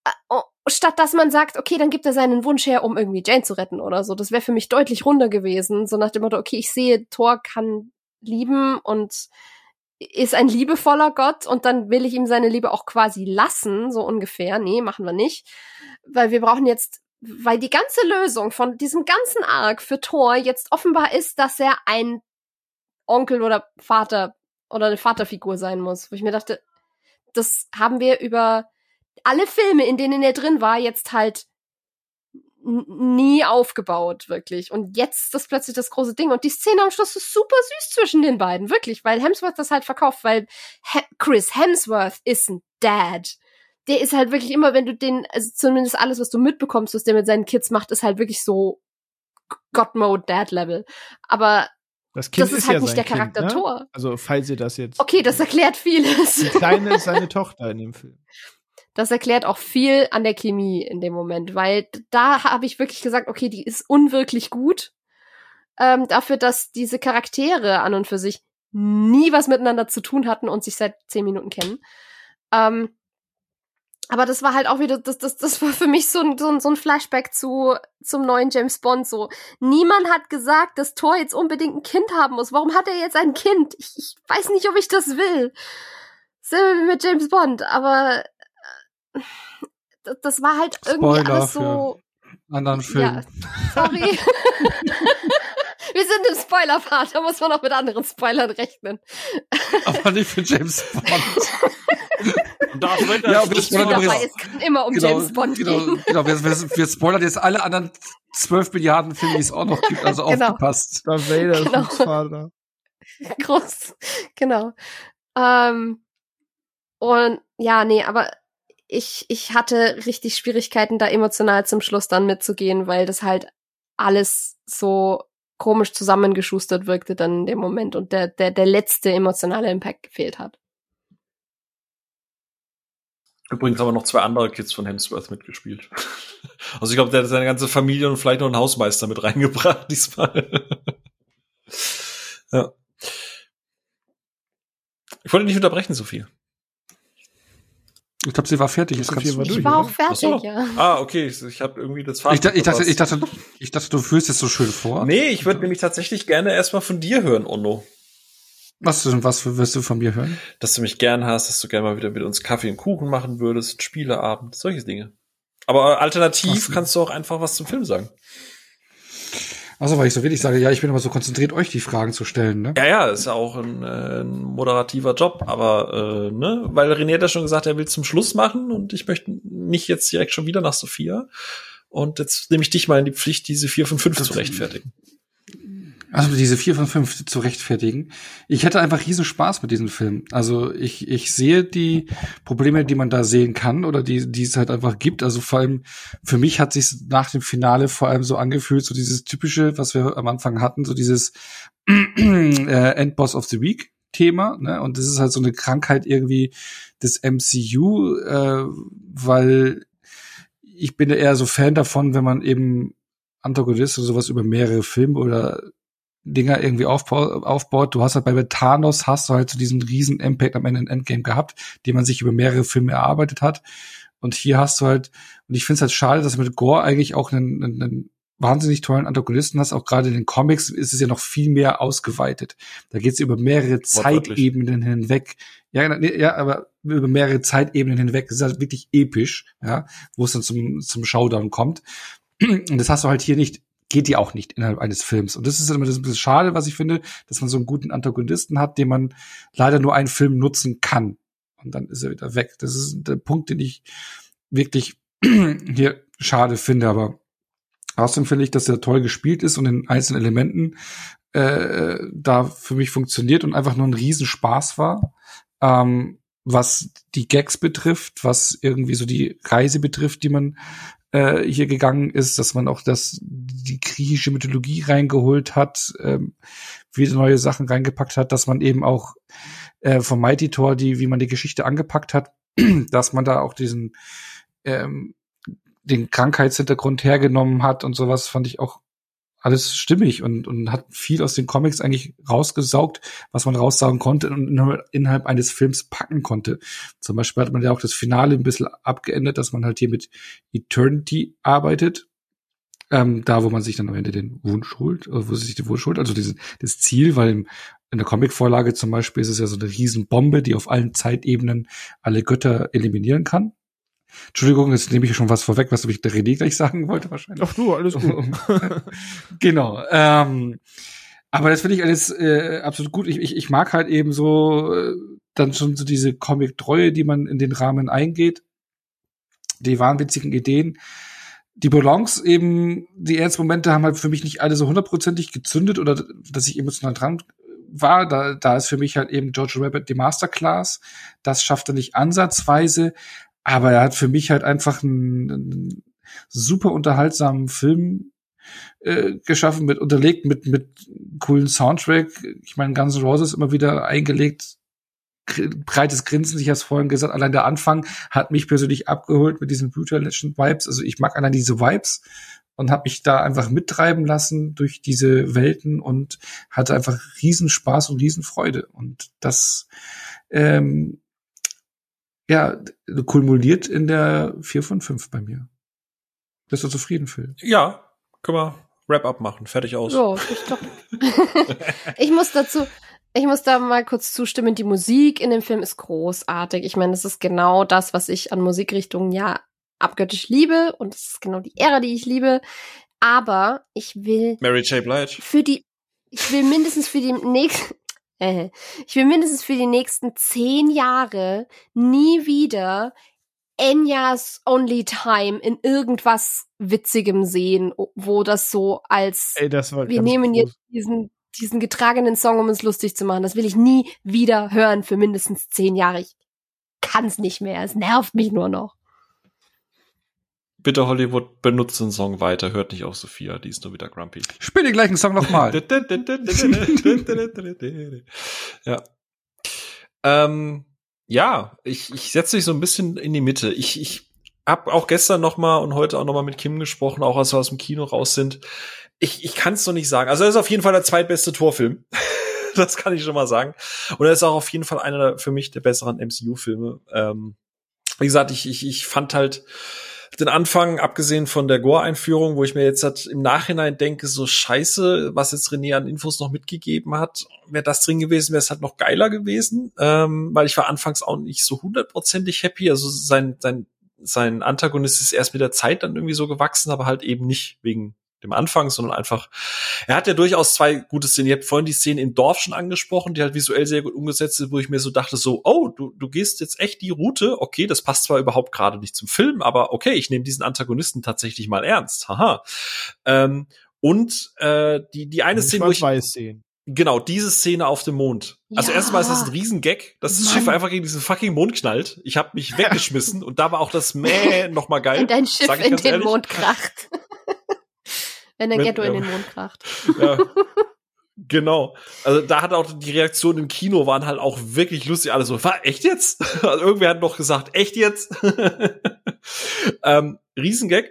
Äh, oh, statt dass man sagt, okay, dann gibt er seinen Wunsch her, um irgendwie Jane zu retten oder so. Das wäre für mich deutlich runder gewesen. So nach dem Motto, okay, ich sehe, Thor kann lieben und ist ein liebevoller Gott und dann will ich ihm seine Liebe auch quasi lassen, so ungefähr. Nee, machen wir nicht. Weil wir brauchen jetzt, weil die ganze Lösung von diesem ganzen Arc für Thor jetzt offenbar ist, dass er ein Onkel oder Vater oder eine Vaterfigur sein muss. Wo ich mir dachte, das haben wir über alle Filme, in denen er drin war, jetzt halt nie aufgebaut, wirklich. Und jetzt ist das plötzlich das große Ding. Und die Szene am Schluss ist super süß zwischen den beiden, wirklich, weil Hemsworth das halt verkauft, weil He Chris Hemsworth ist ein Dad. Der ist halt wirklich immer, wenn du den, also zumindest alles, was du mitbekommst, was der mit seinen Kids macht, ist halt wirklich so God-Mode Dad-Level. Aber das, kind das ist, ist halt ja nicht der sein Charakter kind, ne? Thor. Also, falls ihr das jetzt. Okay, das erklärt vieles. Die Kleine ist seine Tochter in dem Film. Das erklärt auch viel an der Chemie in dem Moment, weil da habe ich wirklich gesagt, okay, die ist unwirklich gut. Ähm, dafür, dass diese Charaktere an und für sich nie was miteinander zu tun hatten und sich seit zehn Minuten kennen. Ähm, aber das war halt auch wieder, das, das, das war für mich so ein, so ein, Flashback zu, zum neuen James Bond. So, niemand hat gesagt, dass Thor jetzt unbedingt ein Kind haben muss. Warum hat er jetzt ein Kind? Ich, ich weiß nicht, ob ich das will. Selber wie mit James Bond, aber das, war halt irgendwie Spoiler alles so. Anderen Film. Ja, sorry. Wir sind im Spoiler-Part, da muss man auch mit anderen Spoilern rechnen. Aber nicht für James Bond. Und da Ja, Schlusswort- war Dabei, es kann immer um James Bond genau, gehen. genau. Wir, wir, wir spoilern jetzt alle anderen zwölf Milliarden Filme, die es auch noch gibt, also Genau. aufgepasst. Darth Vader ist Genau. Luke's Vater. Groß. Genau. Ähm, und ja, nee, aber ich, ich hatte richtig Schwierigkeiten, da emotional zum Schluss dann mitzugehen, weil das halt alles so komisch zusammengeschustert wirkte dann in dem Moment und der, der, der letzte emotionale Impact gefehlt hat. Übrigens haben wir noch zwei andere Kids von Hemsworth mitgespielt. Also ich glaube, der hat seine ganze Familie und vielleicht noch einen Hausmeister mit reingebracht diesmal. ja. Ich wollte nicht unterbrechen, Sophie. Ich glaube, sie war fertig. So kannst du. war Ich durch, war auch fertig, so. ja. Ah, okay. Ich, ich habe irgendwie das Ich, Fazit da- ich, dachte, ich, dachte, ich dachte, du führst jetzt so schön vor. Nee, ich würde nämlich tatsächlich gerne erstmal von dir hören, Onno. Was, denn- was wirst du von mir hören? Dass du mich gern hast, dass du gerne mal wieder mit uns Kaffee und Kuchen machen würdest, Spieleabend, solche Dinge. Aber alternativ kannst du auch einfach was zum Film sagen. Also, weil ich so wenig sage, ja, ich bin aber so konzentriert, euch die Fragen zu stellen, ne? Ja, ja, ist ja auch ein, äh, ein moderativer Job, aber äh, ne, weil René hat ja schon gesagt, er will zum Schluss machen und ich möchte nicht jetzt direkt schon wieder nach Sophia. Und jetzt nehme ich dich mal in die Pflicht, diese vier von fünf Das- zu rechtfertigen. Also diese vier von fünf zu rechtfertigen. Ich hätte einfach riesen Spaß mit diesem Film. Also ich, ich sehe die Probleme, die man da sehen kann oder die, die es halt einfach gibt. Also vor allem für mich hat sich nach dem Finale vor allem so angefühlt, so dieses typische, was wir am Anfang hatten, so dieses äh, Endboss of the Week Thema. Ne? Und das ist halt so eine Krankheit irgendwie des MCU, äh, weil ich bin eher so Fan davon, wenn man eben Antagonist oder sowas über mehrere Filme oder Dinger irgendwie aufbau, aufbaut. Du hast halt bei Thanos hast du halt so diesen riesen Impact am Ende in Endgame gehabt, den man sich über mehrere Filme erarbeitet hat. Und hier hast du halt, und ich finde es halt schade, dass du mit Gore eigentlich auch einen, einen, wahnsinnig tollen Antagonisten hast. Auch gerade in den Comics ist es ja noch viel mehr ausgeweitet. Da geht es über mehrere. Zeitebenen hinweg. Ja, nee, ja, aber über mehrere Zeitebenen hinweg. Das ist halt wirklich episch, ja, wo es dann zum, zum Showdown kommt. Und das hast du halt hier nicht, geht die auch nicht innerhalb eines Films. Und das ist immer das ein bisschen schade, was ich finde, dass man so einen guten Antagonisten hat, den man leider nur einen Film nutzen kann. Und dann ist er wieder weg. Das ist der Punkt, den ich wirklich hier schade finde, aber außerdem finde ich, dass er toll gespielt ist und in einzelnen Elementen äh, da für mich funktioniert und einfach nur ein Riesenspaß war. Ähm, was die Gags betrifft, was irgendwie so die Reise betrifft, die man äh, hier gegangen ist, dass man auch das die griechische Mythologie reingeholt hat, ähm, wieder neue Sachen reingepackt hat, dass man eben auch äh, vom Mighty Tor, die wie man die Geschichte angepackt hat, dass man da auch diesen ähm, den Krankheitshintergrund hergenommen hat und sowas, fand ich auch alles stimmig und, und hat viel aus den Comics eigentlich rausgesaugt, was man raussaugen konnte und innerhalb eines Films packen konnte. Zum Beispiel hat man ja auch das Finale ein bisschen abgeändert, dass man halt hier mit Eternity arbeitet. Ähm, da, wo man sich dann am Ende den Wunsch holt, oder wo sich den Wunsch holt, also diesen, das Ziel, weil im, in der Comicvorlage zum Beispiel ist es ja so eine Riesenbombe, die auf allen Zeitebenen alle Götter eliminieren kann. Entschuldigung, jetzt nehme ich schon was vorweg, was ich der René gleich sagen wollte wahrscheinlich. Ach du, alles gut. genau. Ähm, aber das finde ich alles äh, absolut gut. Ich, ich, ich mag halt eben so äh, dann schon so diese Comic-Treue, die man in den Rahmen eingeht. Die wahnwitzigen Ideen. Die Balance eben, die Ernstmomente haben halt für mich nicht alle so hundertprozentig gezündet oder dass ich emotional dran war. Da, da ist für mich halt eben George Rabbit die Masterclass. Das schafft er nicht ansatzweise. Aber er hat für mich halt einfach einen, einen super unterhaltsamen Film äh, geschaffen, mit unterlegt mit mit coolen Soundtrack. Ich meine, Guns N' Roses immer wieder eingelegt, breites Grinsen, ich habe es vorhin gesagt, allein der Anfang hat mich persönlich abgeholt mit diesen Brutal Legend Vibes. Also ich mag allein diese Vibes und habe mich da einfach mittreiben lassen durch diese Welten und hatte einfach Riesenspaß und Riesenfreude. Und das ähm, ja, kumuliert in der 4 von 5 bei mir. Bist du zufrieden, Phil? Ja, können wir Wrap-up machen. Fertig aus. So, ich, doch. ich muss dazu, ich muss da mal kurz zustimmen. Die Musik in dem Film ist großartig. Ich meine, das ist genau das, was ich an Musikrichtungen ja abgöttisch liebe. Und das ist genau die Ära, die ich liebe. Aber ich will. Mary J. Blige. Für die, ich will mindestens für die nächsten, äh, ich will mindestens für die nächsten zehn Jahre nie wieder Enya's Only Time in irgendwas Witzigem sehen, wo das so als Ey, das wir nehmen groß. jetzt diesen diesen getragenen Song, um uns lustig zu machen. Das will ich nie wieder hören für mindestens zehn Jahre. Ich kann's nicht mehr. Es nervt mich nur noch. Bitte Hollywood, benutzt den Song weiter, hört nicht auf Sophia, die ist nur wieder grumpy. Spiel den gleichen Song nochmal. ja. Ähm, ja, ich, ich setze mich so ein bisschen in die Mitte. Ich, ich hab auch gestern noch mal und heute auch noch mal mit Kim gesprochen, auch als wir aus dem Kino raus sind. Ich, ich kann es noch nicht sagen. Also er ist auf jeden Fall der zweitbeste Torfilm. das kann ich schon mal sagen. Und er ist auch auf jeden Fall einer für mich der besseren MCU-Filme. Ähm, wie gesagt, ich, ich, ich fand halt den Anfang, abgesehen von der Gore-Einführung, wo ich mir jetzt halt im Nachhinein denke, so scheiße, was jetzt René an Infos noch mitgegeben hat, wäre das drin gewesen, wäre es halt noch geiler gewesen, ähm, weil ich war anfangs auch nicht so hundertprozentig happy. Also sein, sein, sein Antagonist ist erst mit der Zeit dann irgendwie so gewachsen, aber halt eben nicht wegen dem Anfang, sondern einfach, er hat ja durchaus zwei gute Szenen. Ihr habt vorhin die Szene im Dorf schon angesprochen, die halt visuell sehr gut umgesetzt ist, wo ich mir so dachte, so, oh, du, du gehst jetzt echt die Route, okay, das passt zwar überhaupt gerade nicht zum Film, aber okay, ich nehme diesen Antagonisten tatsächlich mal ernst. Haha. Ähm, und äh, die, die eine Szene, wo ich. Sehen. Genau, diese Szene auf dem Mond. Also ja. erstmal ist das ein Riesengag, dass das. Schiff einfach gegen diesen fucking Mond knallt. Ich habe mich weggeschmissen und da war auch das Mäh noch mal geil. Und dein Schiff in den ehrlich. Mond kracht. Wenn der Ghetto in den Mond kracht. Ja. Genau. Also da hat auch die Reaktion im Kino waren halt auch wirklich lustig. Alle so, war echt jetzt? Also irgendwer hat noch gesagt, echt jetzt? ähm, Riesengag.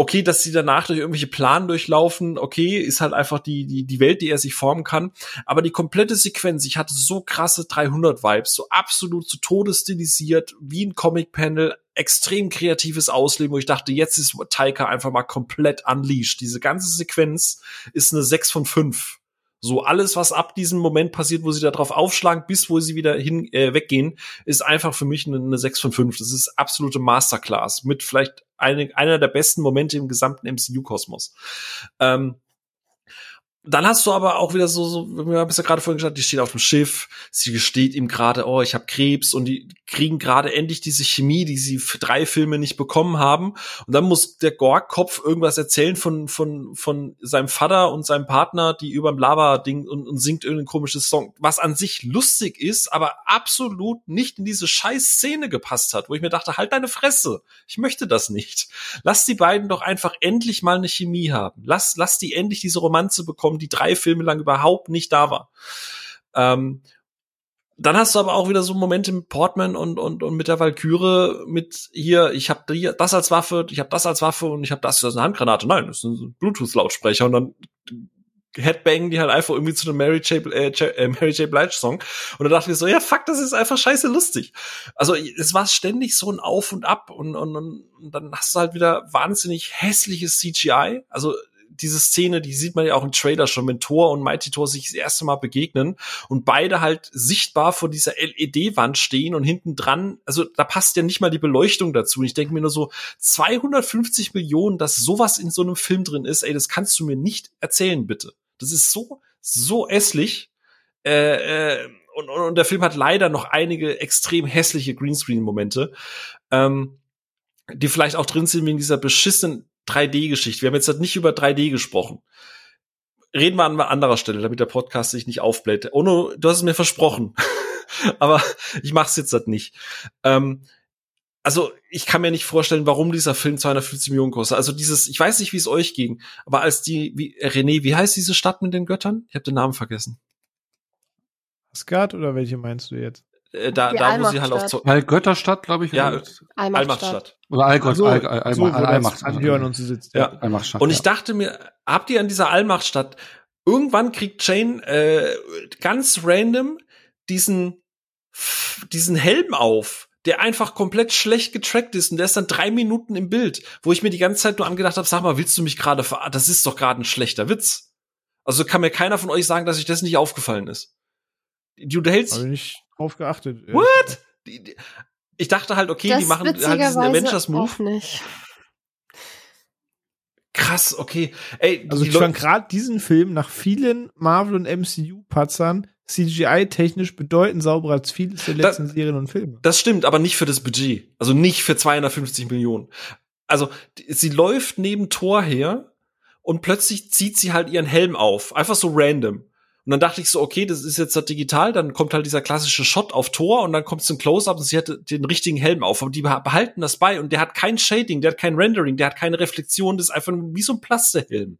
Okay, dass sie danach durch irgendwelche Planen durchlaufen, okay, ist halt einfach die, die, die Welt, die er sich formen kann. Aber die komplette Sequenz, ich hatte so krasse 300 Vibes, so absolut zu Tode stilisiert, wie ein Comic-Panel, extrem kreatives Ausleben, wo ich dachte, jetzt ist Taika einfach mal komplett unleashed. Diese ganze Sequenz ist eine 6 von 5. So alles, was ab diesem Moment passiert, wo sie da drauf aufschlagen, bis wo sie wieder hin äh, weggehen, ist einfach für mich eine, eine 6 von 5. Das ist absolute Masterclass mit vielleicht eine, einer der besten Momente im gesamten MCU-Kosmos. Ähm, dann hast du aber auch wieder so, so wir haben es ja gerade vorhin gesagt, die steht auf dem Schiff, sie gesteht ihm gerade, oh, ich habe Krebs und die kriegen gerade endlich diese Chemie, die sie für drei Filme nicht bekommen haben. Und dann muss der Gorg-Kopf irgendwas erzählen von, von, von seinem Vater und seinem Partner, die überm Lava-Ding und, und singt irgendein komisches Song, was an sich lustig ist, aber absolut nicht in diese scheiß Szene gepasst hat, wo ich mir dachte, halt deine Fresse. Ich möchte das nicht. Lass die beiden doch einfach endlich mal eine Chemie haben. Lass, lass die endlich diese Romanze bekommen, die drei Filme lang überhaupt nicht da war. Ähm, dann hast du aber auch wieder so Momente mit Portman und, und, und mit der Valkyrie mit hier, ich habe das als Waffe, ich habe das als Waffe und ich habe das, das ist eine Handgranate. Nein, das ist ein Bluetooth-Lautsprecher und dann Headbangen die halt einfach irgendwie zu einem Mary J. Äh, äh, Mary J. Blige Song. Und da dachte ich so, ja, fuck, das ist einfach scheiße lustig. Also es war ständig so ein Auf und Ab und, und, und dann hast du halt wieder wahnsinnig hässliches CGI. Also diese Szene, die sieht man ja auch im Trailer schon, wenn Thor und Mighty Thor sich das erste Mal begegnen und beide halt sichtbar vor dieser LED-Wand stehen und hinten dran, also da passt ja nicht mal die Beleuchtung dazu. Und ich denke mir nur so, 250 Millionen, dass sowas in so einem Film drin ist, ey, das kannst du mir nicht erzählen, bitte. Das ist so, so hässlich. Äh, äh, und, und der Film hat leider noch einige extrem hässliche Greenscreen-Momente, ähm, die vielleicht auch drin sind wegen dieser beschissenen 3D-Geschichte. Wir haben jetzt halt nicht über 3D gesprochen. Reden wir an anderer Stelle, damit der Podcast sich nicht aufbläht. Ono, du hast es mir versprochen. Aber ich mach's jetzt halt nicht. Ähm, also ich kann mir nicht vorstellen, warum dieser Film 250 Millionen kostet. Also dieses, ich weiß nicht, wie es euch ging, aber als die, wie, René, wie heißt diese Stadt mit den Göttern? Ich habe den Namen vergessen. Asgard oder welche meinst du jetzt? Äh, da, da wo sie halt auf Allgötterstadt, glaube ich. Ja, Allmachtstadt. Allmachtstadt. Oder Allgott, so, All, All, All, so, All, Allmachtstadt. Allmachtstadt. und sie sitzt. Ja. Allmachtstadt. Und ich dachte mir, habt ihr an dieser Allmachtstadt irgendwann kriegt Jane äh, ganz random diesen diesen Helm auf, der einfach komplett schlecht getrackt ist und der ist dann drei Minuten im Bild, wo ich mir die ganze Zeit nur angedacht habe, sag mal, willst du mich gerade ver... Das ist doch gerade ein schlechter Witz. Also kann mir keiner von euch sagen, dass euch das nicht aufgefallen ist. Du hältst. Habe ich nicht drauf geachtet. What? Die, die, ich dachte halt, okay, Das die machen halt diesen Avengers-Move. auch nicht. Krass, okay. Ey, Also die ich fand gerade diesen Film nach vielen Marvel- und MCU-Patzern CGI-technisch bedeutend sauberer als viele der letzten Serien und Filme. Das stimmt, aber nicht für das Budget. Also nicht für 250 Millionen. Also die- sie läuft neben Thor her und plötzlich zieht sie halt ihren Helm auf. Einfach so random. Und dann dachte ich so, okay, das ist jetzt halt digital, dann kommt halt dieser klassische Shot auf Tor und dann kommt es ein Close-Up und sie hat den richtigen Helm auf. Aber die beha- behalten das bei und der hat kein Shading, der hat kein Rendering, der hat keine Reflexion, das ist einfach wie so ein Plastehelm.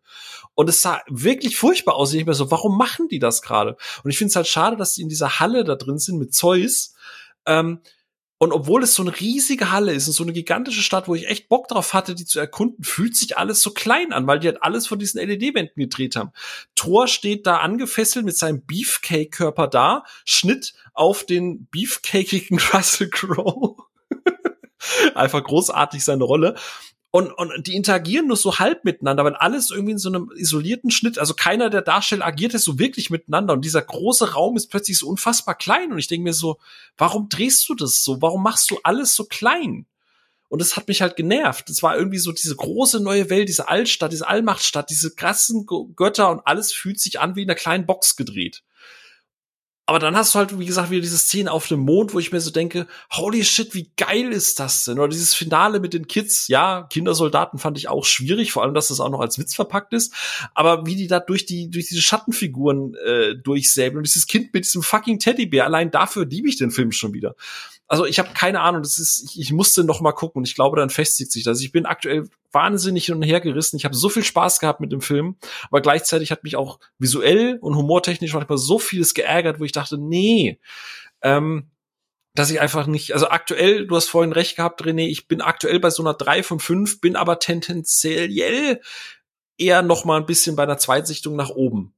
Und es sah wirklich furchtbar aus. Ich mir so, warum machen die das gerade? Und ich finde es halt schade, dass die in dieser Halle da drin sind mit Zeus. Ähm, und obwohl es so eine riesige Halle ist und so eine gigantische Stadt, wo ich echt Bock drauf hatte, die zu erkunden, fühlt sich alles so klein an, weil die halt alles von diesen LED-Wänden gedreht haben. Thor steht da angefesselt mit seinem Beefcake-Körper da, Schnitt auf den beefcakigen Russell Crowe. Einfach großartig seine Rolle. Und, und die interagieren nur so halb miteinander, weil alles irgendwie in so einem isolierten Schnitt, also keiner der Darsteller agiert jetzt so wirklich miteinander und dieser große Raum ist plötzlich so unfassbar klein und ich denke mir so, warum drehst du das so? Warum machst du alles so klein? Und das hat mich halt genervt. Es war irgendwie so diese große neue Welt, diese Altstadt, diese Allmachtstadt, diese krassen Götter und alles fühlt sich an wie in einer kleinen Box gedreht. Aber dann hast du halt, wie gesagt, wieder diese Szene auf dem Mond, wo ich mir so denke, holy shit, wie geil ist das denn? Oder dieses Finale mit den Kids, ja, Kindersoldaten fand ich auch schwierig, vor allem, dass das auch noch als Witz verpackt ist. Aber wie die da durch die, durch diese Schattenfiguren äh, durchsäbeln und dieses Kind mit diesem fucking Teddybär, allein dafür liebe ich den Film schon wieder. Also ich habe keine Ahnung, das ist, ich, ich musste noch mal gucken und ich glaube, dann festigt sich das. Ich bin aktuell wahnsinnig hin und her gerissen. Ich habe so viel Spaß gehabt mit dem Film, aber gleichzeitig hat mich auch visuell und humortechnisch manchmal so vieles geärgert, wo ich dachte, nee, ähm, dass ich einfach nicht, also aktuell, du hast vorhin recht gehabt, René, ich bin aktuell bei so einer 3 von 5, bin aber tendenziell eher noch mal ein bisschen bei einer Zweitsichtung nach oben.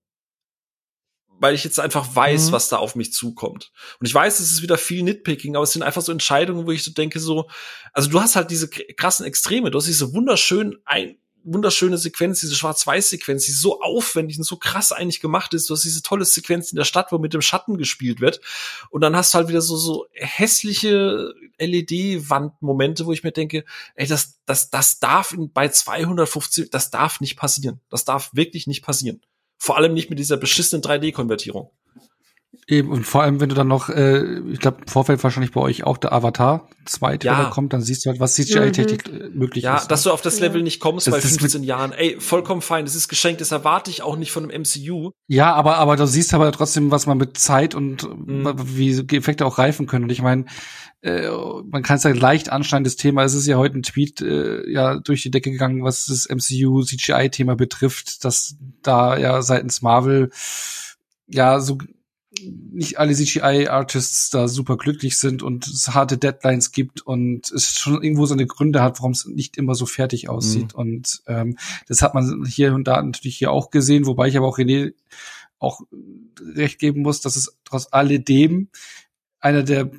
Weil ich jetzt einfach weiß, Mhm. was da auf mich zukommt. Und ich weiß, es ist wieder viel Nitpicking, aber es sind einfach so Entscheidungen, wo ich so denke, so, also du hast halt diese krassen Extreme, du hast diese wunderschön ein, wunderschöne Sequenz, diese Schwarz-Weiß-Sequenz, die so aufwendig und so krass eigentlich gemacht ist. Du hast diese tolle Sequenz in der Stadt, wo mit dem Schatten gespielt wird. Und dann hast du halt wieder so, so hässliche LED-Wand-Momente, wo ich mir denke, ey, das, das, das darf in, bei 250, das darf nicht passieren. Das darf wirklich nicht passieren. Vor allem nicht mit dieser beschissenen 3D-Konvertierung. Eben, und vor allem, wenn du dann noch, äh, ich glaube, im Vorfeld wahrscheinlich bei euch auch der Avatar 2 Trailer ja. kommt, dann siehst du halt, was CGI-Technik mhm. möglich ja, ist. Ja, dass ne? du auf das Level nicht kommst das, bei 15 Jahren. Ey, vollkommen fein, das ist geschenkt, das erwarte ich auch nicht von einem MCU. Ja, aber, aber du siehst aber trotzdem, was man mit Zeit und mhm. wie Effekte auch reifen können. Und ich meine, äh, man kann es ja leicht anschneiden, das Thema. Es ist ja heute ein Tweet äh, ja durch die Decke gegangen, was das MCU CGI-Thema betrifft, dass da ja seitens Marvel ja so nicht alle CGI-Artists da super glücklich sind und es harte Deadlines gibt und es schon irgendwo seine Gründe hat, warum es nicht immer so fertig aussieht. Mhm. Und ähm, das hat man hier und da natürlich hier auch gesehen, wobei ich aber auch René auch recht geben muss, dass es trotz alledem einer der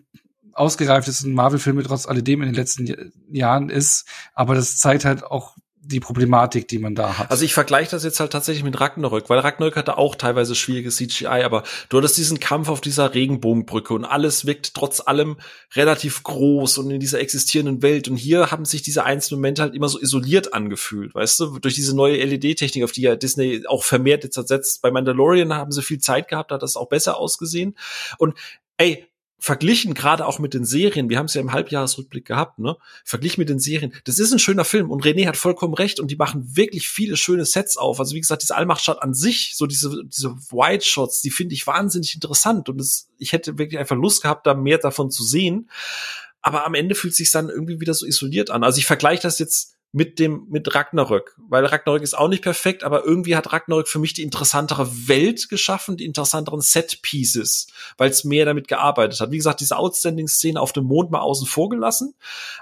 ausgereiftesten Marvel-Filme trotz alledem in den letzten Jahren ist. Aber das zeigt halt auch die Problematik, die man da hat. Also ich vergleiche das jetzt halt tatsächlich mit Ragnarök, weil Ragnarök hatte auch teilweise schwieriges CGI, aber du hattest diesen Kampf auf dieser Regenbogenbrücke und alles wirkt trotz allem relativ groß und in dieser existierenden Welt und hier haben sich diese einzelnen Momente halt immer so isoliert angefühlt, weißt du, durch diese neue LED-Technik, auf die ja Disney auch vermehrt jetzt setzt. Bei Mandalorian haben sie viel Zeit gehabt, da hat das auch besser ausgesehen und ey, verglichen gerade auch mit den Serien, wir haben es ja im Halbjahresrückblick gehabt, ne? Verglichen mit den Serien, das ist ein schöner Film und René hat vollkommen recht und die machen wirklich viele schöne Sets auf. Also wie gesagt, diese Allmachtstadt an sich, so diese diese White Shots, die finde ich wahnsinnig interessant und das, ich hätte wirklich einfach Lust gehabt, da mehr davon zu sehen. Aber am Ende fühlt sich dann irgendwie wieder so isoliert an. Also ich vergleiche das jetzt mit dem, mit Ragnarök. Weil Ragnarök ist auch nicht perfekt, aber irgendwie hat Ragnarök für mich die interessantere Welt geschaffen, die interessanteren Set-Pieces, weil es mehr damit gearbeitet hat. Wie gesagt, diese Outstanding-Szene auf dem Mond mal außen vor gelassen,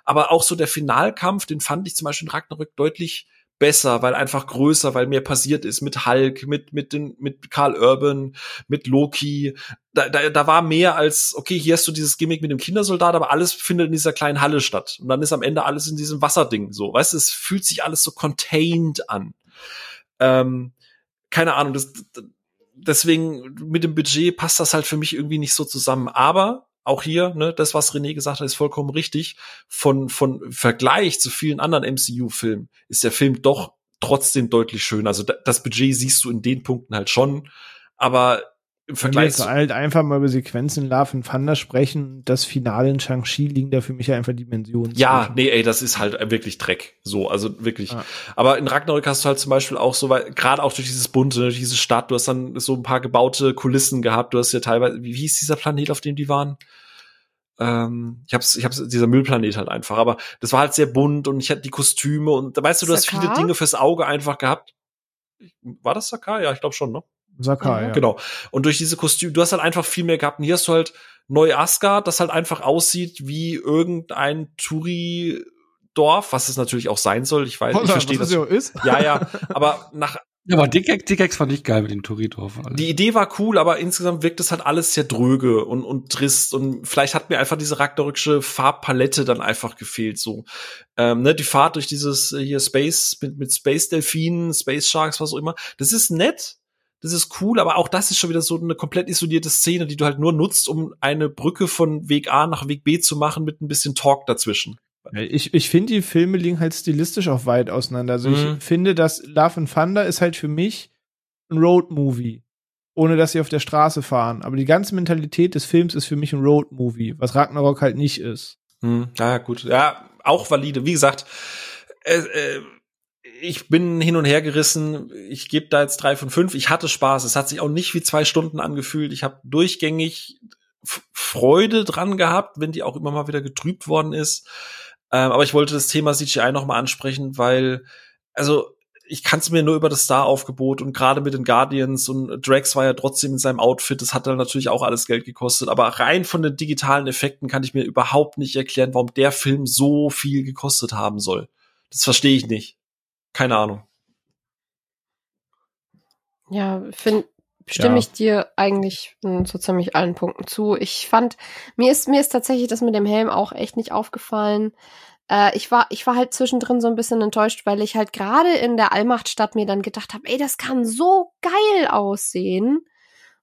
aber auch so der Finalkampf, den fand ich zum Beispiel in Ragnarök deutlich besser, weil einfach größer, weil mehr passiert ist mit Hulk, mit mit den mit Karl Urban, mit Loki. Da, da, da war mehr als okay, hier hast du dieses Gimmick mit dem Kindersoldat, aber alles findet in dieser kleinen Halle statt und dann ist am Ende alles in diesem Wasserding so. Weißt du, es fühlt sich alles so contained an. Ähm, keine Ahnung, das deswegen mit dem Budget passt das halt für mich irgendwie nicht so zusammen, aber auch hier, ne, das, was René gesagt hat, ist vollkommen richtig. Von, von Vergleich zu vielen anderen MCU-Filmen ist der Film doch trotzdem deutlich schön. Also das Budget siehst du in den Punkten halt schon, aber im Vergleich zu halt einfach mal über Sequenzen in Love and Thunder sprechen, das Finale in Shang-Chi liegen da für mich ja einfach Dimensionen. Ja, zwischen. nee, ey, das ist halt wirklich Dreck. So, also wirklich. Ja. Aber in Ragnarök hast du halt zum Beispiel auch so, weil gerade auch durch dieses bunte, durch diese Stadt, du hast dann so ein paar gebaute Kulissen gehabt, du hast ja teilweise, wie hieß dieser Planet, auf dem die waren? ähm, ich hab's, ich hab's, dieser Müllplanet halt einfach, aber das war halt sehr bunt und ich hatte die Kostüme und da weißt du, du Sakar? hast viele Dinge fürs Auge einfach gehabt. War das Sakar? Ja, ich glaube schon, ne? Sakar, ja. Genau. Und durch diese Kostüme, du hast halt einfach viel mehr gehabt. Und hier hast du halt Neu Asgard, das halt einfach aussieht wie irgendein Touri Dorf, was es natürlich auch sein soll. Ich weiß, Holla, ich verstehe das. So ist. Ja, ja, aber nach ja, aber Dickex, Dickex fand ich geil mit dem Toridorf. Die Idee war cool, aber insgesamt wirkt es halt alles sehr dröge und, und trist und vielleicht hat mir einfach diese ragnarökische Farbpalette dann einfach gefehlt, so. Ähm, ne, die Fahrt durch dieses äh, hier Space mit, mit Space Delfinen, Space Sharks, was auch immer. Das ist nett, das ist cool, aber auch das ist schon wieder so eine komplett isolierte Szene, die du halt nur nutzt, um eine Brücke von Weg A nach Weg B zu machen mit ein bisschen Talk dazwischen. Ich, ich finde, die Filme liegen halt stilistisch auch weit auseinander. Also mhm. ich finde, dass Love and Thunder ist halt für mich ein Road-Movie. Ohne dass sie auf der Straße fahren. Aber die ganze Mentalität des Films ist für mich ein Road-Movie, was Ragnarok halt nicht ist. Mhm. Ja, gut. Ja, auch valide. Wie gesagt, äh, äh, ich bin hin und her gerissen. Ich gebe da jetzt drei von fünf. Ich hatte Spaß. Es hat sich auch nicht wie zwei Stunden angefühlt. Ich habe durchgängig Freude dran gehabt, wenn die auch immer mal wieder getrübt worden ist. Ähm, aber ich wollte das Thema CGI noch mal ansprechen, weil, also ich kann es mir nur über das Star-Aufgebot und gerade mit den Guardians und Drax war ja trotzdem in seinem Outfit, das hat dann natürlich auch alles Geld gekostet, aber rein von den digitalen Effekten kann ich mir überhaupt nicht erklären, warum der Film so viel gekostet haben soll. Das verstehe ich nicht. Keine Ahnung. Ja, finde stimme ja. ich dir eigentlich so ziemlich allen Punkten zu. Ich fand, mir ist, mir ist tatsächlich das mit dem Helm auch echt nicht aufgefallen. Äh, ich war, ich war halt zwischendrin so ein bisschen enttäuscht, weil ich halt gerade in der Allmachtstadt mir dann gedacht habe, ey, das kann so geil aussehen.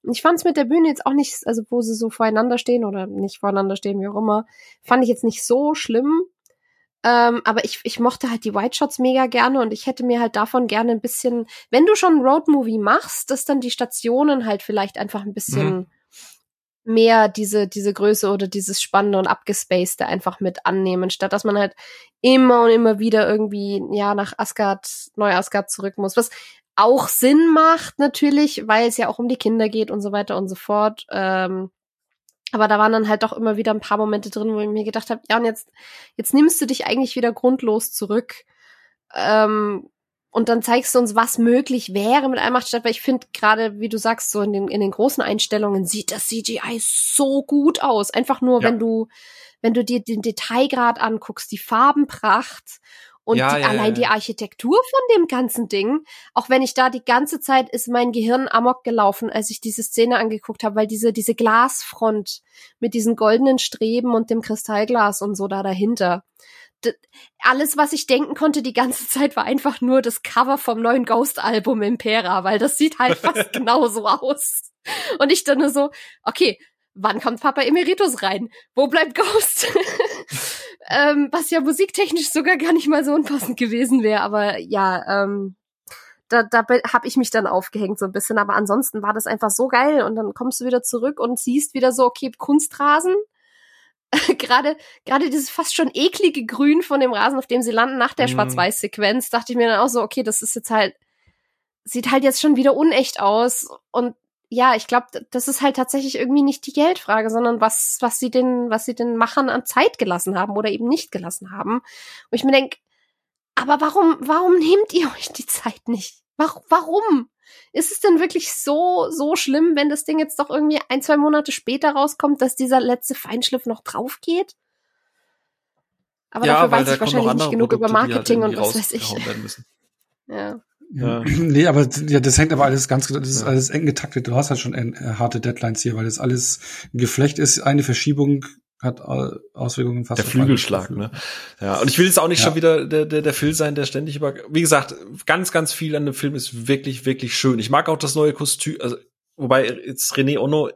Und ich fand es mit der Bühne jetzt auch nicht, also wo sie so voreinander stehen oder nicht voreinander stehen, wie auch immer, fand ich jetzt nicht so schlimm. Ähm, aber ich, ich mochte halt die White Shots mega gerne und ich hätte mir halt davon gerne ein bisschen, wenn du schon Roadmovie machst, dass dann die Stationen halt vielleicht einfach ein bisschen mhm. mehr diese, diese Größe oder dieses Spannende und Abgespacede einfach mit annehmen, statt dass man halt immer und immer wieder irgendwie, ja, nach Asgard, Neu Asgard zurück muss. Was auch Sinn macht natürlich, weil es ja auch um die Kinder geht und so weiter und so fort. Ähm, aber da waren dann halt doch immer wieder ein paar Momente drin, wo ich mir gedacht habe, ja, und jetzt, jetzt nimmst du dich eigentlich wieder grundlos zurück. Ähm, und dann zeigst du uns, was möglich wäre mit Allmachtstadt, weil ich finde gerade, wie du sagst, so in den, in den großen Einstellungen sieht das CGI so gut aus. Einfach nur, ja. wenn du, wenn du dir den Detailgrad anguckst, die Farbenpracht und ja, die, ja, allein ja. die Architektur von dem ganzen Ding, auch wenn ich da die ganze Zeit ist mein Gehirn amok gelaufen, als ich diese Szene angeguckt habe, weil diese diese Glasfront mit diesen goldenen Streben und dem Kristallglas und so da dahinter. D alles, was ich denken konnte die ganze Zeit, war einfach nur das Cover vom neuen Ghost-Album Impera, weil das sieht halt fast genauso aus. Und ich dann nur so, okay, wann kommt Papa Emeritus rein? Wo bleibt Ghost? ähm, was ja musiktechnisch sogar gar nicht mal so unpassend gewesen wäre, aber ja, ähm, da, da habe ich mich dann aufgehängt so ein bisschen, aber ansonsten war das einfach so geil und dann kommst du wieder zurück und siehst wieder so, okay, Kunstrasen, gerade gerade dieses fast schon eklige Grün von dem Rasen, auf dem sie landen nach der mhm. Schwarz-Weiß-Sequenz, dachte ich mir dann auch so, okay, das ist jetzt halt sieht halt jetzt schon wieder unecht aus und ja, ich glaube, das ist halt tatsächlich irgendwie nicht die Geldfrage, sondern was, was sie den, was sie den Machern an Zeit gelassen haben oder eben nicht gelassen haben. Und ich mir denke, aber warum, warum nehmt ihr euch die Zeit nicht? Warum? Ist es denn wirklich so, so schlimm, wenn das Ding jetzt doch irgendwie ein, zwei Monate später rauskommt, dass dieser letzte Feinschliff noch drauf geht? Aber ja, dafür weiß ich wahrscheinlich nicht genug Produkte, über halt Marketing halt und was weiß ich. Ja. Ja. Nee, aber ja, das hängt aber alles ganz, das ist alles eng getaktet. Du hast halt schon äh, harte Deadlines hier, weil das alles ein Geflecht ist. Eine Verschiebung hat Auswirkungen fast. Der Flügelschlag, ne? Ja, und ich will jetzt auch nicht ja. schon wieder der, der, der Phil sein, der ständig über, wie gesagt, ganz, ganz viel an dem Film ist wirklich, wirklich schön. Ich mag auch das neue Kostüm, also, wobei jetzt René Ono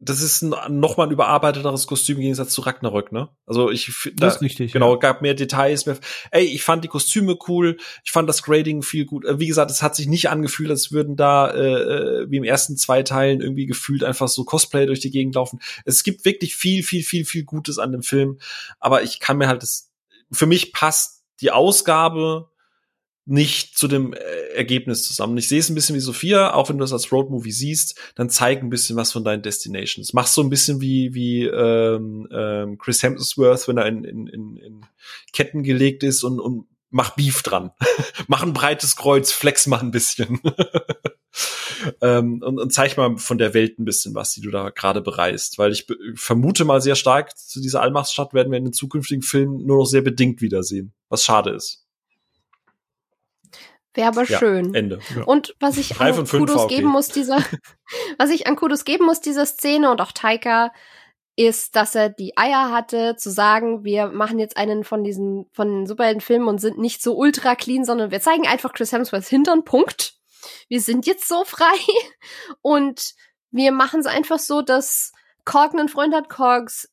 das ist ein, noch mal ein überarbeiteteres Kostüm im Gegensatz zu Ragnarök, ne? Also ich da, das ist richtig, genau, ja. gab mehr Details, mehr. Ey, ich fand die Kostüme cool, ich fand das Grading viel gut. Äh, wie gesagt, es hat sich nicht angefühlt, als würden da äh, äh, wie im ersten zwei Teilen irgendwie gefühlt einfach so Cosplay durch die Gegend laufen. Es gibt wirklich viel, viel, viel, viel Gutes an dem Film, aber ich kann mir halt das für mich passt die Ausgabe nicht zu dem äh, Ergebnis zusammen. Ich sehe es ein bisschen wie Sophia, auch wenn du das als Roadmovie siehst, dann zeig ein bisschen was von deinen Destinations. Mach so ein bisschen wie wie ähm, ähm, Chris Hemsworth, wenn er in, in, in, in Ketten gelegt ist und, und mach Beef dran. mach ein breites Kreuz, flex mal ein bisschen. ähm, und, und zeig mal von der Welt ein bisschen was, die du da gerade bereist. Weil ich vermute mal sehr stark, zu dieser Allmachtsstadt werden wir in den zukünftigen Filmen nur noch sehr bedingt wiedersehen. Was schade ist. Wäre aber ja, schön. Ende. Ja. Und was ich an Kudos okay. geben muss, dieser, was ich an Kudos geben muss, dieser Szene und auch Taika, ist, dass er die Eier hatte, zu sagen, wir machen jetzt einen von diesen, von den Superheldenfilmen und sind nicht so ultra clean, sondern wir zeigen einfach Chris Hemsworths Hintern, Punkt. Wir sind jetzt so frei. Und wir machen es einfach so, dass Korg einen Freund hat, Korgs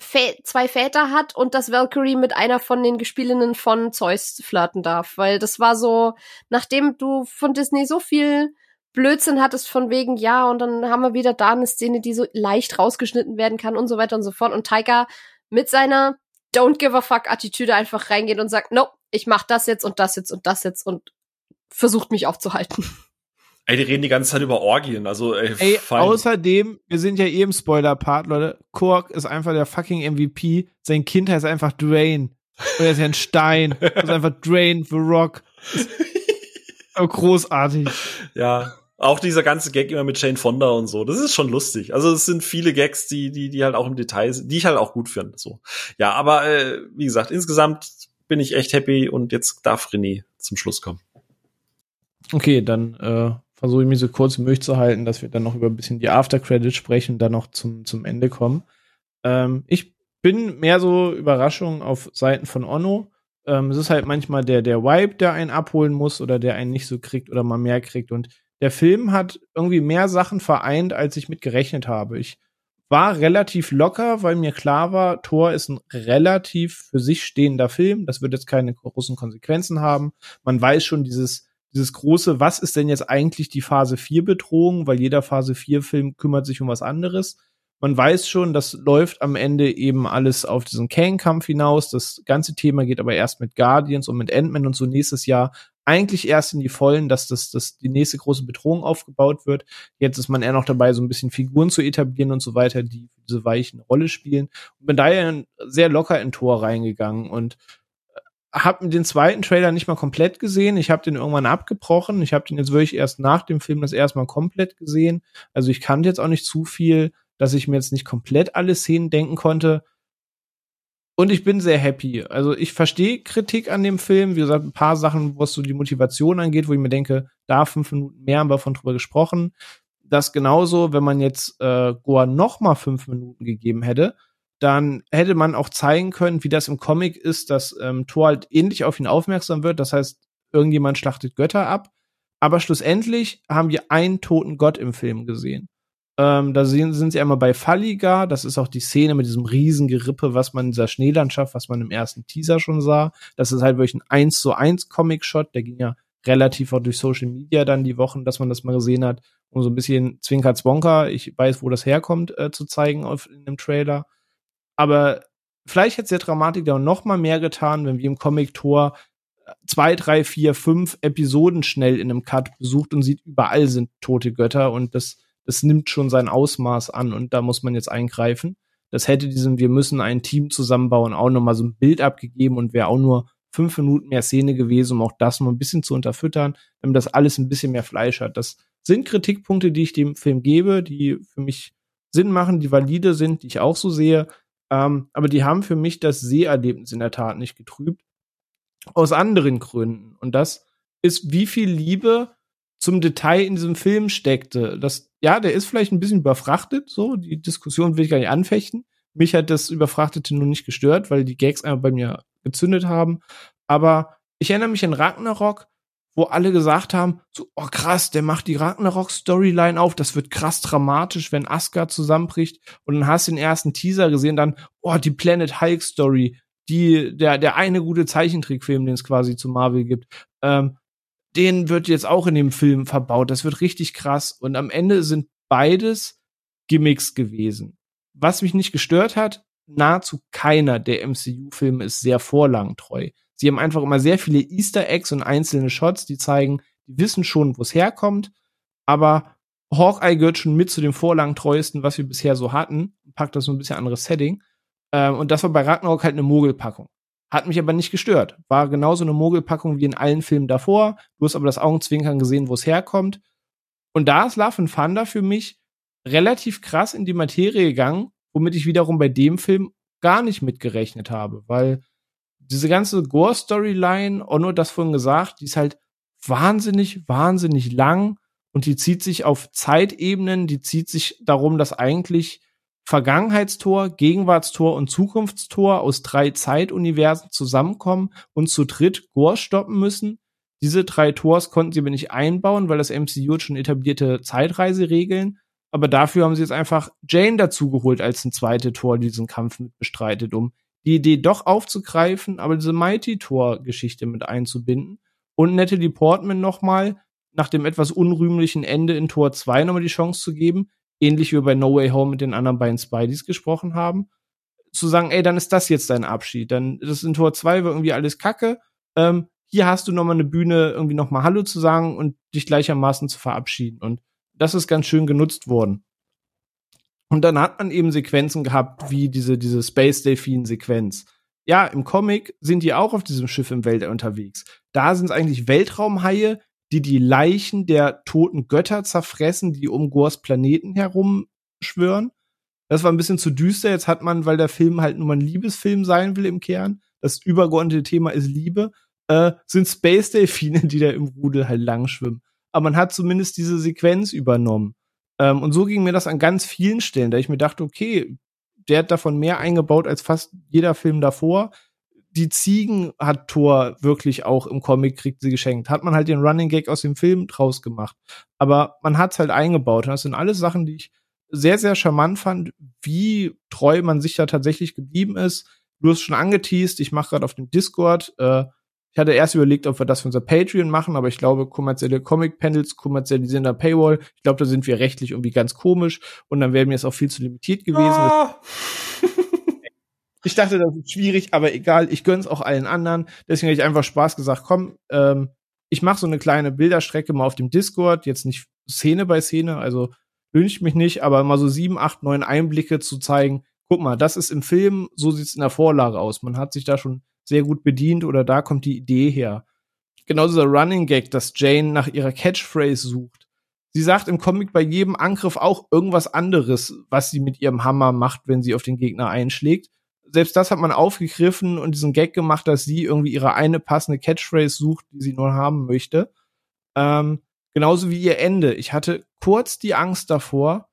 Vä zwei Väter hat und dass Valkyrie mit einer von den Gespielinnen von Zeus flirten darf. Weil das war so, nachdem du von Disney so viel Blödsinn hattest von wegen, ja, und dann haben wir wieder da eine Szene, die so leicht rausgeschnitten werden kann und so weiter und so fort. Und Taika mit seiner Don't give a fuck Attitüde einfach reingeht und sagt, no, ich mach das jetzt und das jetzt und das jetzt und versucht mich aufzuhalten. Ey, die reden die ganze Zeit über Orgien, also ey, ey außerdem, wir sind ja eh im Spoiler-Part, Leute. Kork ist einfach der fucking MVP. Sein Kind heißt einfach Drain. Und er ist ja ein Stein. Das ist einfach Drain the Rock. großartig. Ja. Auch dieser ganze Gag immer mit Shane Fonda und so, das ist schon lustig. Also es sind viele Gags, die, die, die halt auch im Detail sind, die ich halt auch gut finde. So. Ja, aber äh, wie gesagt, insgesamt bin ich echt happy und jetzt darf René zum Schluss kommen. Okay, dann äh, versuche ich mich so kurz wie möglich zu halten, dass wir dann noch über ein bisschen die After-Credits sprechen und dann noch zum, zum Ende kommen. Ähm, ich bin mehr so Überraschung auf Seiten von Onno. Ähm, es ist halt manchmal der, der Vibe, der einen abholen muss oder der einen nicht so kriegt oder mal mehr kriegt. Und der Film hat irgendwie mehr Sachen vereint, als ich mit gerechnet habe. Ich war relativ locker, weil mir klar war, Thor ist ein relativ für sich stehender Film. Das wird jetzt keine großen Konsequenzen haben. Man weiß schon dieses, dieses große, was ist denn jetzt eigentlich die Phase 4 Bedrohung, weil jeder Phase 4 Film kümmert sich um was anderes man weiß schon, das läuft am Ende eben alles auf diesen Kang-Kampf hinaus. Das ganze Thema geht aber erst mit Guardians und mit Ant-Man und so nächstes Jahr eigentlich erst in die Vollen, dass das, dass die nächste große Bedrohung aufgebaut wird. Jetzt ist man eher noch dabei, so ein bisschen Figuren zu etablieren und so weiter, die diese weichen Rolle spielen. Und bin daher sehr locker in Tor reingegangen und habe den zweiten Trailer nicht mal komplett gesehen. Ich habe den irgendwann abgebrochen. Ich habe den jetzt wirklich erst nach dem Film das erste Mal komplett gesehen. Also ich kannte jetzt auch nicht zu viel dass ich mir jetzt nicht komplett alle Szenen denken konnte. Und ich bin sehr happy. Also ich verstehe Kritik an dem Film. Wie gesagt, ein paar Sachen, was so die Motivation angeht, wo ich mir denke, da fünf Minuten mehr haben wir von drüber gesprochen. Das genauso, wenn man jetzt äh, Goa noch mal fünf Minuten gegeben hätte, dann hätte man auch zeigen können, wie das im Comic ist, dass ähm, Thor halt ähnlich auf ihn aufmerksam wird. Das heißt, irgendjemand schlachtet Götter ab. Aber schlussendlich haben wir einen toten Gott im Film gesehen. Ähm, da sind, sind sie einmal bei Falliga. Das ist auch die Szene mit diesem riesen Gerippe, was man in dieser Schneelandschaft, was man im ersten Teaser schon sah. Das ist halt wirklich ein 1 zu 1 Comic-Shot. Der ging ja relativ auch durch Social Media dann die Wochen, dass man das mal gesehen hat, um so ein bisschen Zwinker Zwonker, ich weiß, wo das herkommt, äh, zu zeigen auf, in dem Trailer. Aber vielleicht hätte es der Dramatik da noch mal mehr getan, wenn wir im Comic-Tor zwei, drei, vier, fünf Episoden schnell in einem Cut besucht und sieht, überall sind tote Götter und das es nimmt schon sein Ausmaß an und da muss man jetzt eingreifen. Das hätte diesem, wir müssen ein Team zusammenbauen, auch nochmal so ein Bild abgegeben und wäre auch nur fünf Minuten mehr Szene gewesen, um auch das mal ein bisschen zu unterfüttern, damit das alles ein bisschen mehr Fleisch hat. Das sind Kritikpunkte, die ich dem Film gebe, die für mich Sinn machen, die valide sind, die ich auch so sehe. Ähm, aber die haben für mich das Seherlebnis in der Tat nicht getrübt. Aus anderen Gründen. Und das ist, wie viel Liebe zum Detail in diesem Film steckte. Das, ja, der ist vielleicht ein bisschen überfrachtet, so. Die Diskussion will ich gar nicht anfechten. Mich hat das Überfrachtete nur nicht gestört, weil die Gags einfach bei mir gezündet haben. Aber ich erinnere mich an Ragnarok, wo alle gesagt haben, so, oh krass, der macht die Ragnarok-Storyline auf, das wird krass dramatisch, wenn Asgard zusammenbricht. Und dann hast du den ersten Teaser gesehen, dann, oh, die Planet Hulk-Story, die, der, der eine gute Zeichentrickfilm, den es quasi zu Marvel gibt. Ähm, den wird jetzt auch in dem Film verbaut. Das wird richtig krass. Und am Ende sind beides Gimmicks gewesen. Was mich nicht gestört hat, nahezu keiner der MCU-Filme ist sehr vorlangtreu. Sie haben einfach immer sehr viele Easter Eggs und einzelne Shots, die zeigen, die wissen schon, wo es herkommt, aber Hawkeye gehört schon mit zu den vorlangtreuesten, was wir bisher so hatten. Packt das so ein bisschen anderes Setting. Ähm, und das war bei Ragnarok halt eine Mogelpackung. Hat mich aber nicht gestört. War genauso eine Mogelpackung wie in allen Filmen davor. Du hast aber das Augenzwinkern gesehen, wo es herkommt. Und da ist Love and Thunder für mich relativ krass in die Materie gegangen, womit ich wiederum bei dem Film gar nicht mitgerechnet habe, weil diese ganze Gore-Storyline, Onno das vorhin gesagt, die ist halt wahnsinnig, wahnsinnig lang und die zieht sich auf Zeitebenen, die zieht sich darum, dass eigentlich Vergangenheitstor, Gegenwartstor und Zukunftstor aus drei Zeituniversen zusammenkommen und zu dritt Gore stoppen müssen. Diese drei Tors konnten sie aber nicht einbauen, weil das MCU schon etablierte Zeitreiseregeln. Aber dafür haben sie jetzt einfach Jane dazugeholt als ein zweites Tor, die diesen Kampf mit bestreitet, um die Idee doch aufzugreifen, aber diese Mighty Tor Geschichte mit einzubinden und Natalie Portman nochmal nach dem etwas unrühmlichen Ende in Tor 2 nochmal die Chance zu geben, ähnlich wie bei No Way Home mit den anderen beiden Spideys gesprochen haben, zu sagen, ey, dann ist das jetzt dein Abschied. Dann das in Tor 2 war irgendwie alles Kacke. Ähm, hier hast du nochmal eine Bühne, irgendwie nochmal Hallo zu sagen und dich gleichermaßen zu verabschieden. Und das ist ganz schön genutzt worden. Und dann hat man eben Sequenzen gehabt, wie diese, diese Space Delfin-Sequenz. Ja, im Comic sind die auch auf diesem Schiff im Weltall unterwegs. Da sind es eigentlich Weltraumhaie, die die Leichen der toten Götter zerfressen, die um Gors Planeten herum schwören. Das war ein bisschen zu düster. Jetzt hat man, weil der Film halt nur mal ein Liebesfilm sein will im Kern, das übergeordnete Thema ist Liebe, äh, sind Space Delfine, die da im Rudel halt lang schwimmen. Aber man hat zumindest diese Sequenz übernommen. Ähm, und so ging mir das an ganz vielen Stellen, da ich mir dachte, okay, der hat davon mehr eingebaut als fast jeder Film davor. Die Ziegen hat Thor wirklich auch im Comic kriegt sie geschenkt. Hat man halt den Running Gag aus dem Film draus gemacht. Aber man hat's halt eingebaut. Und das sind alles Sachen, die ich sehr, sehr charmant fand, wie treu man sich da tatsächlich geblieben ist. Du hast schon angeteased, ich mache gerade auf dem Discord, äh, ich hatte erst überlegt, ob wir das für unser Patreon machen, aber ich glaube, kommerzielle Comic-Panels kommerzialisieren da Paywall. Ich glaube, da sind wir rechtlich irgendwie ganz komisch und dann wäre mir es auch viel zu limitiert gewesen. Ah. ich dachte, das ist schwierig, aber egal, ich gönn's auch allen anderen. Deswegen habe ich einfach Spaß gesagt, komm, ähm, ich mache so eine kleine Bilderstrecke mal auf dem Discord, jetzt nicht Szene bei Szene, also wünscht mich nicht, aber mal so sieben, acht, neun Einblicke zu zeigen. Guck mal, das ist im Film, so sieht's in der Vorlage aus. Man hat sich da schon sehr gut bedient oder da kommt die Idee her. Genauso der Running Gag, dass Jane nach ihrer Catchphrase sucht. Sie sagt im Comic bei jedem Angriff auch irgendwas anderes, was sie mit ihrem Hammer macht, wenn sie auf den Gegner einschlägt. Selbst das hat man aufgegriffen und diesen Gag gemacht, dass sie irgendwie ihre eine passende Catchphrase sucht, die sie nur haben möchte. Ähm, genauso wie ihr Ende. Ich hatte kurz die Angst davor,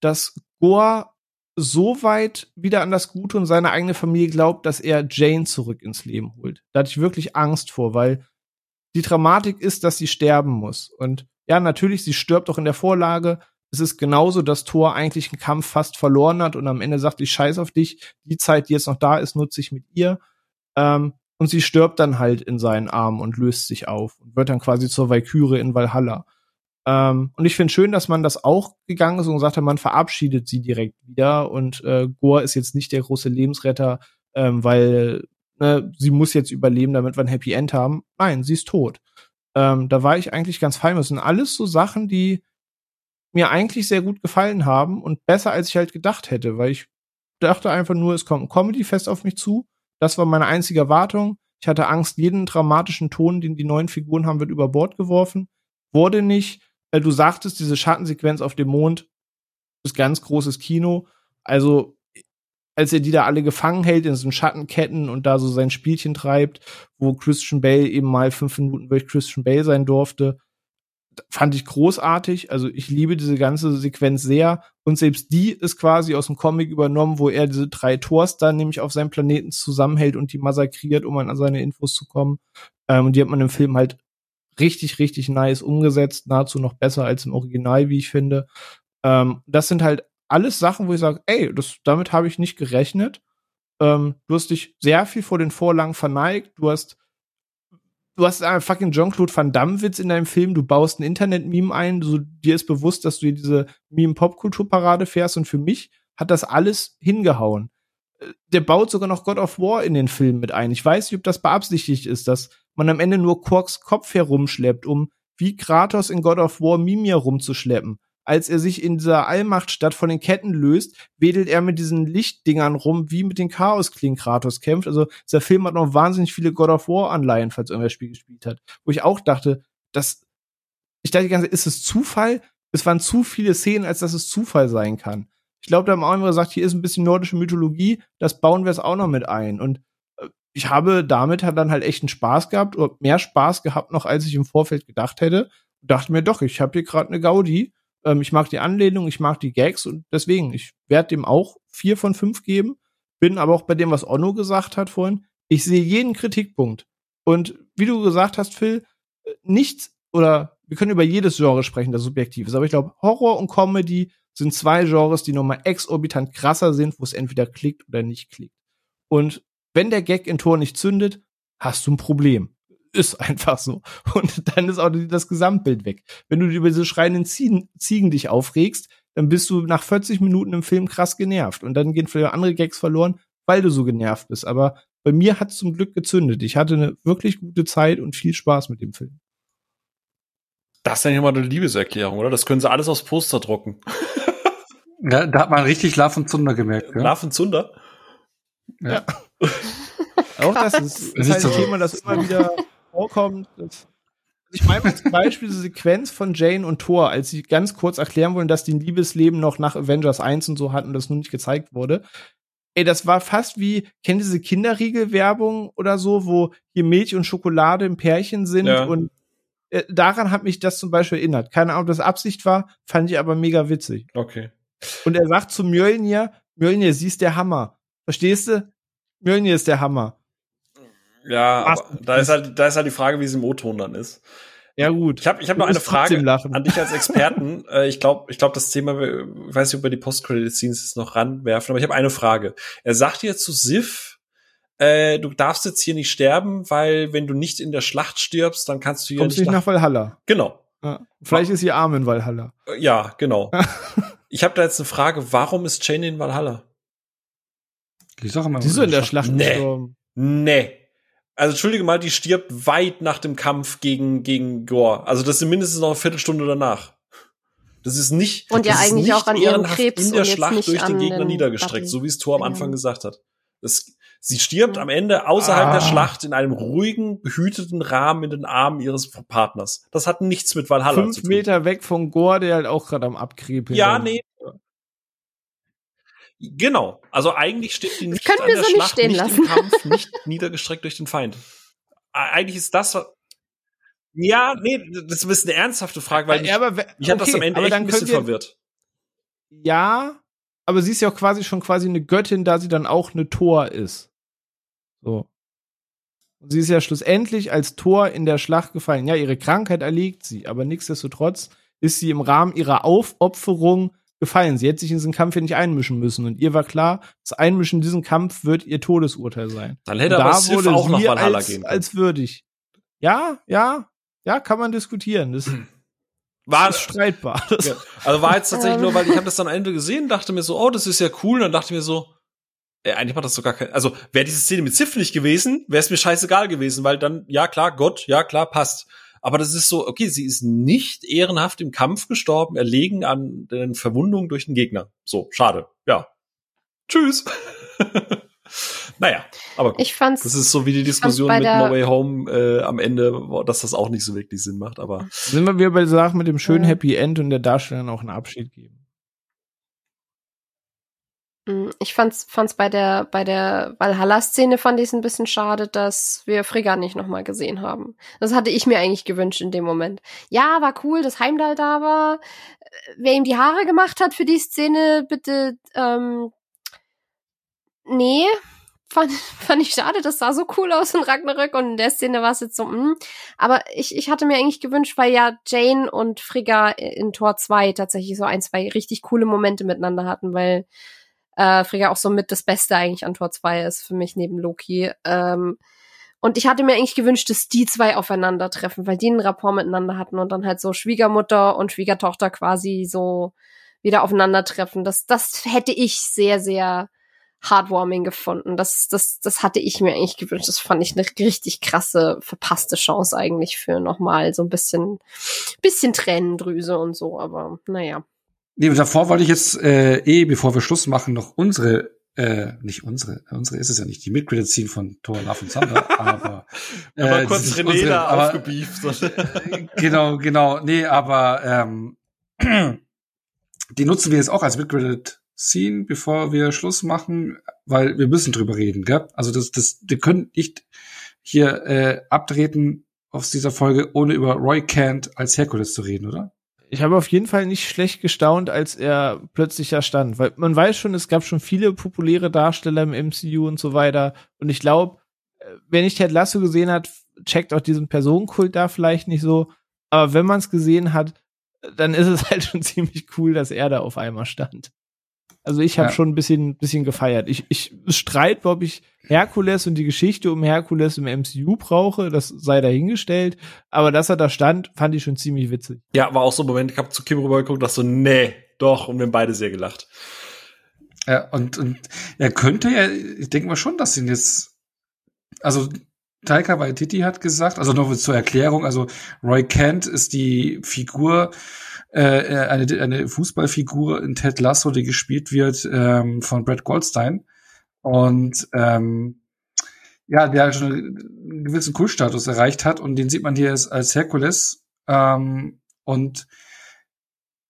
dass Goa so weit wieder an das Gute und seine eigene Familie glaubt, dass er Jane zurück ins Leben holt. Da hatte ich wirklich Angst vor, weil die Dramatik ist, dass sie sterben muss. Und ja, natürlich, sie stirbt auch in der Vorlage. Es ist genauso, dass Thor eigentlich einen Kampf fast verloren hat und am Ende sagt, ich scheiß auf dich. Die Zeit, die jetzt noch da ist, nutze ich mit ihr. Ähm, und sie stirbt dann halt in seinen Armen und löst sich auf und wird dann quasi zur Valkyrie in Valhalla. Ähm, und ich finde schön, dass man das auch gegangen ist und gesagt hat, man verabschiedet sie direkt wieder. Und äh, Gore ist jetzt nicht der große Lebensretter, ähm, weil ne, sie muss jetzt überleben, damit wir ein Happy End haben. Nein, sie ist tot. Ähm, da war ich eigentlich ganz fein. Das sind alles so Sachen, die mir eigentlich sehr gut gefallen haben und besser als ich halt gedacht hätte, weil ich dachte einfach nur, es kommt ein Comedy-Fest auf mich zu. Das war meine einzige Erwartung. Ich hatte Angst, jeden dramatischen Ton, den die neuen Figuren haben, wird über Bord geworfen. Wurde nicht. Äh, du sagtest, diese Schattensequenz auf dem Mond ist ganz großes Kino. Also, als er die da alle gefangen hält in so Schattenketten und da so sein Spielchen treibt, wo Christian Bale eben mal fünf Minuten durch Christian Bale sein durfte, fand ich großartig. Also ich liebe diese ganze Sequenz sehr. Und selbst die ist quasi aus dem Comic übernommen, wo er diese drei Tors dann nämlich auf seinem Planeten zusammenhält und die massakriert, um an seine Infos zu kommen. Ähm, und die hat man im Film halt richtig, richtig nice umgesetzt, nahezu noch besser als im Original, wie ich finde. Ähm, das sind halt alles Sachen, wo ich sage, ey, das, damit habe ich nicht gerechnet. Ähm, du hast dich sehr viel vor den Vorlagen verneigt. Du hast, du hast einen fucking Jean-Claude Van Damme-Witz in deinem Film. Du baust ein Internet-Meme ein. Du, dir ist bewusst, dass du diese Meme-Pop-Kultur-Parade fährst. Und für mich hat das alles hingehauen. Äh, der baut sogar noch God of War in den Film mit ein. Ich weiß nicht, ob das beabsichtigt ist, dass man am Ende nur Quarks Kopf herumschleppt, um wie Kratos in God of War Mimir rumzuschleppen. Als er sich in dieser Allmachtstadt von den Ketten löst, wedelt er mit diesen Lichtdingern rum, wie mit den Chaosklingen Kratos kämpft. Also dieser Film hat noch wahnsinnig viele God of War Anleihen, falls irgendwer Spiel gespielt hat. Wo ich auch dachte, dass ich dachte die ganze Zeit, ist es Zufall? Es waren zu viele Szenen, als dass es Zufall sein kann. Ich glaube, da haben auch immer gesagt, hier ist ein bisschen nordische Mythologie, das bauen wir es auch noch mit ein. Und ich habe damit halt dann halt echt einen Spaß gehabt oder mehr Spaß gehabt noch, als ich im Vorfeld gedacht hätte. Und dachte mir doch, ich habe hier gerade eine Gaudi. Ähm, ich mag die Anlehnung, ich mag die Gags und deswegen, ich werde dem auch vier von fünf geben. Bin aber auch bei dem, was Onno gesagt hat vorhin. Ich sehe jeden Kritikpunkt. Und wie du gesagt hast, Phil, äh, nichts oder wir können über jedes Genre sprechen, das subjektiv ist. Aber ich glaube, Horror und Comedy sind zwei Genres, die nochmal exorbitant krasser sind, wo es entweder klickt oder nicht klickt. Und wenn der Gag in Tor nicht zündet, hast du ein Problem. Ist einfach so. Und dann ist auch das Gesamtbild weg. Wenn du über diese schreienden Ziegen, Ziegen dich aufregst, dann bist du nach 40 Minuten im Film krass genervt. Und dann gehen vielleicht andere Gags verloren, weil du so genervt bist. Aber bei mir hat es zum Glück gezündet. Ich hatte eine wirklich gute Zeit und viel Spaß mit dem Film. Das ist ja mal eine Liebeserklärung, oder? Das können sie alles aufs Poster drucken. Ja, da hat man richtig Love und Zunder gemerkt. Ja? Love und Zunder? Ja. ja. Auch das ist, ist halt ein Thema, das immer wieder vorkommt. Das, ich meine zum Beispiel diese Sequenz von Jane und Thor, als sie ganz kurz erklären wollen, dass die ein Liebesleben noch nach Avengers 1 und so hatten und das nun nicht gezeigt wurde. Ey, das war fast wie, kennt diese Kinderriegel-Werbung oder so, wo hier Milch und Schokolade im Pärchen sind ja. und äh, daran hat mich das zum Beispiel erinnert. Keine Ahnung, ob das Absicht war, fand ich aber mega witzig. Okay. Und er sagt zu Mjölnir, Mjölnir, sie ist der Hammer. Verstehst du? Mjölnir ist der Hammer. Ja, aber da ist halt, da ist halt die Frage, wie es im O-Ton dann ist. Ja, gut. Ich habe ich hab noch eine Frage an dich als Experten. Äh, ich glaube, ich glaube, das Thema, ich weiß nicht, ob wir die Post-Credit-Scenes jetzt noch ranwerfen, aber ich habe eine Frage. Er sagt hier zu Sif, äh, du darfst jetzt hier nicht sterben, weil wenn du nicht in der Schlacht stirbst, dann kannst du hier Kommst nicht nach, nach Valhalla. Genau. Ja. Vielleicht ist ihr arm in Valhalla. Äh, ja, genau. ich habe da jetzt eine Frage, warum ist Jane in Valhalla? Die Sache mal. Sie ist in der Schlacht nee. gestorben. Nee. Also entschuldige mal, die stirbt weit nach dem Kampf gegen gegen Gore. Also das ist mindestens noch eine Viertelstunde danach. Das ist nicht und ja eigentlich auch an ihrem Krebs in der Schlacht durch den Gegner den niedergestreckt, Button. so wie es Thor am Anfang gesagt hat. Das, sie stirbt am Ende außerhalb ah. der Schlacht in einem ruhigen, behüteten Rahmen in den Armen ihres Partners. Das hat nichts mit Valhalla Fünf zu tun. Meter weg von Gore, der halt auch gerade am Abkriepen Ja, nee, Genau. Also eigentlich steht die nicht an der so Schlacht, nicht, nicht im Kampf, nicht niedergestreckt durch den Feind. Eigentlich ist das ja, nee, das ist ein bisschen eine ernsthafte Frage, weil ja, aber, ich habe das am Ende echt ein bisschen wir, verwirrt. Ja, aber sie ist ja auch quasi schon quasi eine Göttin, da sie dann auch eine Tor ist. So. Und sie ist ja schlussendlich als Tor in der Schlacht gefallen. Ja, ihre Krankheit erliegt sie, aber nichtsdestotrotz ist sie im Rahmen ihrer Aufopferung gefallen. Sie hätte sich in diesen Kampf ja nicht einmischen müssen. Und ihr war klar, das Einmischen in diesen Kampf wird ihr Todesurteil sein. Dann hätte aber da wurde auch nach Valhalla als, gehen können. als würdig. Ja, ja, ja, kann man diskutieren. Das war das streitbar. Das ja. Also war jetzt tatsächlich nur, weil ich habe das dann am Ende gesehen, dachte mir so, oh, das ist ja cool. Und dann dachte ich mir so, ey, eigentlich macht das sogar kein. Also wäre diese Szene mit Sif nicht gewesen, wäre es mir scheißegal gewesen, weil dann ja klar, Gott, ja klar, passt. Aber das ist so, okay, sie ist nicht ehrenhaft im Kampf gestorben, erlegen an den Verwundungen durch den Gegner. So, schade. Ja. Tschüss. naja, aber gut. Ich fand's, das ist so wie die Diskussion mit No Way Home äh, am Ende, dass das auch nicht so wirklich Sinn macht. Aber sind wir wieder bei der Sache mit dem schönen Happy End und der Darstellerin auch einen Abschied geben. Mm, ich fand's, fand's bei der, bei der Valhalla-Szene fand ich es ein bisschen schade, dass wir Frigga nicht nochmal gesehen haben. Das hatte ich mir eigentlich gewünscht in dem Moment. Ja, war cool, dass Heimdall da war. Wer ihm die Haare gemacht hat für die Szene, bitte, ähm, nee. Fand, fand ich schade, das sah so cool aus in Ragnarök und in der Szene war es jetzt so, mh. Mm. Aber ich, ich hatte mir eigentlich gewünscht, weil ja Jane und Frigga in Tor 2 tatsächlich so ein, zwei richtig coole Momente miteinander hatten, weil äh, Frigga auch so mit das Beste eigentlich an Tor 2 ist für mich neben Loki. Ähm, und ich hatte mir eigentlich gewünscht, dass die zwei aufeinandertreffen, weil die einen Rapport miteinander hatten und dann halt so Schwiegermutter und Schwiegertochter quasi so wieder aufeinandertreffen. Das, das hätte ich sehr, sehr heartwarming gefunden. Das, das, das hatte ich mir eigentlich gewünscht. Das fand ich eine richtig krasse, verpasste Chance eigentlich für nochmal so ein bisschen, bisschen Tränendrüse und so, aber naja. Nee, davor wollte ich jetzt äh, eh, bevor wir Schluss machen, noch unsere, äh, nicht unsere, unsere ist es ja nicht, die Mitglieder ziehen von Thor Love and Thunder, aber äh, aber kurz René unsere, da aber, aufgebieft. genau, genau, nee, aber ähm, die nutzen wir jetzt auch als Mitglied Scene, bevor wir Schluss machen, weil wir müssen drüber reden, gell? Also das, das, wir können nicht hier äh, abtreten aus dieser Folge, ohne über Roy Kent als Herkules zu reden, oder? Ich habe auf jeden Fall nicht schlecht gestaunt, als er plötzlich da stand, weil man weiß schon, es gab schon viele populäre Darsteller im MCU und so weiter. Und ich glaube, äh, wer nicht Ted Lasso gesehen hat, checkt auch diesen Personenkult da vielleicht nicht so. Aber wenn man es gesehen hat, dann ist es halt schon ziemlich cool, dass er da auf einmal stand. Also ich habe ja. schon ein bisschen, bisschen gefeiert. Ich, ich streit, ob ich Herkules und die Geschichte um Herkules im MCU brauche, das sei dahingestellt. Aber dass er da stand, fand ich schon ziemlich witzig. Ja, war auch so ein Moment, ich habe zu Kim rübergeguckt, dachte so, nee, doch, und wir haben beide sehr gelacht. Ja, und, und er könnte ja, ich denke mal schon, dass ihn jetzt, also Taika Waititi hat gesagt, also noch zur Erklärung, also Roy Kent ist die Figur, äh, äh, eine, eine Fußballfigur in Ted Lasso, die gespielt wird ähm, von Brad Goldstein. Und ähm, ja, der halt schon einen gewissen Kultstatus erreicht hat und den sieht man hier als, als Herkules. Ähm, und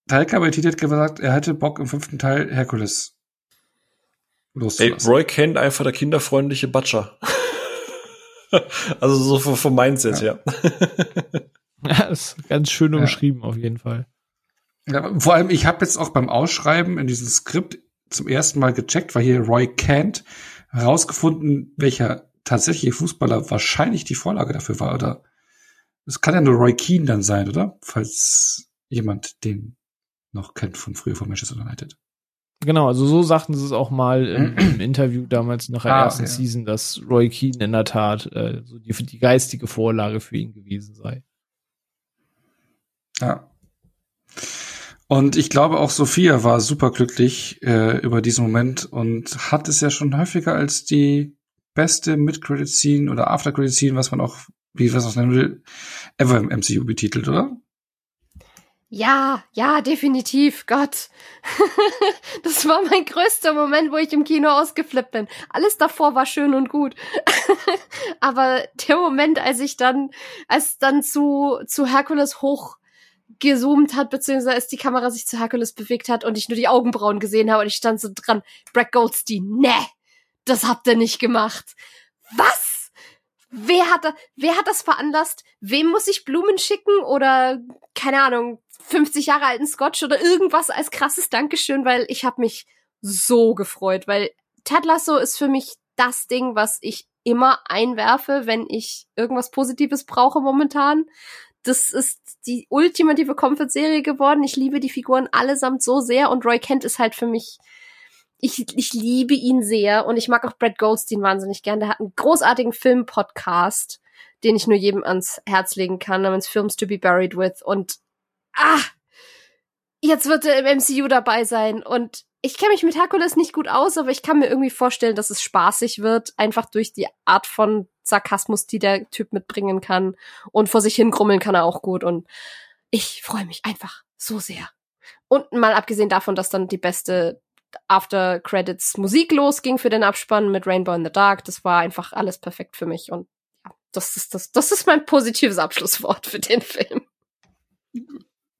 Taika Waititi hat gesagt, er hätte Bock im fünften Teil Herkules loszulassen. Ey, Roy kennt einfach der kinderfreundliche Butcher. also so vom, vom Mindset, ja. ja. ja, ist ganz schön umschrieben ja. auf jeden Fall. Ja, vor allem, ich habe jetzt auch beim Ausschreiben in diesem Skript zum ersten Mal gecheckt, weil hier Roy Kent herausgefunden, welcher tatsächliche Fußballer wahrscheinlich die Vorlage dafür war, oder? Es kann ja nur Roy Keane dann sein, oder? Falls jemand den noch kennt von früher von Manchester United. Genau, also so sagten sie es auch mal im, im Interview damals nach der Ah, ersten ja. Season, dass Roy Keane in der Tat äh, so die, die geistige Vorlage für ihn gewesen sei. Ja. Und ich glaube auch Sophia war superglücklich äh, über diesen Moment und hat es ja schon häufiger als die beste Mid-Credit-Scene oder After-Credit-Scene, was man auch, wie was es nennen will, ever im MCU betitelt, oder? Ja, ja, definitiv. Gott. das war mein größter Moment, wo ich im Kino ausgeflippt bin. Alles davor war schön und gut. Aber der Moment, als ich dann, als dann zu, zu Herkules hochgezoomt hat, beziehungsweise als die Kamera sich zu Herkules bewegt hat und ich nur die Augenbrauen gesehen habe und ich stand so dran, Brad Goldstein, ne, das habt ihr nicht gemacht. Was? Wer hat, da, wer hat das veranlasst? Wem muss ich Blumen schicken oder, keine Ahnung, 50 Jahre alten Scotch oder irgendwas als krasses Dankeschön, weil ich habe mich so gefreut, weil Ted Lasso ist für mich das Ding, was ich immer einwerfe, wenn ich irgendwas Positives brauche momentan. Das ist die ultimative Comfort-Serie geworden. Ich liebe die Figuren allesamt so sehr und Roy Kent ist halt für mich ich, ich liebe ihn sehr und ich mag auch Brad Goldstein wahnsinnig gern. Der hat einen großartigen Film-Podcast, den ich nur jedem ans Herz legen kann, namens Films to be Buried with. Und ah, jetzt wird er im MCU dabei sein. Und ich kenne mich mit Hercules nicht gut aus, aber ich kann mir irgendwie vorstellen, dass es spaßig wird, einfach durch die Art von Sarkasmus, die der Typ mitbringen kann. Und vor sich hingrummeln kann er auch gut. Und ich freue mich einfach so sehr. Und mal abgesehen davon, dass dann die beste After Credits Musik losging für den Abspann mit Rainbow in the Dark. Das war einfach alles perfekt für mich und ja, das ist das, das ist mein positives Abschlusswort für den Film.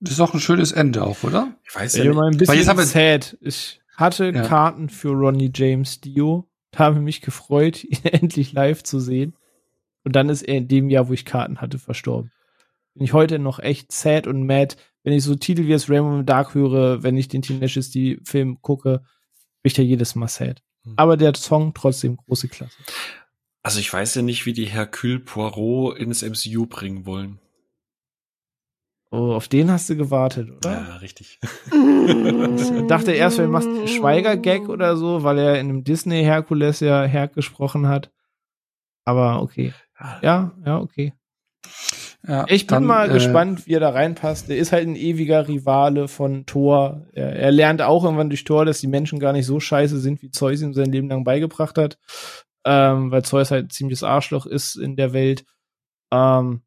Das ist auch ein schönes Ende auch, oder? Ich weiß Ja, nicht. ein Weil jetzt bisschen haben wir- sad. Ich hatte Ja. Karten für Ronnie James Dio. Habe ich mich gefreut, ihn endlich live zu sehen. Und dann ist er in dem Jahr, wo ich Karten hatte, verstorben. Bin ich heute noch echt sad und mad, wenn ich so Titel wie das Rainbow Dark höre, wenn ich den Teen die Film gucke, bin ich da jedes Mal sad. Hm. Aber der Song trotzdem große Klasse. Also ich weiß ja nicht, wie die Hercule Poirot ins MCU bringen wollen. Oh, auf den hast du gewartet, oder? Ja, richtig. Ich dachte erst, wenn du machst Schweiger-Gag oder so, weil er in einem Disney Herkules ja Herk gesprochen hat. Aber okay. Ja, ja, okay. Ja, Ich bin dann, mal äh, gespannt, wie er da reinpasst. Er ist halt ein ewiger Rivale von Thor. Er, er lernt auch irgendwann durch Thor, dass die Menschen gar nicht so scheiße sind, wie Zeus ihm sein Leben lang beigebracht hat. Ähm, weil Zeus halt ein ziemliches Arschloch ist in der Welt. Ähm,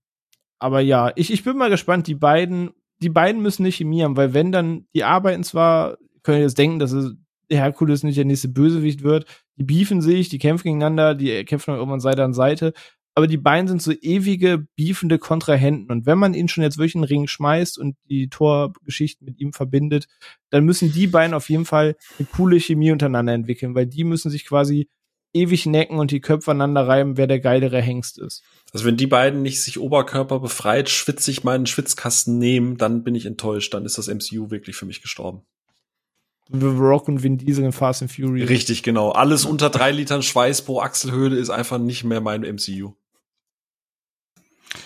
aber ja, ich, ich bin mal gespannt. Die beiden, die beiden müssen nicht chemieren, weil wenn dann, die arbeiten zwar, können jetzt denken, dass es Herkules nicht der nächste Bösewicht wird. Die beefen sich, die kämpfen gegeneinander, die kämpfen irgendwann Seite an Seite aber die beiden sind so ewige, beefende Kontrahenten. Und wenn man ihn schon jetzt wirklich in den Ring schmeißt und die Torgeschichten mit ihm verbindet, dann müssen die beiden auf jeden Fall eine coole Chemie untereinander entwickeln, weil die müssen sich quasi ewig necken und die Köpfe aneinander reiben, wer der geilere Hengst ist. Also wenn die beiden nicht sich Oberkörper befreit, schwitzig meinen Schwitzkasten nehmen, dann bin ich enttäuscht. Dann ist das MCU wirklich für mich gestorben. The Rock und Vin Diesel in Fast and Furious. Richtig, genau. Alles unter drei Litern Schweiß pro Achselhöhle ist einfach nicht mehr mein MCU.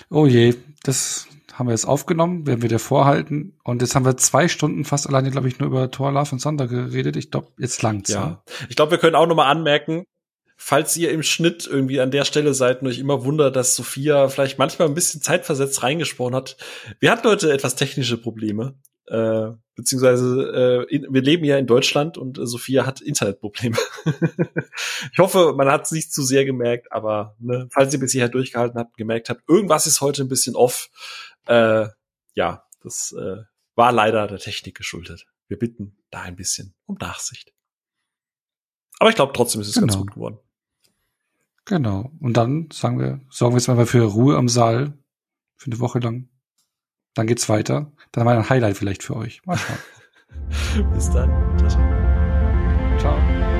Oh je, das haben wir jetzt aufgenommen, werden wir dir vorhalten. Und jetzt haben wir zwei Stunden fast alleine, glaube ich, nur über Thor Love and Thunder geredet. Ich glaube, jetzt langt's. ne? Ja. Ich glaube, wir können auch noch mal anmerken, falls ihr im Schnitt irgendwie an der Stelle seid und euch immer wundert, dass Sophia vielleicht manchmal ein bisschen zeitversetzt reingesprochen hat. Wir hatten heute etwas technische Probleme. Äh, beziehungsweise äh, in, wir leben ja in Deutschland und äh, Sophia hat Internetprobleme. ich hoffe, man hat es nicht zu sehr gemerkt, aber ne, falls ihr bis hierher durchgehalten habt, gemerkt habt, irgendwas ist heute ein bisschen off. Äh, ja, das äh, war leider der Technik geschuldet. Wir bitten da ein bisschen um Nachsicht. Aber ich glaube trotzdem ist es ganz Genau. gut geworden. Genau. Und dann sagen wir, sorgen wir jetzt mal für Ruhe am Saal. Für eine Woche lang. Dann geht's weiter. Dann haben wir ein Highlight vielleicht für euch. Mal schauen. Bis dann. Ciao, ciao. Ciao.